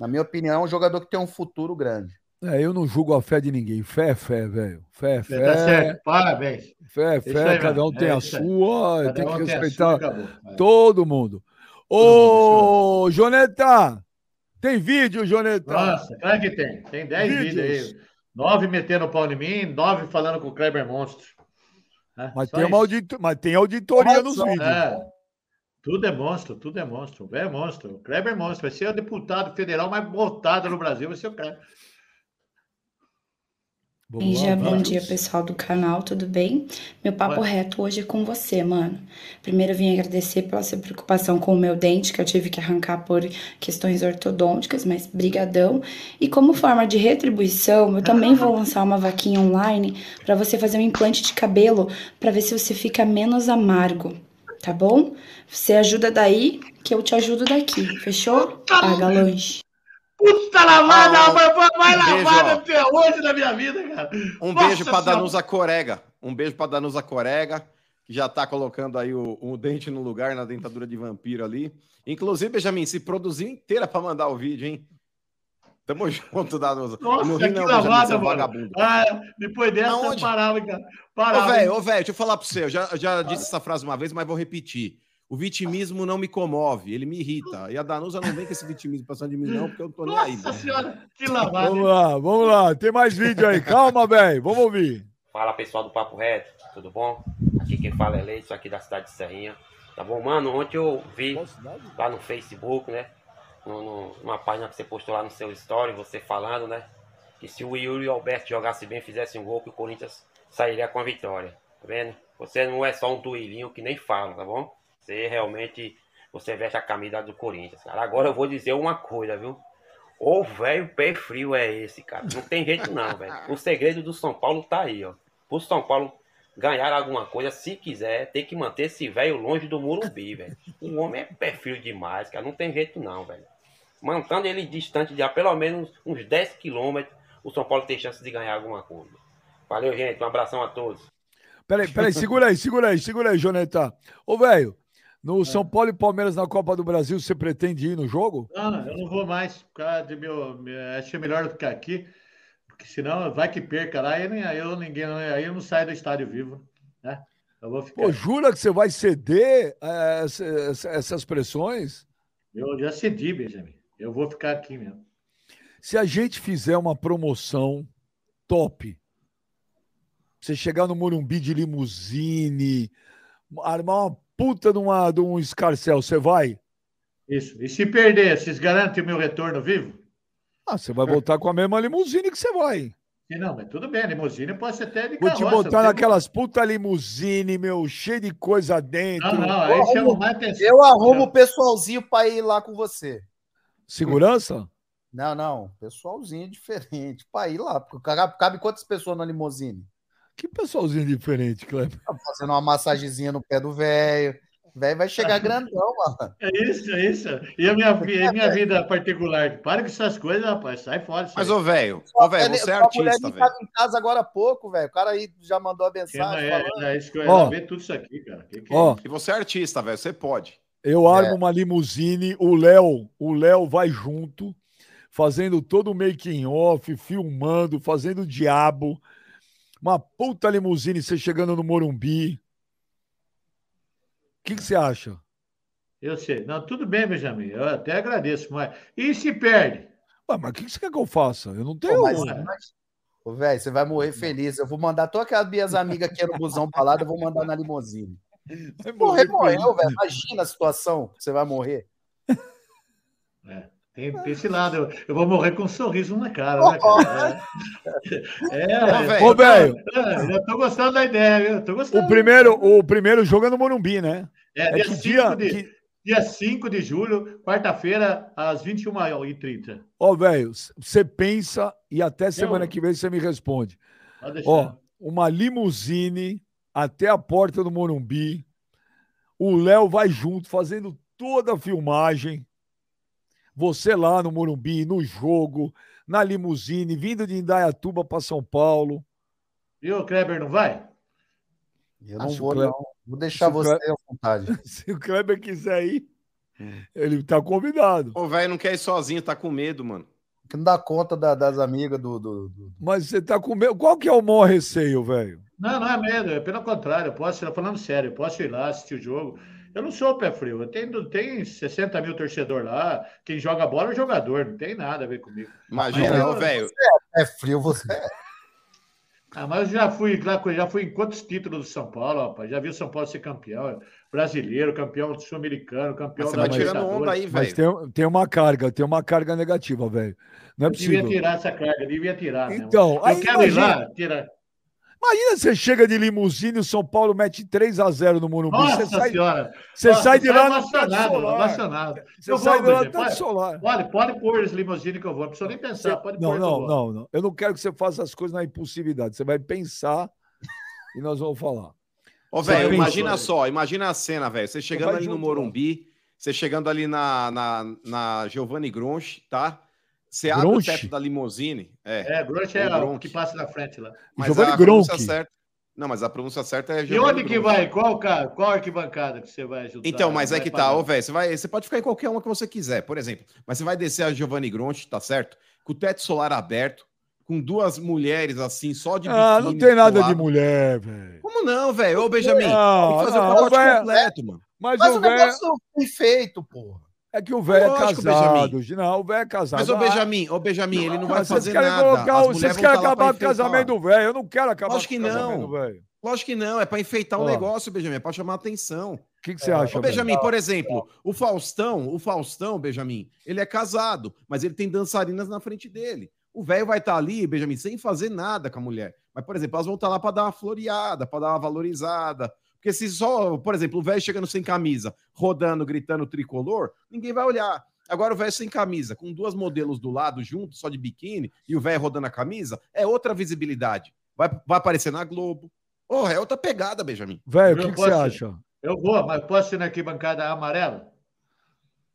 na minha opinião, é um jogador que tem um futuro grande. É, eu não julgo a fé de ninguém. Fé é fé, velho. Fé é fé. Tá certo. Parabéns. Fé é fé, cada um tem é, a sua, cada tem que respeitar sua, todo mundo. Ô, Joneta! Tem vídeo, Joneta? Nossa, claro que tem. Tem 10 vídeos aí. Nove metendo o pau em mim, nove falando com o Kleber Monstro. É, mas, tem uma audito... mas tem auditoria nos vídeos. É. Tudo é monstro, tudo é monstro. O é monstro. O Kleber é monstro. Vai ser o deputado federal mais votado no Brasil, vai ser o cara. Ija, bom dia pessoal do canal, tudo bem? Meu papo reto hoje é com você, mano. Primeiro vim agradecer pela sua preocupação com o meu dente, que eu tive que arrancar por questões ortodônticas, mas brigadão. E como forma de retribuição, eu também vou [LAUGHS] lançar uma vaquinha online para você fazer um implante de cabelo, para ver se você fica menos amargo, tá bom? Você ajuda daí, que eu te ajudo daqui, fechou? Paga lanche. Puta lavada, ah, mais um lavada até hoje na minha vida, cara. Um Nossa beijo para Danusa Corega. Um beijo para Danusa Corega, que já tá colocando aí o, o, dente no lugar, na dentadura de vampiro ali. Inclusive, Benjamin, se produziu inteira para mandar o vídeo, hein? Tamo [LAUGHS] junto, Danusa. Nossa, no que não, lavada, mano. Vagabundo. Ah, depois dessa Aonde? eu parava, cara. Parava. Ô, velho, ô, velho, deixa eu falar para você. Eu já, eu já disse essa frase uma vez, mas vou repetir. O vitimismo não me comove, ele me irrita. E a Danusa não vem com esse vitimismo passando de mim, não, porque eu não tô nem aí. Nossa senhora, que lavada. Vamos lá, vamos lá. Tem mais vídeo aí. Calma, velho. Vamos ouvir. Fala, pessoal do Papo Reto. Tudo bom? Aqui quem fala é Leite, aqui da cidade de Serrinha. Tá bom, mano? Ontem eu vi lá no Facebook, né? No, no, numa página que você postou lá no seu story, você falando, né? Que se o Yuri Alberto jogasse bem, fizesse um gol, que o Corinthians sairia com a vitória. Tá vendo? Você não é só um duelinho que nem fala, tá bom? Você realmente você veste a camisa do Corinthians, cara. Agora eu vou dizer uma coisa, viu? O velho pé frio é esse, cara. Não tem jeito não, velho. O segredo do São Paulo tá aí, ó. Pro São Paulo ganhar alguma coisa, se quiser, tem que manter esse velho longe do Murumbi, velho. O homem é pé frio demais, cara. Não tem jeito não, velho. Mantendo ele distante de pelo menos uns 10 quilômetros, o São Paulo tem chance de ganhar alguma coisa. Valeu, gente. Um abração a todos. Peraí, peraí, segura aí, segura aí, segura aí, Joneta. Ô, velho, no é. São Paulo e Palmeiras na Copa do Brasil, você pretende ir no jogo? Não, eu não vou mais, por causa de meu. Achei melhor ficar aqui, porque senão vai que perca lá, e nem, aí eu, ninguém, aí eu não saio do estádio vivo, né? Eu vou ficar. Pô, jura que você vai ceder é, essas, essas pressões? Eu já cedi, Benjamin. Eu vou ficar aqui mesmo. Se a gente fizer uma promoção top, você chegar no Morumbi de limusine, armar uma puta de, uma, de um escarcel, você vai? Isso. E se perder, vocês garantem o meu retorno vivo? Ah, você vai voltar com a mesma limusine que você vai. Não, mas tudo bem, limusine pode ser até de Vou te botar naquelas puta limusine, meu, cheio de coisa dentro. Não, não, aí chama mais atenção. Eu arrumo o pessoalzinho para ir lá com você. Segurança? Não, não, pessoalzinho diferente para ir lá. Porque cabe quantas pessoas na limusine? Que pessoalzinho diferente, Kleber. Tá fazendo uma massagenzinha no pé do velho. Velho vai chegar [LAUGHS] grandão, mano. É isso, é isso. E a minha, a minha vida particular? Para com essas coisas, rapaz. Sai fora. Sai. Mas, ô, velho, ô, velho, você é artista, velho. em casa agora há pouco, velho. O cara aí já mandou a mensagem. É, é, é isso que eu ia ver tudo isso aqui, cara. Que que é? E você é artista, velho. Você pode. Eu armo é. uma limusine, o Léo, o Léo vai junto, fazendo todo o making off, filmando, fazendo o diabo. Uma puta limusine, você chegando no Morumbi. O que, que você acha? Eu sei. Não, tudo bem, Benjamin. Eu até agradeço, mas. E se perde? Ué, mas o que, que você quer que eu faça? Eu não tenho. Mas, mas... Ô, velho, você vai morrer feliz. Eu vou mandar todas aquelas minhas amigas que eram busão pra lá, eu vou mandar na limusine. Vai morrer, morreu, velho. Imagina a situação você vai morrer. É. Tem, tem esse lado, eu, eu, vou morrer com um sorriso na cara, né, cara? É, é, Ô, velho. É, eu tô gostando da ideia, eu tô gostando. O primeiro, o primeiro jogo é no Morumbi, né? É, é dia 5 dia, de, que... dia 5 de julho, quarta-feira, às 21h30. Ó, velho, você pensa e até semana eu... que vem você me responde. Ó, uma limusine até a porta do Morumbi. O Léo vai junto, fazendo toda a filmagem você lá no Morumbi, no jogo, na limusine, vindo de Indaiatuba para São Paulo. E o Kleber não vai? Eu não vou, Kleber... não. Vou deixar você Kleber... à vontade. [LAUGHS] Se o Kleber quiser ir, hum. ele tá convidado. O velho não quer ir sozinho, tá com medo, mano. Que não dá conta da, das amigas do, do, do, Mas você tá com medo. Qual que é o maior receio, velho? Não, não é medo, é pelo contrário, eu posso ir falando sério, eu posso ir lá assistir o jogo. Eu não sou pé frio, eu tenho, tem 60 mil torcedor lá, quem joga bola é o jogador, não tem nada a ver comigo. Imagina, velho. É, é frio, você é. Ah, mas eu já fui, já fui em quantos títulos do São Paulo, rapaz? Já vi o São Paulo ser campeão, brasileiro, campeão sul-americano, campeão mas você da vai tirando onda aí, velho. Mas tem, tem uma carga, tem uma carga negativa, velho. Não é possível. Devia tirar essa carga, devia tirar. Então, eu quero imagina... ir lá, tirar. Imagina você chega de limusine e o São Paulo mete 3 a 0 no Morumbi. Nossa você sai, senhora! Você Nossa, sai de lá no Emocionado, Você sai de lá no solar. Pode, pode pôr as limusine que eu vou. Não precisa nem pensar. Pode não, não, não, não. Eu não quero que você faça as coisas na impulsividade. Você vai pensar e nós vamos falar. Ô, velho, imagina só. Imagina a cena, velho. Você chegando ali no Morumbi, você chegando ali na, na, na Giovanni Gronchi, tá? Você abre o teto da limousine. É, é Gronch é o que passa na frente lá. Mas Giovanni a pronúncia certa. Não, mas a pronúncia certa é Giovanni E onde que vai? Qual, cara, qual arquibancada que você vai ajudar? Então, mas é que tá, ô, velho. Você, vai, você pode ficar em qualquer uma que você quiser, por exemplo. Mas você vai descer a Giovanni Gronchi, tá certo? Com o teto solar aberto, com duas mulheres assim, só de Ah, não tem nada de mulher, velho. Como não, velho? Ô, Benjamin, não, tem que fazer não, o pacote véio, completo, mano. Mas, mas o, o negócio véio... feito, porra. É que o velho é casado. Benjamin. Não, o velho é casado. Mas o Benjamin, o Benjamin, ele não vai fazer nada. Colocar, vocês querem acabar com o casamento do velho. Eu não quero acabar Lógico com o casamento do velho. Lógico que não, é para enfeitar o negócio, Benjamin, é para chamar atenção. O que, que você é. acha? Ô, Benjamin, por exemplo, o Faustão, o Faustão, Benjamin, ele é casado, mas ele tem dançarinas na frente dele. O velho vai estar tá ali, Benjamin, sem fazer nada com a mulher. Mas, por exemplo, elas vão estar tá lá para dar uma floreada, para dar uma valorizada, porque se só, por exemplo, o velho chegando sem camisa, rodando, gritando tricolor, ninguém vai olhar. Agora o velho sem camisa, com duas modelos do lado juntos, só de biquíni, e o velho rodando a camisa, é outra visibilidade. Vai, vai aparecer na Globo. Oh, é outra pegada, Benjamin. Velho, o que, que você acha? Eu vou, mas posso ir na arquibancada amarela?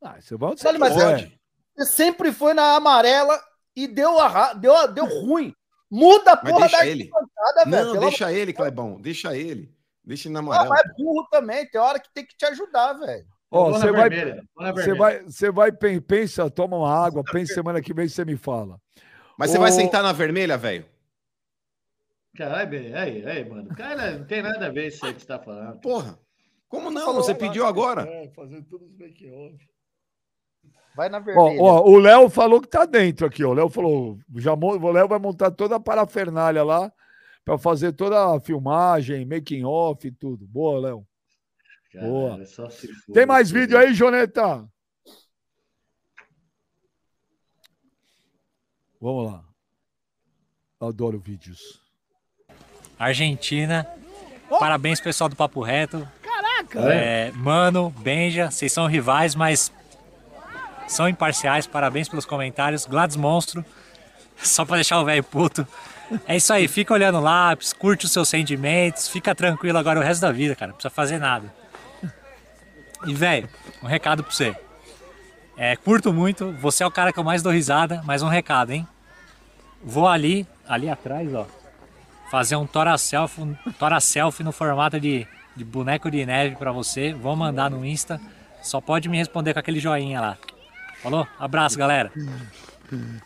Ah, você vai você mas pode. Você sempre foi na amarela e deu, a, deu, deu ruim. Muda a porra da arquibancada, velho. Não, deixa ele, Clebão, deixa ele. Deixa ele na moral. Ah, mas é burro também, tem hora que tem que te ajudar, velho. Ó, você vai, você vai, você vai, pensa, toma uma água, pensa semana que vem você me fala. Mas você vai sentar na vermelha, velho? Caralho, aí, aí, mano. Cara, não tem nada a ver isso aí que você tá falando. Porra, como não? Você pediu agora. É, fazendo tudo os make-off. Vai na vermelha. Ó, ó, o Léo falou que tá dentro aqui, ó. O Léo falou, já, o Léo vai montar toda a parafernália lá para fazer toda a filmagem, making off e tudo. Boa, Léo. Boa. Tem mais vídeo aí, Joneta? Vamos lá. Adoro vídeos. Argentina. Oh! Parabéns, pessoal do Papo Reto. Caraca! É, Mano, Benja, vocês são rivais, mas são imparciais. Parabéns pelos comentários. Gladys Monstro. [LAUGHS] Só para deixar o velho puto. É isso aí, fica olhando lápis, curte os seus sentimentos, fica tranquilo agora o resto da vida, cara. Não precisa fazer nada. E, velho, um recado pra você. É, curto muito, você é o cara que eu mais dou risada, mas um recado, hein? Vou ali, ali atrás, ó, fazer um tora selfie, um tora selfie no formato de, de boneco de neve para você. Vou mandar no Insta. Só pode me responder com aquele joinha lá. Falou? Abraço, galera.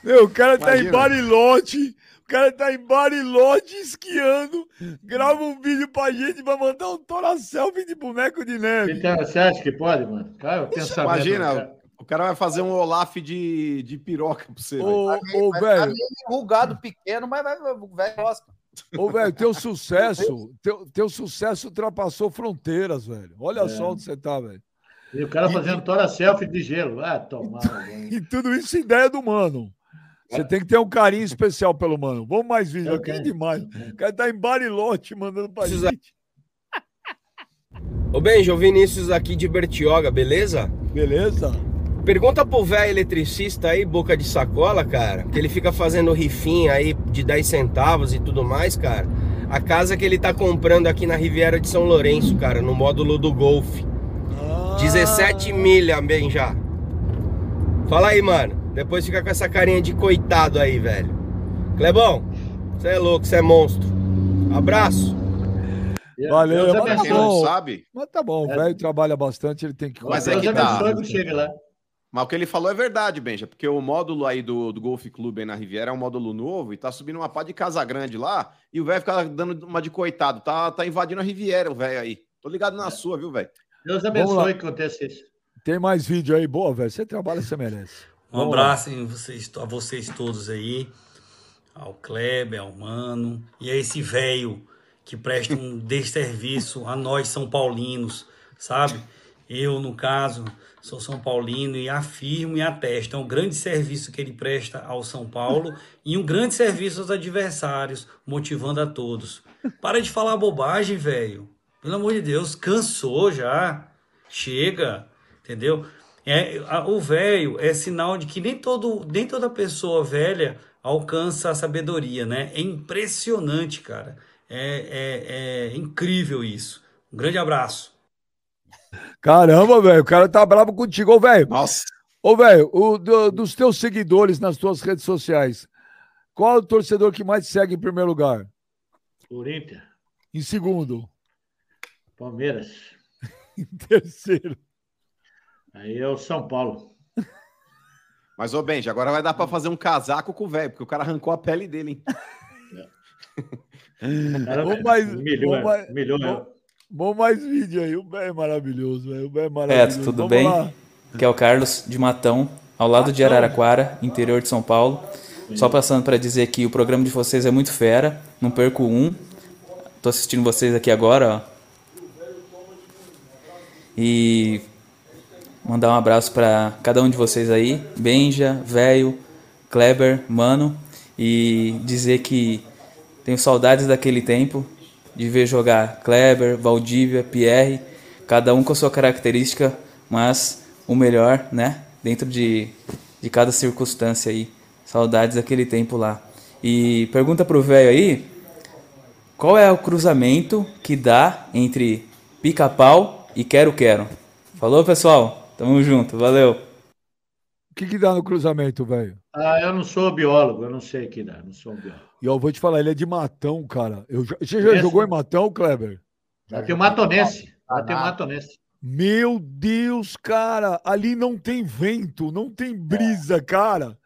Meu, o cara tá Imagina. em Barilote cara tá em Barilote esquiando, grava um vídeo pra gente pra mandar um tora selfie de boneco de neve. Então, você acha que pode, mano? Cara, Imagina, cara. o cara vai fazer um Olaf de, de piroca pra você. Ô, ô velho. Enrugado pequeno, mas vai, velho gosta. Ô, velho, teu [LAUGHS] sucesso, teu, teu sucesso ultrapassou fronteiras, velho. Olha é. só onde você tá, velho. E o cara fazendo toda selfie de gelo. Ah, tomar. [LAUGHS] E tudo isso ideia do mano. Você tem que ter um carinho especial pelo mano. Vamos mais vídeo aqui é demais. O cara tá em Barilote mandando pra gente. Ô Benjo, Vinícius aqui de Bertioga, beleza? Beleza. Pergunta pro velho eletricista aí, boca de sacola, cara, que ele fica fazendo rifinha aí de 10 centavos e tudo mais, cara. A casa que ele tá comprando aqui na Riviera de São Lourenço, cara, no módulo do Golf. Ah. 17 milha, bem já. Fala aí, mano. Depois fica com essa carinha de coitado aí, velho. Clebão, você é louco, você é monstro. Abraço. Valeu, Deus mas tá bom. sabe? Mas tá bom, o É. velho trabalha bastante, ele tem que Mas é que tá. chega lá. Mas o que ele falou é verdade, Benja, porque o módulo aí do, do Golf Clube aí na Riviera é um módulo novo e tá subindo uma pá de casa grande lá e o velho fica dando uma de coitado. Tá, tá invadindo a Riviera, o velho aí. Tô ligado na sua, viu, velho? Deus abençoe que aconteça isso. Tem mais vídeo aí, boa, velho. Você trabalha, você merece. Um abraço em vocês, a vocês todos aí, ao Kleber, ao Mano, e a esse velho que presta um [LAUGHS] desserviço a nós São Paulinos, sabe? Eu, no caso, sou São Paulino e afirmo e atesto. É um grande serviço que ele presta ao São Paulo e um grande serviço aos adversários, motivando a todos. Para de falar bobagem, velho. Pelo amor de Deus, cansou já. Chega, entendeu? É, a- o velho é sinal de que nem, todo, nem toda pessoa velha alcança a sabedoria, né? É impressionante, cara. É, é, é incrível isso. Um grande abraço. Caramba, velho, o cara tá bravo contigo, ô, velho. Nossa. Ô, velho, o do- dos teus seguidores nas tuas redes sociais, qual é o torcedor que mais te segue em primeiro lugar? Corinthians, Em segundo? Palmeiras. [LAUGHS] Em terceiro? Aí é o São Paulo. Mas, ô Benja, agora vai dar pra fazer um casaco com o velho, porque o cara arrancou a pele dele, hein? Cara, Vamos mais, humilhou, vamos mais, humilhou, vamos- vamos mais vídeo aí. O velho é maravilhoso, velho. O velho é Beto, maravilhoso. tudo Vamos bem? lá. Que é o Carlos de Matão, ao lado de Araraquara, interior de São Paulo. Só passando para dizer que o programa de vocês é muito fera, não perco um. Tô assistindo vocês aqui agora, ó. E mandar um abraço para cada um de vocês aí, Benja, Velho, Kleber, Mano, e dizer que tenho saudades daquele tempo de ver jogar Kleber, Valdívia, Pierre, cada um com a sua característica, mas o melhor, né? Dentro de, de cada circunstância aí. Saudades daquele tempo lá. E pergunta pro velho aí, qual é o cruzamento que dá entre pica-pau e quero-quero? Falou, pessoal? Tamo junto, valeu. O que, que dá no cruzamento, velho? Ah, eu não sou biólogo, eu não sei o que dá, não sou um biólogo. E eu vou te falar, ele é de Matão, cara. Eu já- você já Conheço. jogou em Matão, Kleber? Já tem o Matonense. Ah, Já tem o Matonense. Meu Deus, cara, ali não tem vento, não tem brisa, cara.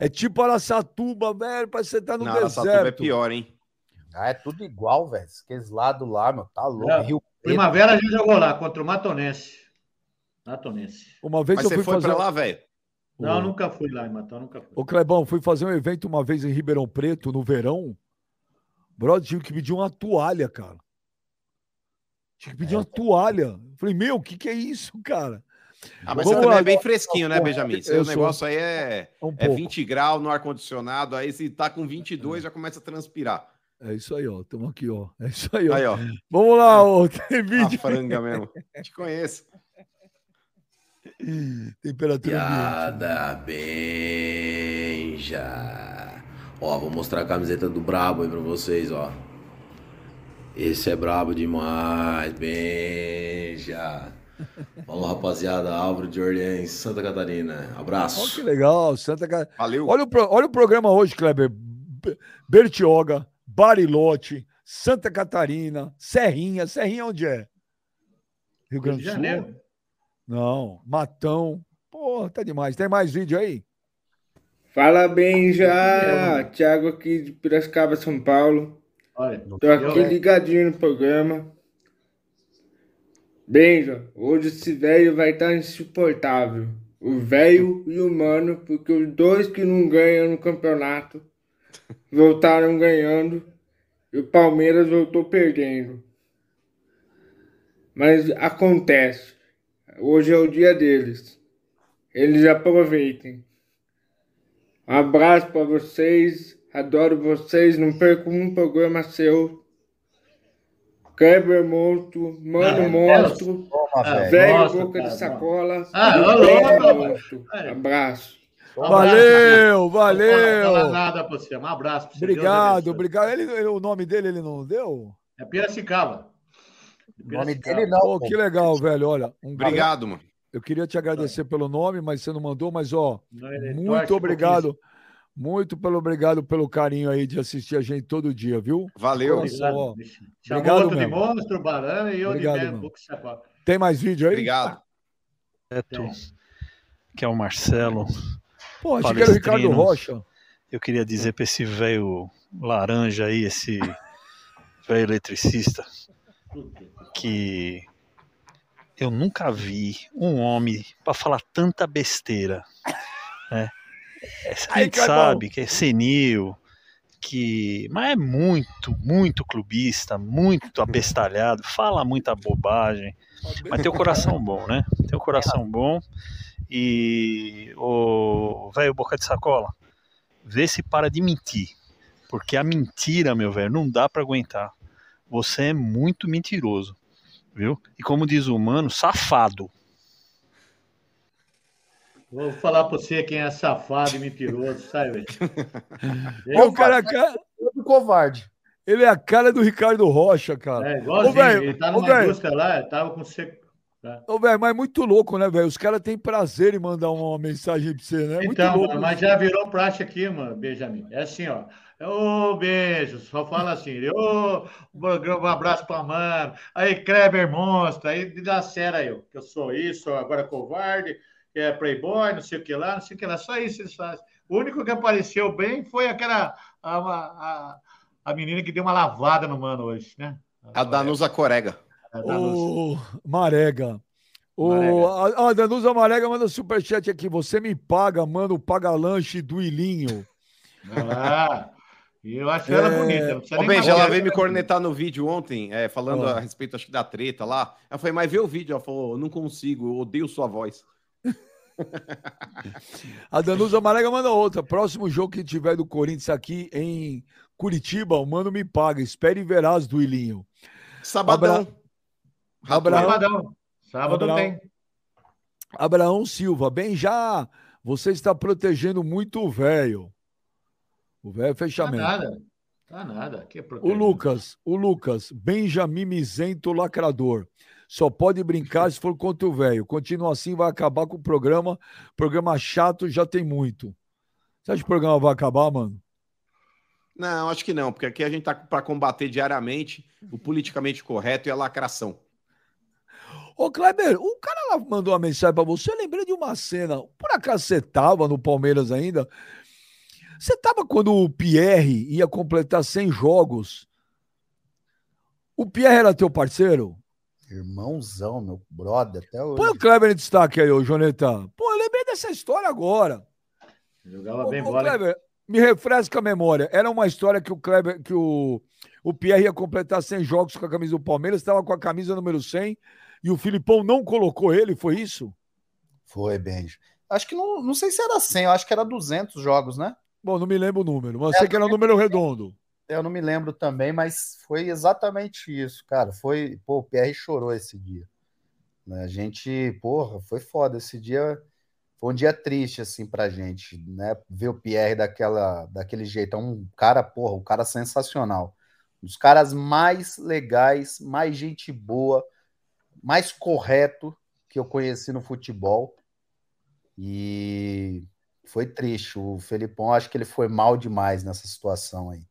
É tipo Araçatuba, velho, parece que você tá no Não, deserto. Araçatuba é pior, hein? Ah, é tudo igual, velho. Aqueles lados lá, meu, tá louco. Não, Rio. Primavera a gente jogou lá contra o Matonense. Matonense. Uma vez Mas eu você fui foi fazer... pra lá, velho? Não, nunca fui lá em Matão, nunca fui. Ô, Clebão, fui fazer um evento uma vez em Ribeirão Preto, no verão. Brother, tive que pedir uma toalha, cara. Tinha que pedir uma toalha. Falei, meu, o que, que é isso, cara? Ah, mas Vamos você também lá. é bem fresquinho, né, Benjamin? Eu Seu sou. negócio aí é, Um é pouco. 20 graus no ar-condicionado, aí se tá com 22 já começa a transpirar. É isso aí, ó. Estamos aqui, ó. É isso aí, ó. Aí, ó. Vamos lá, ó. [LAUGHS] Tem A vídeo. franga mesmo. Te conheço. Temperatura Piada Benja. Ó, vou mostrar a camiseta do Brabo aí pra vocês, ó. Esse é brabo demais, Benja. Falou, rapaziada. Álvaro de Orleans, Santa Catarina. Olha Abraço. que legal, Santa Catarina. Valeu. Olha o, pro- olha o programa hoje, Kleber. Be- Bertioga, Barilote, Santa Catarina, Serrinha. Serrinha onde é? Rio Grande de do Sul? Janeiro. Não, Matão. Pô, tá demais. Tem mais vídeo aí? Fala bem já, Thiago aqui de Piracicaba, São Paulo. Olha, Tô aqui eu- ligadinho no programa. Benja, hoje esse velho vai estar insuportável. O velho e o mano, porque os dois que não ganham no campeonato [LAUGHS] voltaram ganhando e o Palmeiras voltou perdendo. Mas acontece. Hoje é o dia deles. Eles aproveitem. Um abraço para vocês. Adoro vocês. Não perco um programa seu. Kleber Monstro, Mano Ah, Monstro, Toma, velho. Nossa, Boca cara, de Sacola. Ah, louco, Monstro. Aí. Abraço. Um Valeu, Não fala valeu. nada pra você. Um abraço pra você. Deus Obrigado, abençoe. obrigado. Ele, ele- o nome dele ele não deu? É Piracicaba. O nome dele não. Pô, que legal, velho. Olha, um grande- Obrigado, mano. Eu queria te agradecer pelo nome, mas você não mandou. Mas, ó, torce muito obrigado. Muito pelo obrigado pelo carinho aí de assistir a gente todo dia, viu? Valeu. Obrigado. Chamou Obrigado outro de monstro, barana e eu Obrigado, de mesmo. Tem mais vídeo aí? Obrigado. Neto, que é o Marcelo. Pô, achei que era o Ricardo. Rocha. Eu queria dizer para esse velho laranja aí, esse [LAUGHS] velho eletricista, que eu nunca vi um homem para falar tanta besteira. Né? É, A gente sabe que é senil, que mas é muito, muito clubista, muito abestalhado, fala muita bobagem, mas tem o coração bom, né? Tem o coração bom e o velho boca de sacola, vê se para de mentir, porque a mentira, meu velho, não dá para aguentar. Você é muito mentiroso, viu? E como diz o humano, safado. Vou falar pra você quem é safado e mentiroso, sai, velho. [LAUGHS] O cara é cara... do covarde. Ele é a cara do Ricardo Rocha, cara. É, Ô, igualzinho. velho, ele tá ô, numa velho, indústria lá, tava com. Tá? ô, velho, mas é muito louco, né, velho? Os caras têm prazer em mandar uma mensagem pra você, né? É muito Então, louco. mas já virou praxe aqui, mano, Benjamin. É assim, ó. Ô, beijo, só fala assim. Ô, um abraço pra mano. Aí, Kleber Monstro, aí dá sério aí, ó, que eu sou isso, agora covarde, que é playboy, não sei o que lá, não sei o que lá. Só isso eles fazem. O único que apareceu bem foi aquela. A, a, a menina que deu uma lavada no mano hoje, né? A Danusa Corega. Ô, Marega. O, Marega. a, a Danusa Marega manda superchat aqui. Você me paga, mano, paga lanche do Ilinho. Ah, eu acho ela É, bonita. Ô, ela veio me cornetar no vídeo ontem, é, falando Ah. a respeito, acho que da treta lá. Ela falou, mas vê o vídeo. Ela falou, não consigo, eu odeio sua voz. [LAUGHS] A Danusa Marega manda outra. Próximo jogo que tiver do Corinthians aqui em Curitiba, o mano me paga. Espere e verás do Ilinho. Sabadão. Abraão, Sabadão. Sábado Abraão. tem. Abraão Silva, bem já. Você está protegendo muito o velho. O velho é Tá fechamento. nada. Tá nada. Que O. Lucas, o Lucas, Benjamin Mizento Lacrador. Só pode brincar se for contra o velho. Continua assim, vai acabar com o programa. Programa chato já tem muito. Você acha que o programa vai acabar, mano? Não, acho que não, porque aqui a gente tá para combater diariamente o politicamente correto e a lacração. Ô, Kleber, o cara lá mandou uma mensagem pra você. Eu lembrei de uma cena. Por acaso você tava no Palmeiras ainda? Você tava quando o Pierre ia completar 100 jogos? O Pierre era teu parceiro? Irmãozão, meu brother, até hoje. Põe o Kleber em destaque aí, ô Joneta. Pô, eu lembrei dessa história agora. Jogava Ô, bem ô, bola. Kleber, me refresca a memória. Era uma história que o Kleber, que o, o Pierre ia completar 100 jogos com a camisa do Palmeiras, estava com a camisa número 100 e o Filipão não colocou ele, foi isso? Foi, Benji. Acho que não, não sei se era 100, eu acho que era 200 jogos, né? Bom, não me lembro o número, mas eu sei que era um número redondo. Eu não me lembro também, mas foi exatamente isso, cara. Foi, pô, o PR chorou esse dia. Né? A gente, porra, foi foda esse dia. Foi um dia triste assim pra gente, né? Ver o Pierre daquela, daquele jeito, é um cara, porra, um cara sensacional. Um dos caras mais legais, mais gente boa, mais correto que eu conheci no futebol. E foi triste. O Felipão, acho que ele foi mal demais nessa situação aí.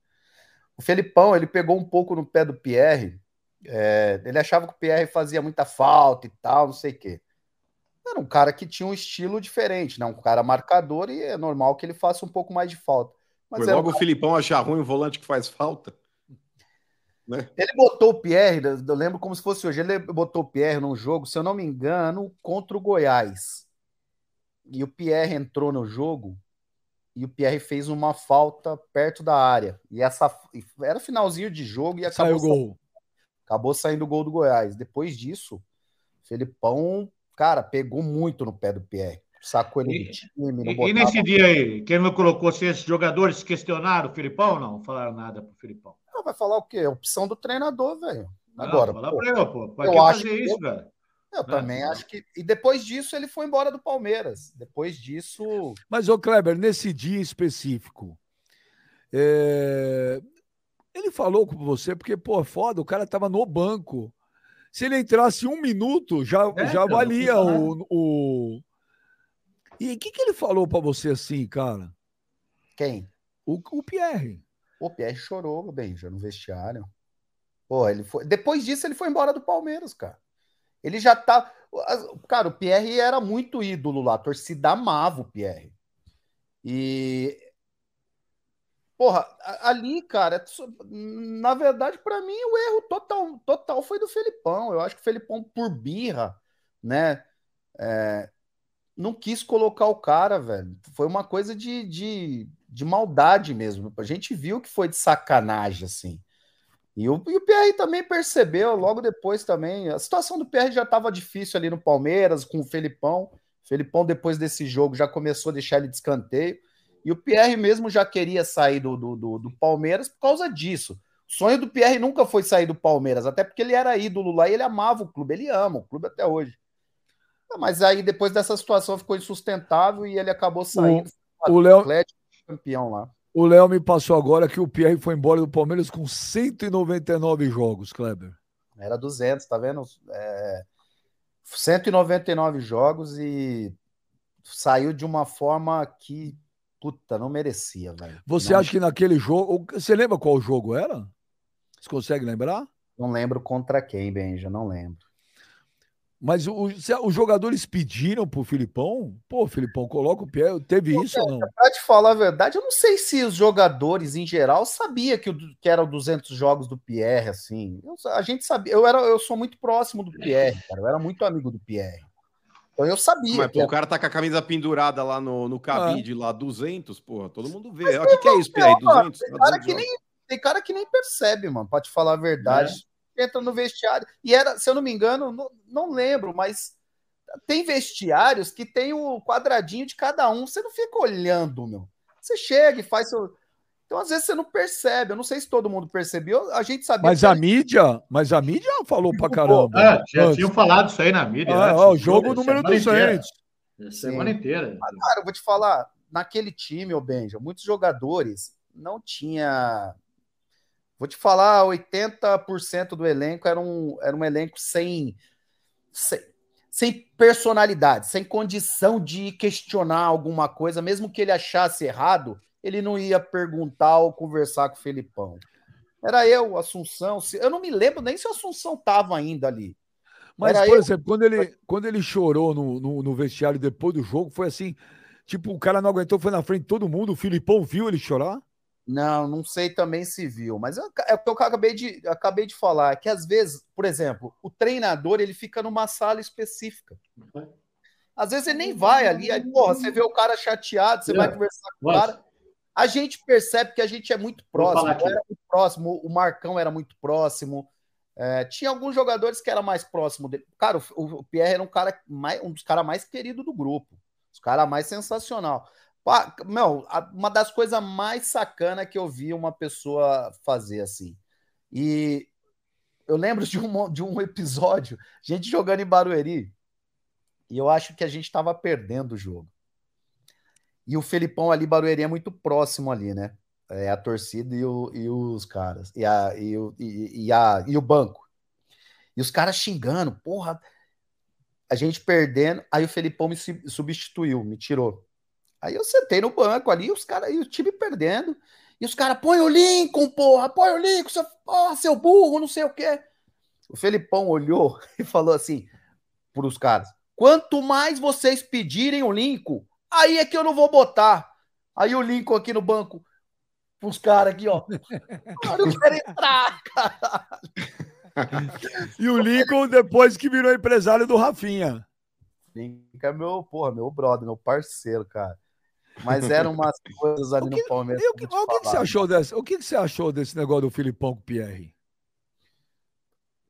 O Felipão, ele pegou um pouco no pé do Pierre. é, ele achava que o Pierre fazia muita falta e tal, não sei o quê. Era um cara que tinha um estilo diferente, né? Um cara marcador e é normal que ele faça um pouco mais de falta. Mas Foi era um logo o Filipão achar ruim o volante que faz falta. Né? Ele botou o Pierre, eu lembro como se fosse hoje, ele botou o Pierre num jogo, se eu não me engano, contra o Goiás. E o Pierre entrou no jogo e o Pierre fez uma falta perto da área. E essa e era finalzinho de jogo e Saiu acabou, o gol. acabou saindo o gol do Goiás. Depois disso, o Felipão, cara, pegou muito no pé do Pierre. Sacou ele do time, não E, e nesse dia aí, quem não colocou, se esses jogadores questionaram o Filipão ou não? Não falaram nada pro Filipão. Não, vai falar o quê? É opção do treinador, velho. Não, Agora, fala pô, pra ele, pô. Pra eu que acho fazer que- isso, cara? Eu É, também não. acho que. E depois disso ele foi embora do Palmeiras. Depois disso. Mas, ô Kleber, nesse dia específico, é, ele falou com você, porque, pô, foda, o cara tava no banco. Se ele entrasse um minuto, já, É, já cara, valia não o, o. E o que, que ele falou pra você assim, cara? Quem? O, o Pierre. O Pierre chorou, bem, já no vestiário. Pô, ele foi. Depois disso, ele foi embora do Palmeiras, cara. Ele já tá. Cara, o Pierre era muito ídolo lá. A torcida amava o Pierre. E. Porra, ali, cara, na verdade, para mim, o erro total, total foi do Felipão. Eu acho que o Felipão, por birra, né? É, não quis colocar o cara, velho. Foi uma coisa de, de, de maldade mesmo. A gente viu que foi de sacanagem, assim. E o, e o PR também percebeu, logo depois também. A situação do PR já estava difícil ali no Palmeiras, com o Felipão. O Felipão, depois desse jogo, já começou a deixar ele de escanteio. E o Pierre mesmo já queria sair do, do, do, do Palmeiras por causa disso. O sonho do Pierre nunca foi sair do Palmeiras, até porque ele era ídolo lá e ele amava o clube, ele ama o clube até hoje. Mas aí, depois dessa situação, ficou insustentável e ele acabou saindo. O, o Léo campeão lá. O Léo me passou agora que o Pierre foi embora do Palmeiras com 199 jogos, Kleber. Era 200, tá vendo? É... 199 jogos e saiu de uma forma que, puta, não merecia, velho. Você não... acha que naquele jogo. Você lembra qual jogo era? Você consegue lembrar? Não lembro contra quem, Benja, não lembro. Mas o, os jogadores pediram pro Filipão? Pô, Filipão, coloca o pé. Teve Pô, isso ou não? Pra te falar a verdade, eu não sei se os jogadores em geral sabia que, o, que eram 200 jogos do Pierre, assim. Eu, a gente sabia. Eu, era, eu sou muito próximo do Pierre, cara. Eu era muito amigo do Pierre. Então eu sabia. Mas, pô, o cara tá com a camisa pendurada lá no, no cabide, ah. lá, 200, porra. Todo mundo vê. O que, que é isso, Pierre? 200? Tem cara, que nem, tem cara que nem percebe, mano, pra te falar a verdade. É entra no vestiário. E era, se eu não me engano, não, não lembro, mas tem vestiários que tem o quadradinho de cada um. Você não fica olhando, meu. Você chega e faz seu. Então, às vezes, você não percebe. Eu não sei se todo mundo percebeu. A gente sabia. Mas a mídia, mas a mídia falou pra caramba. É, já tinham falado isso aí na mídia. Ah, ó, o jogo número 200. Inteira. Semana inteira. Mas, cara, eu vou te falar, naquele time, o Benja, muitos jogadores não tinha Vou te falar, 80% do elenco era um, era um elenco sem, sem, sem personalidade, sem condição de questionar alguma coisa, mesmo que ele achasse errado, ele não ia perguntar ou conversar com o Felipão. Era eu, Assunção. Eu não me lembro nem se o Assunção estava ainda ali. Mas, Era por eu... exemplo, quando ele, quando ele chorou no, no, no, vestiário depois do jogo, foi assim: tipo, o cara não aguentou, foi na frente de todo mundo, o Filipão viu ele chorar? Não, não sei também se viu, mas é o que eu acabei de, acabei de falar, que às vezes, por exemplo, o treinador ele fica numa sala específica. Às vezes ele nem vai ali, aí, porra, você vê o cara chateado, você é. vai conversar com o cara. A gente percebe que a gente é muito próximo. Era muito próximo, o Marcão era muito próximo. É, tinha alguns jogadores que era mais próximo dele. Cara, o, o Pierre era um cara mais, um dos caras mais queridos do grupo. Os caras mais sensacional. Meu, uma das coisas mais sacana que eu vi uma pessoa fazer assim. E eu lembro de um, de um episódio, gente jogando em Barueri, e eu acho que a gente estava perdendo o jogo. E o Felipão ali, Barueri é muito próximo ali, né? É a torcida e, o, e os caras, e, a, e, o, e, e, a, e o banco. E os caras xingando, porra, a gente perdendo. Aí o Felipão me substituiu, me tirou. Aí eu sentei no banco ali, os caras, e o time perdendo. E os caras, põe o Lincoln, porra, põe o Lincoln, seu, porra, seu burro, não sei o quê. O Felipão olhou [LAUGHS] e falou assim para os caras: quanto mais vocês pedirem o Lincoln, aí é que eu não vou botar. Aí o Lincoln aqui no banco, os caras aqui, ó. Eu não quero entrar, cara. E o Lincoln, depois que virou empresário do Rafinha. Lincoln é meu, porra, meu brother, meu parceiro, cara. Mas eram umas coisas ali que, no Palmeiras. o que, o que, que, você achou desse, o que, que você achou desse negócio do Filipão com o Pierre?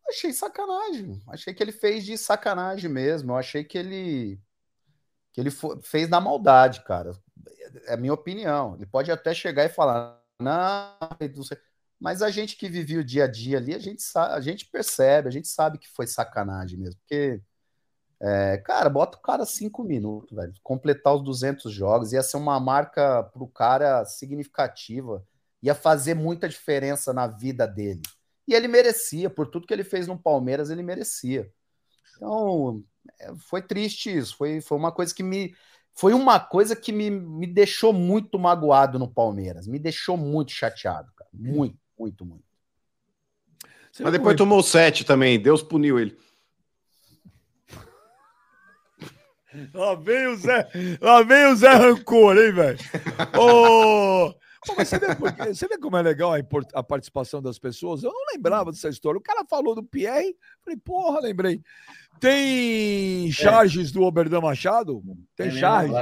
Achei sacanagem. Achei que ele fez de sacanagem mesmo. Eu achei que ele que ele fez na maldade, cara. É a minha opinião. Ele pode até chegar e falar, não, não sei. Mas a gente que vivia o dia a dia ali, a gente, sabe, a gente percebe, a gente sabe que foi sacanagem mesmo. Porque é, cara, bota o cara cinco minutos, velho. Completar os 200 jogos ia ser uma marca pro cara significativa. Ia fazer muita diferença na vida dele. E ele merecia, por tudo que ele fez no Palmeiras, ele merecia. Então, é, foi triste isso. Foi, foi uma coisa que me, foi uma coisa que me, me deixou muito magoado no Palmeiras. Me deixou muito chateado, cara. Muito, muito, muito. Mas depois tomou sete também. Deus puniu ele. Lá vem o Zé, lá vem o Zé Rancor, hein, velho? Ô, Pô, mas você, vê, você vê como é legal a, a participação das pessoas? Eu não lembrava dessa história. O cara falou do Pierre, falei, porra, lembrei. Tem charges do Oberdan Machado? Tem Tem charge?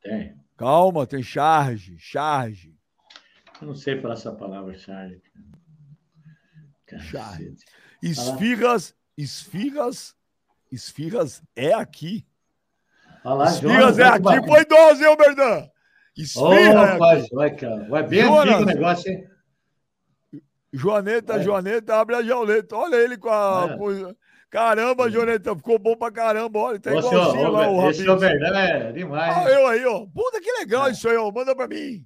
Tem. Calma, tem charge, charge. Eu não sei falar essa palavra, Charlie. Charge. Esfirras, esfirras, esfirras é aqui. Olha lá, Jonas, é que aqui. Foi 12, hein, Oberdan? Ô, Esfirra é rapaz, aqui. vai, cara. Vai bem Jonas. antigo o negócio, hein? Joaneta, Joaneta, abre a jauleta. Olha ele com a. É. com- Caramba, Joaneta, ficou bom pra caramba. Olha, tá Ô, senhor, igualzinho ô, lá o esse Rabinho. Oberdan é demais. Olha hein? eu aí, ó. Puta que legal isso aí, ó. Manda pra mim.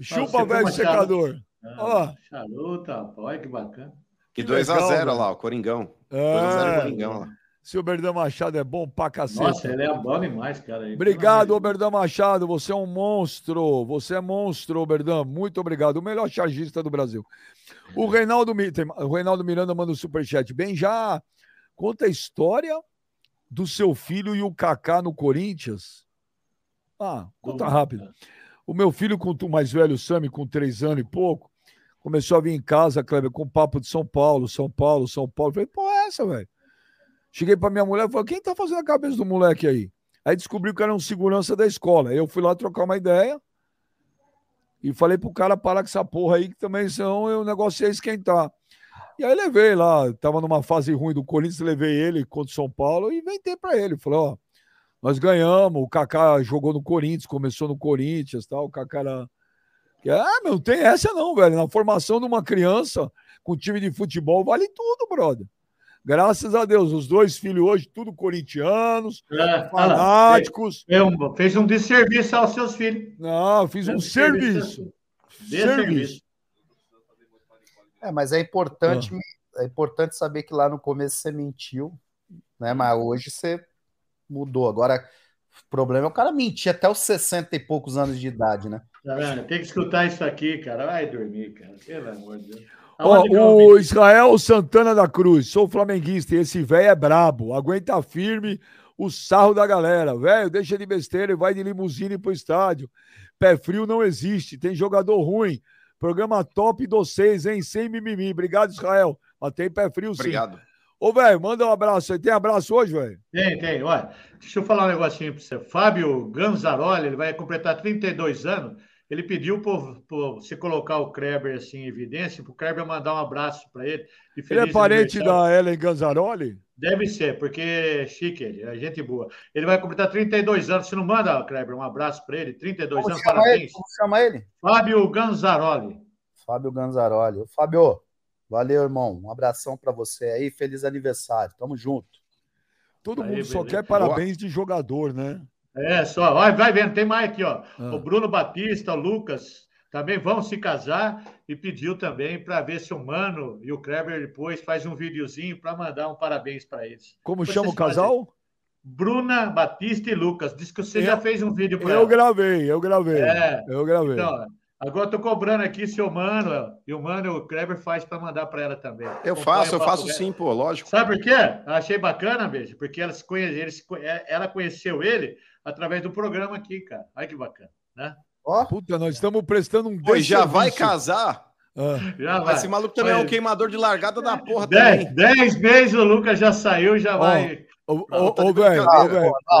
Chupa, velho secador. Ah, Ó. Charuta, olha que bacana. E Que 2x0 legal, velho. lá, o Coringão. 2x0 É. Coringão lá. Se o Berdan Machado é bom pra cacete. Nossa, ele é bom demais, cara. Ele- Obrigado, Oberdan Machado. Você é um monstro. Você é monstro, Oberdan. Muito obrigado. O melhor chargista do Brasil. O Reinaldo, o Reinaldo Miranda manda um superchat. Bem, já conta a história do seu filho e o Kaká no Corinthians. Ah, conta rápido. O meu filho, com o mais velho, Sami, com três anos e pouco, começou a vir em casa, Kleber, com papo de São Paulo, São Paulo, São Paulo. Falei, pô, é essa, velho? Cheguei pra minha mulher e falei, quem tá fazendo a cabeça do moleque aí? Aí descobri que era um segurança da escola. Eu fui lá trocar uma ideia e falei pro cara parar com essa porra aí, que também senão o negócio ia esquentar. E aí levei lá, tava numa fase ruim do Corinthians, levei ele contra o São Paulo e inventei pra ele. Falei, ó, nós ganhamos, o Kaká jogou no Corinthians, começou no Corinthians, tal, o Kaká era... Ah, não tem essa não, velho. Na formação de uma criança com time de futebol vale tudo, brother. Graças a Deus, os dois filhos hoje, tudo corintianos, É, fanáticos. fez um- Fez um desserviço aos seus filhos. Não, fiz um serviço. Desserviço. É, mas é importante, Ah. é importante saber que lá no começo você mentiu, né? Mas hoje você mudou. Agora, o problema é o cara mentir até os 60 e poucos anos de idade, né? Tá vendo? Tem que escutar isso aqui, cara. Vai dormir, cara. Pelo amor de Deus. Ó, que eu o? Israel Santana da Cruz, sou flamenguista e esse velho é brabo, aguenta firme o sarro da galera. Velho, deixa de besteira e vai de limusine pro estádio. Pé frio não existe, tem jogador ruim. Programa top do seis, hein? Sem mimimi. Obrigado, Israel. Mas tem pé frio sim. Obrigado. Ô, velho, manda um abraço aí. Tem abraço hoje, velho? Tem, tem. Olha, deixa eu falar um negocinho para você. Fábio Ganzaroli, ele vai completar 32 anos. Ele pediu para você colocar o Kleber assim, em evidência, para o Kleber mandar um abraço para ele. de Ele é parente da Ellen Ganzaroli? Deve ser, porque é chique ele, é gente boa. Ele vai completar 32 anos. Você não manda, Kleber, um abraço para ele? 32 Como anos, chama ele? parabéns. Como chama ele? Fábio Ganzaroli. Fábio Ganzaroli. Fábio, valeu, irmão. Um abração pra você aí. Feliz aniversário. Tamo junto. Todo Aí, mundo só beleza. quer parabéns de jogador, né? É, só, vai, vai vendo, tem mais aqui, ó. Ah. O Bruno Batista, o Lucas, também vão se casar e pediu também para ver se o Mano e o Kleber depois faz um videozinho para mandar um parabéns para eles. Como Vocês chama o fazem- casal? Bruna Batista e Lucas. Diz que você Eu- já fez um vídeo para Eu gravei, eu gravei. É, Eu gravei. Então, agora eu tô cobrando aqui se o Mano e o Mano e o Kleber faz para mandar para ela também. Eu Acompanha faço, eu faço sim, pô, lógico. Sabe por quê? Eu achei bacana, beijo, porque elas conhe... eles... é, ela conheceu ele através do programa aqui, cara. Olha que bacana, né? Puta, nós estamos prestando um e já vai casar? Ah. Já vai. Esse maluco também é Olha, um queimador de largada da porra Dez, também. dez meses o Lucas já saiu e já Ó, vai. Ô, ô, tá velho,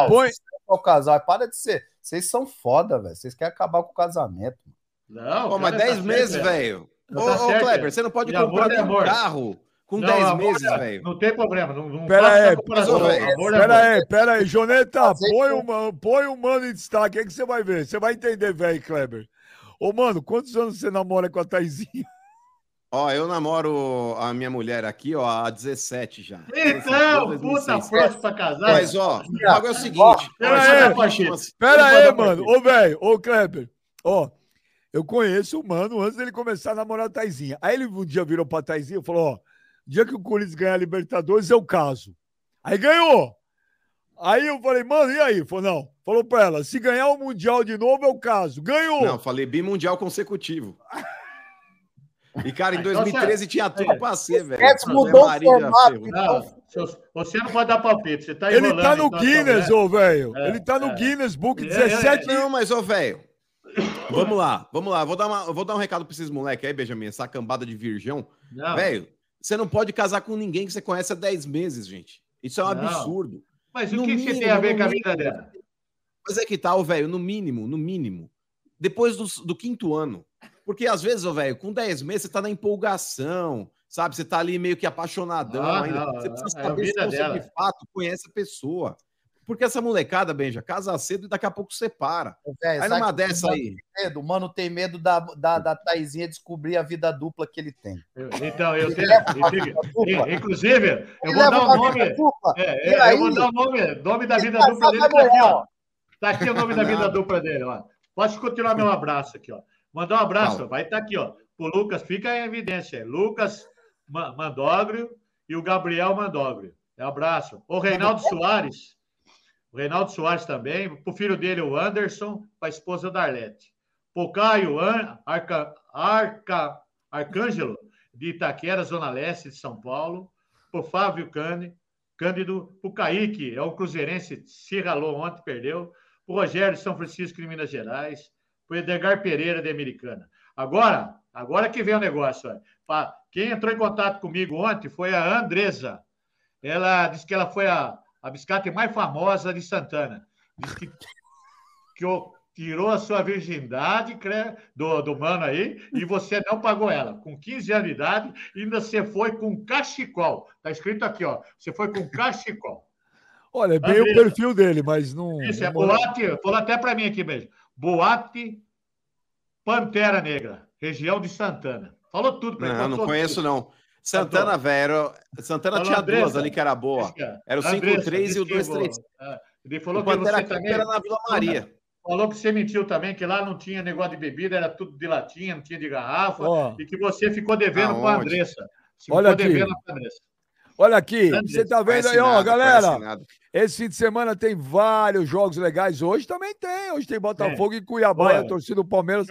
Põe. o casal. Para de ser. Vocês são foda, velho. Vocês querem acabar com o casamento. Não, Pô, mas cara, 10 tá meses, certo, velho. Tá Ô, ô, certo, Kleber, é. você não pode E comprar é um amor. carro com Não, 10 amor meses, velho. Não tem problema. Não, não Pera aí, Pera aí, pera aí, Joneta, põe o, mano, põe o mano em destaque aí que você vai ver. Você vai entender, velho, Kleber. Ô, mano, quantos anos você namora com a Taizinha? Ó, eu namoro a minha mulher aqui, ó, há 17 já. Então, 2016. puta próxima pra casar. Mas, ó, o bagulho é o seguinte. Pera ó, aí, sabe a Pacheco. paixão- Pera Vamos aí, mano. Ô, velho, ô, Kleber. Ó, eu conheço o mano antes dele começar a namorar a Taizinha. Aí ele um dia virou pra Taizinha e falou: ó, dia que o Corinthians ganhar a Libertadores, eu caso. Aí ganhou. Aí eu falei, mano, e aí? Falou, não. Falou pra ela, se ganhar o Mundial de novo é o caso. Ganhou! Não, falei bimundial consecutivo. [LAUGHS] E, cara, em 2013 tinha tudo pra ser, velho. Eds mudou o formato. Não, você não pode dar palpite, você tá Ele tá no então, Guinness, então, ô, velho. É, Ele tá no é. Guinness Book, É, 17 Não, mas, ô, velho. Vamos lá, vamos lá. Vou dar, uma, vou dar um recado pra esses moleques aí, Benjamin, essa cambada de virgão. Velho, você não pode casar com ninguém que você conhece há 10 meses, gente. Isso é um Não. absurdo. Mas o No que você tem mínimo, a ver com a mínimo. vida dela? Mas é que tal, velho, no mínimo, no mínimo. Depois do, do quinto ano. Porque às vezes, velho, com 10 meses você tá na empolgação, sabe? Você tá ali meio que apaixonadão Ah, ainda. não, você precisa é saber se vida você dela. de fato conhece a pessoa. Porque essa molecada, Benja, casa cedo e daqui a pouco separa. Velho, aí numa dessa mano aí. medo? O mano tem medo da, da, da Taizinha descobrir a vida dupla que ele tem. Então, eu tenho. leva eu tenho- inclusive, eu vou dar o nome. É, é, aí, eu vou dar o nome, nome da vida casar dupla dele. Tá aqui, ó. Tá aqui o nome da vida dupla dele, ó. Pode continuar meu abraço aqui, ó. Mandar um abraço, Fala. vai estar aqui, ó. O Lucas, fica em evidência. é Lucas Ma- Mandógrio e o Gabriel Mandógrio. É abraço. O Reinaldo Soares. O Reinaldo Soares também. Pro filho dele, o Anderson, para a esposa da Arlete. Pro Caio An- Arca, Arca, Arcângelo, de Itaquera, Zona Leste de São Paulo. Pro Fábio Cane, Cândido. Pro Kaique, é o Cruzeirense, se ralou ontem, perdeu. Pro Rogério de São Francisco, de Minas Gerais. Pro Edgar Pereira, de Americana. Agora, agora que vem o negócio. Pa- Quem entrou em contato comigo ontem foi a Andresa. Ela disse que ela foi a, a biscate mais famosa de Santana. Diz que, que o- tirou a sua virgindade cre- do, do mano aí e você não pagou ela. Com 15 anos de idade, ainda você foi com cachecol. Está escrito aqui, ó. Você foi com cachecol. Olha, é bem o perfil dele, mas não. Isso, é não- boate, falou até para mim aqui mesmo. Boate Pantera Negra, região de Santana. Falou tudo para Não, não conheço, não. Santana, velho. Santana Falou, tinha duas Andressa. ali que era boa. Era o Andressa, 5-3 e o disse que 2-3. é, Ele falou O que você também. era na Vila Maria. Falou que você mentiu também, que lá não tinha negócio de bebida, era tudo de latinha, não tinha de garrafa, Ó. e que você ficou devendo com a? Andressa. Você Olha ficou aqui. devendo com a Andressa. Olha aqui, você tá vendo aí, ó, nada, galera. Esse fim de semana tem vários jogos legais. Hoje também tem. Hoje tem Botafogo e Cuiabá. E a Olha. torcida do Palmeiras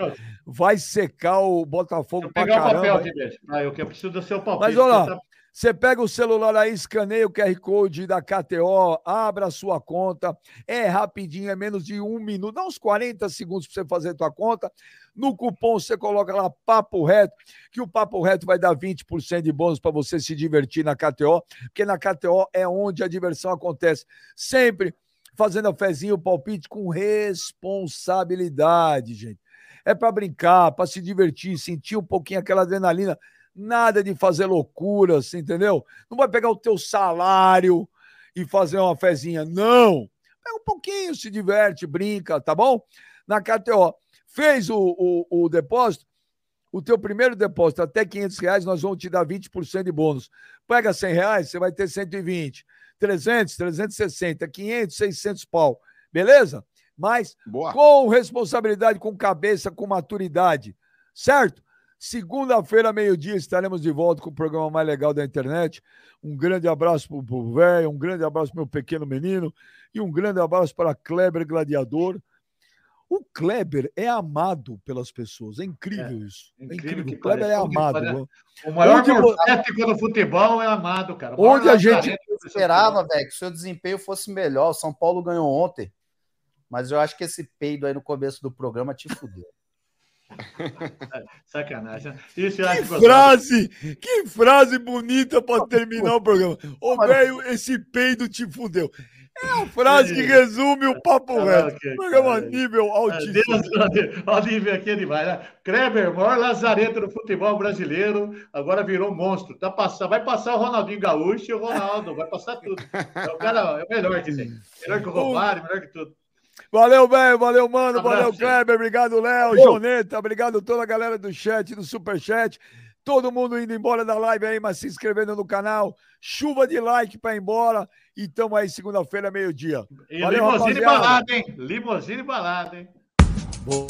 vai secar o Botafogo pra Pegar o papel caramba. aqui. Ah, eu que eu preciso do seu palpite. Mas olha lá, tá- você pega o celular aí, escaneia o QR Code da KTO, abra a sua conta. É rapidinho, é menos de um minuto, dá uns 40 segundos para você fazer a tua conta. No cupom você coloca lá Papo Reto, que o Papo Reto vai dar 20% de bônus para você se divertir na KTO, porque na KTO é onde a diversão acontece. Sempre fazendo a fezinha, o palpite com responsabilidade, gente. É para brincar, para se divertir, sentir um pouquinho aquela adrenalina. Nada de fazer loucuras, entendeu? Não vai pegar o teu salário e fazer uma fezinha, não. Pega um pouquinho, se diverte, brinca, tá bom? Na KTO. Fez o, o, o depósito, o teu primeiro depósito até 500 reais, nós vamos te dar 20% de bônus. Pega 100 reais, você vai ter 120. 300, 360, 500, 600 pau. Beleza? Mas com responsabilidade, com cabeça, com maturidade. Certo? Segunda-feira, meio-dia, estaremos de volta com o programa mais legal da internet. Um grande abraço pro- pro velho, um grande abraço pro meu pequeno menino e um grande abraço para Kleber Gladiador. O Kleber é amado pelas pessoas. É incrível isso. É incrível. que O Kleber é parece. Que amado. O maior morcético do futebol é amado, cara. O Onde a gente- Eu esperava, velho, que o seu desempenho fosse melhor. O São Paulo ganhou ontem. Mas eu acho que esse peido aí no começo do programa te fudeu. Sacanagem. Isso Que frase! Que frase bonita para terminar o programa. Ô, velho, esse peido te fudeu. É a frase que resume o papo Ah, reto. Programa cara. nível altíssimo. Olha o nível aqui é demais. Né? Kleber, maior lazarento do futebol brasileiro, agora virou monstro. Tá passando, vai passar o Ronaldinho Gaúcho e o Ronaldo, vai passar tudo. É o cara é o melhor que tem. Melhor que o Romário, melhor que tudo. Valeu, velho. Valeu, mano. Abraço, valeu, gente. Kleber. Obrigado, Léo. Joneta. Obrigado toda a galera do chat, do superchat. Todo mundo indo embora da live aí, mas se inscrevendo no canal. Chuva de like para ir embora. E tamo aí segunda-feira, meio-dia. E Valeu, limousine rapaziada. balada, hein? Limousine balada, hein? Boa.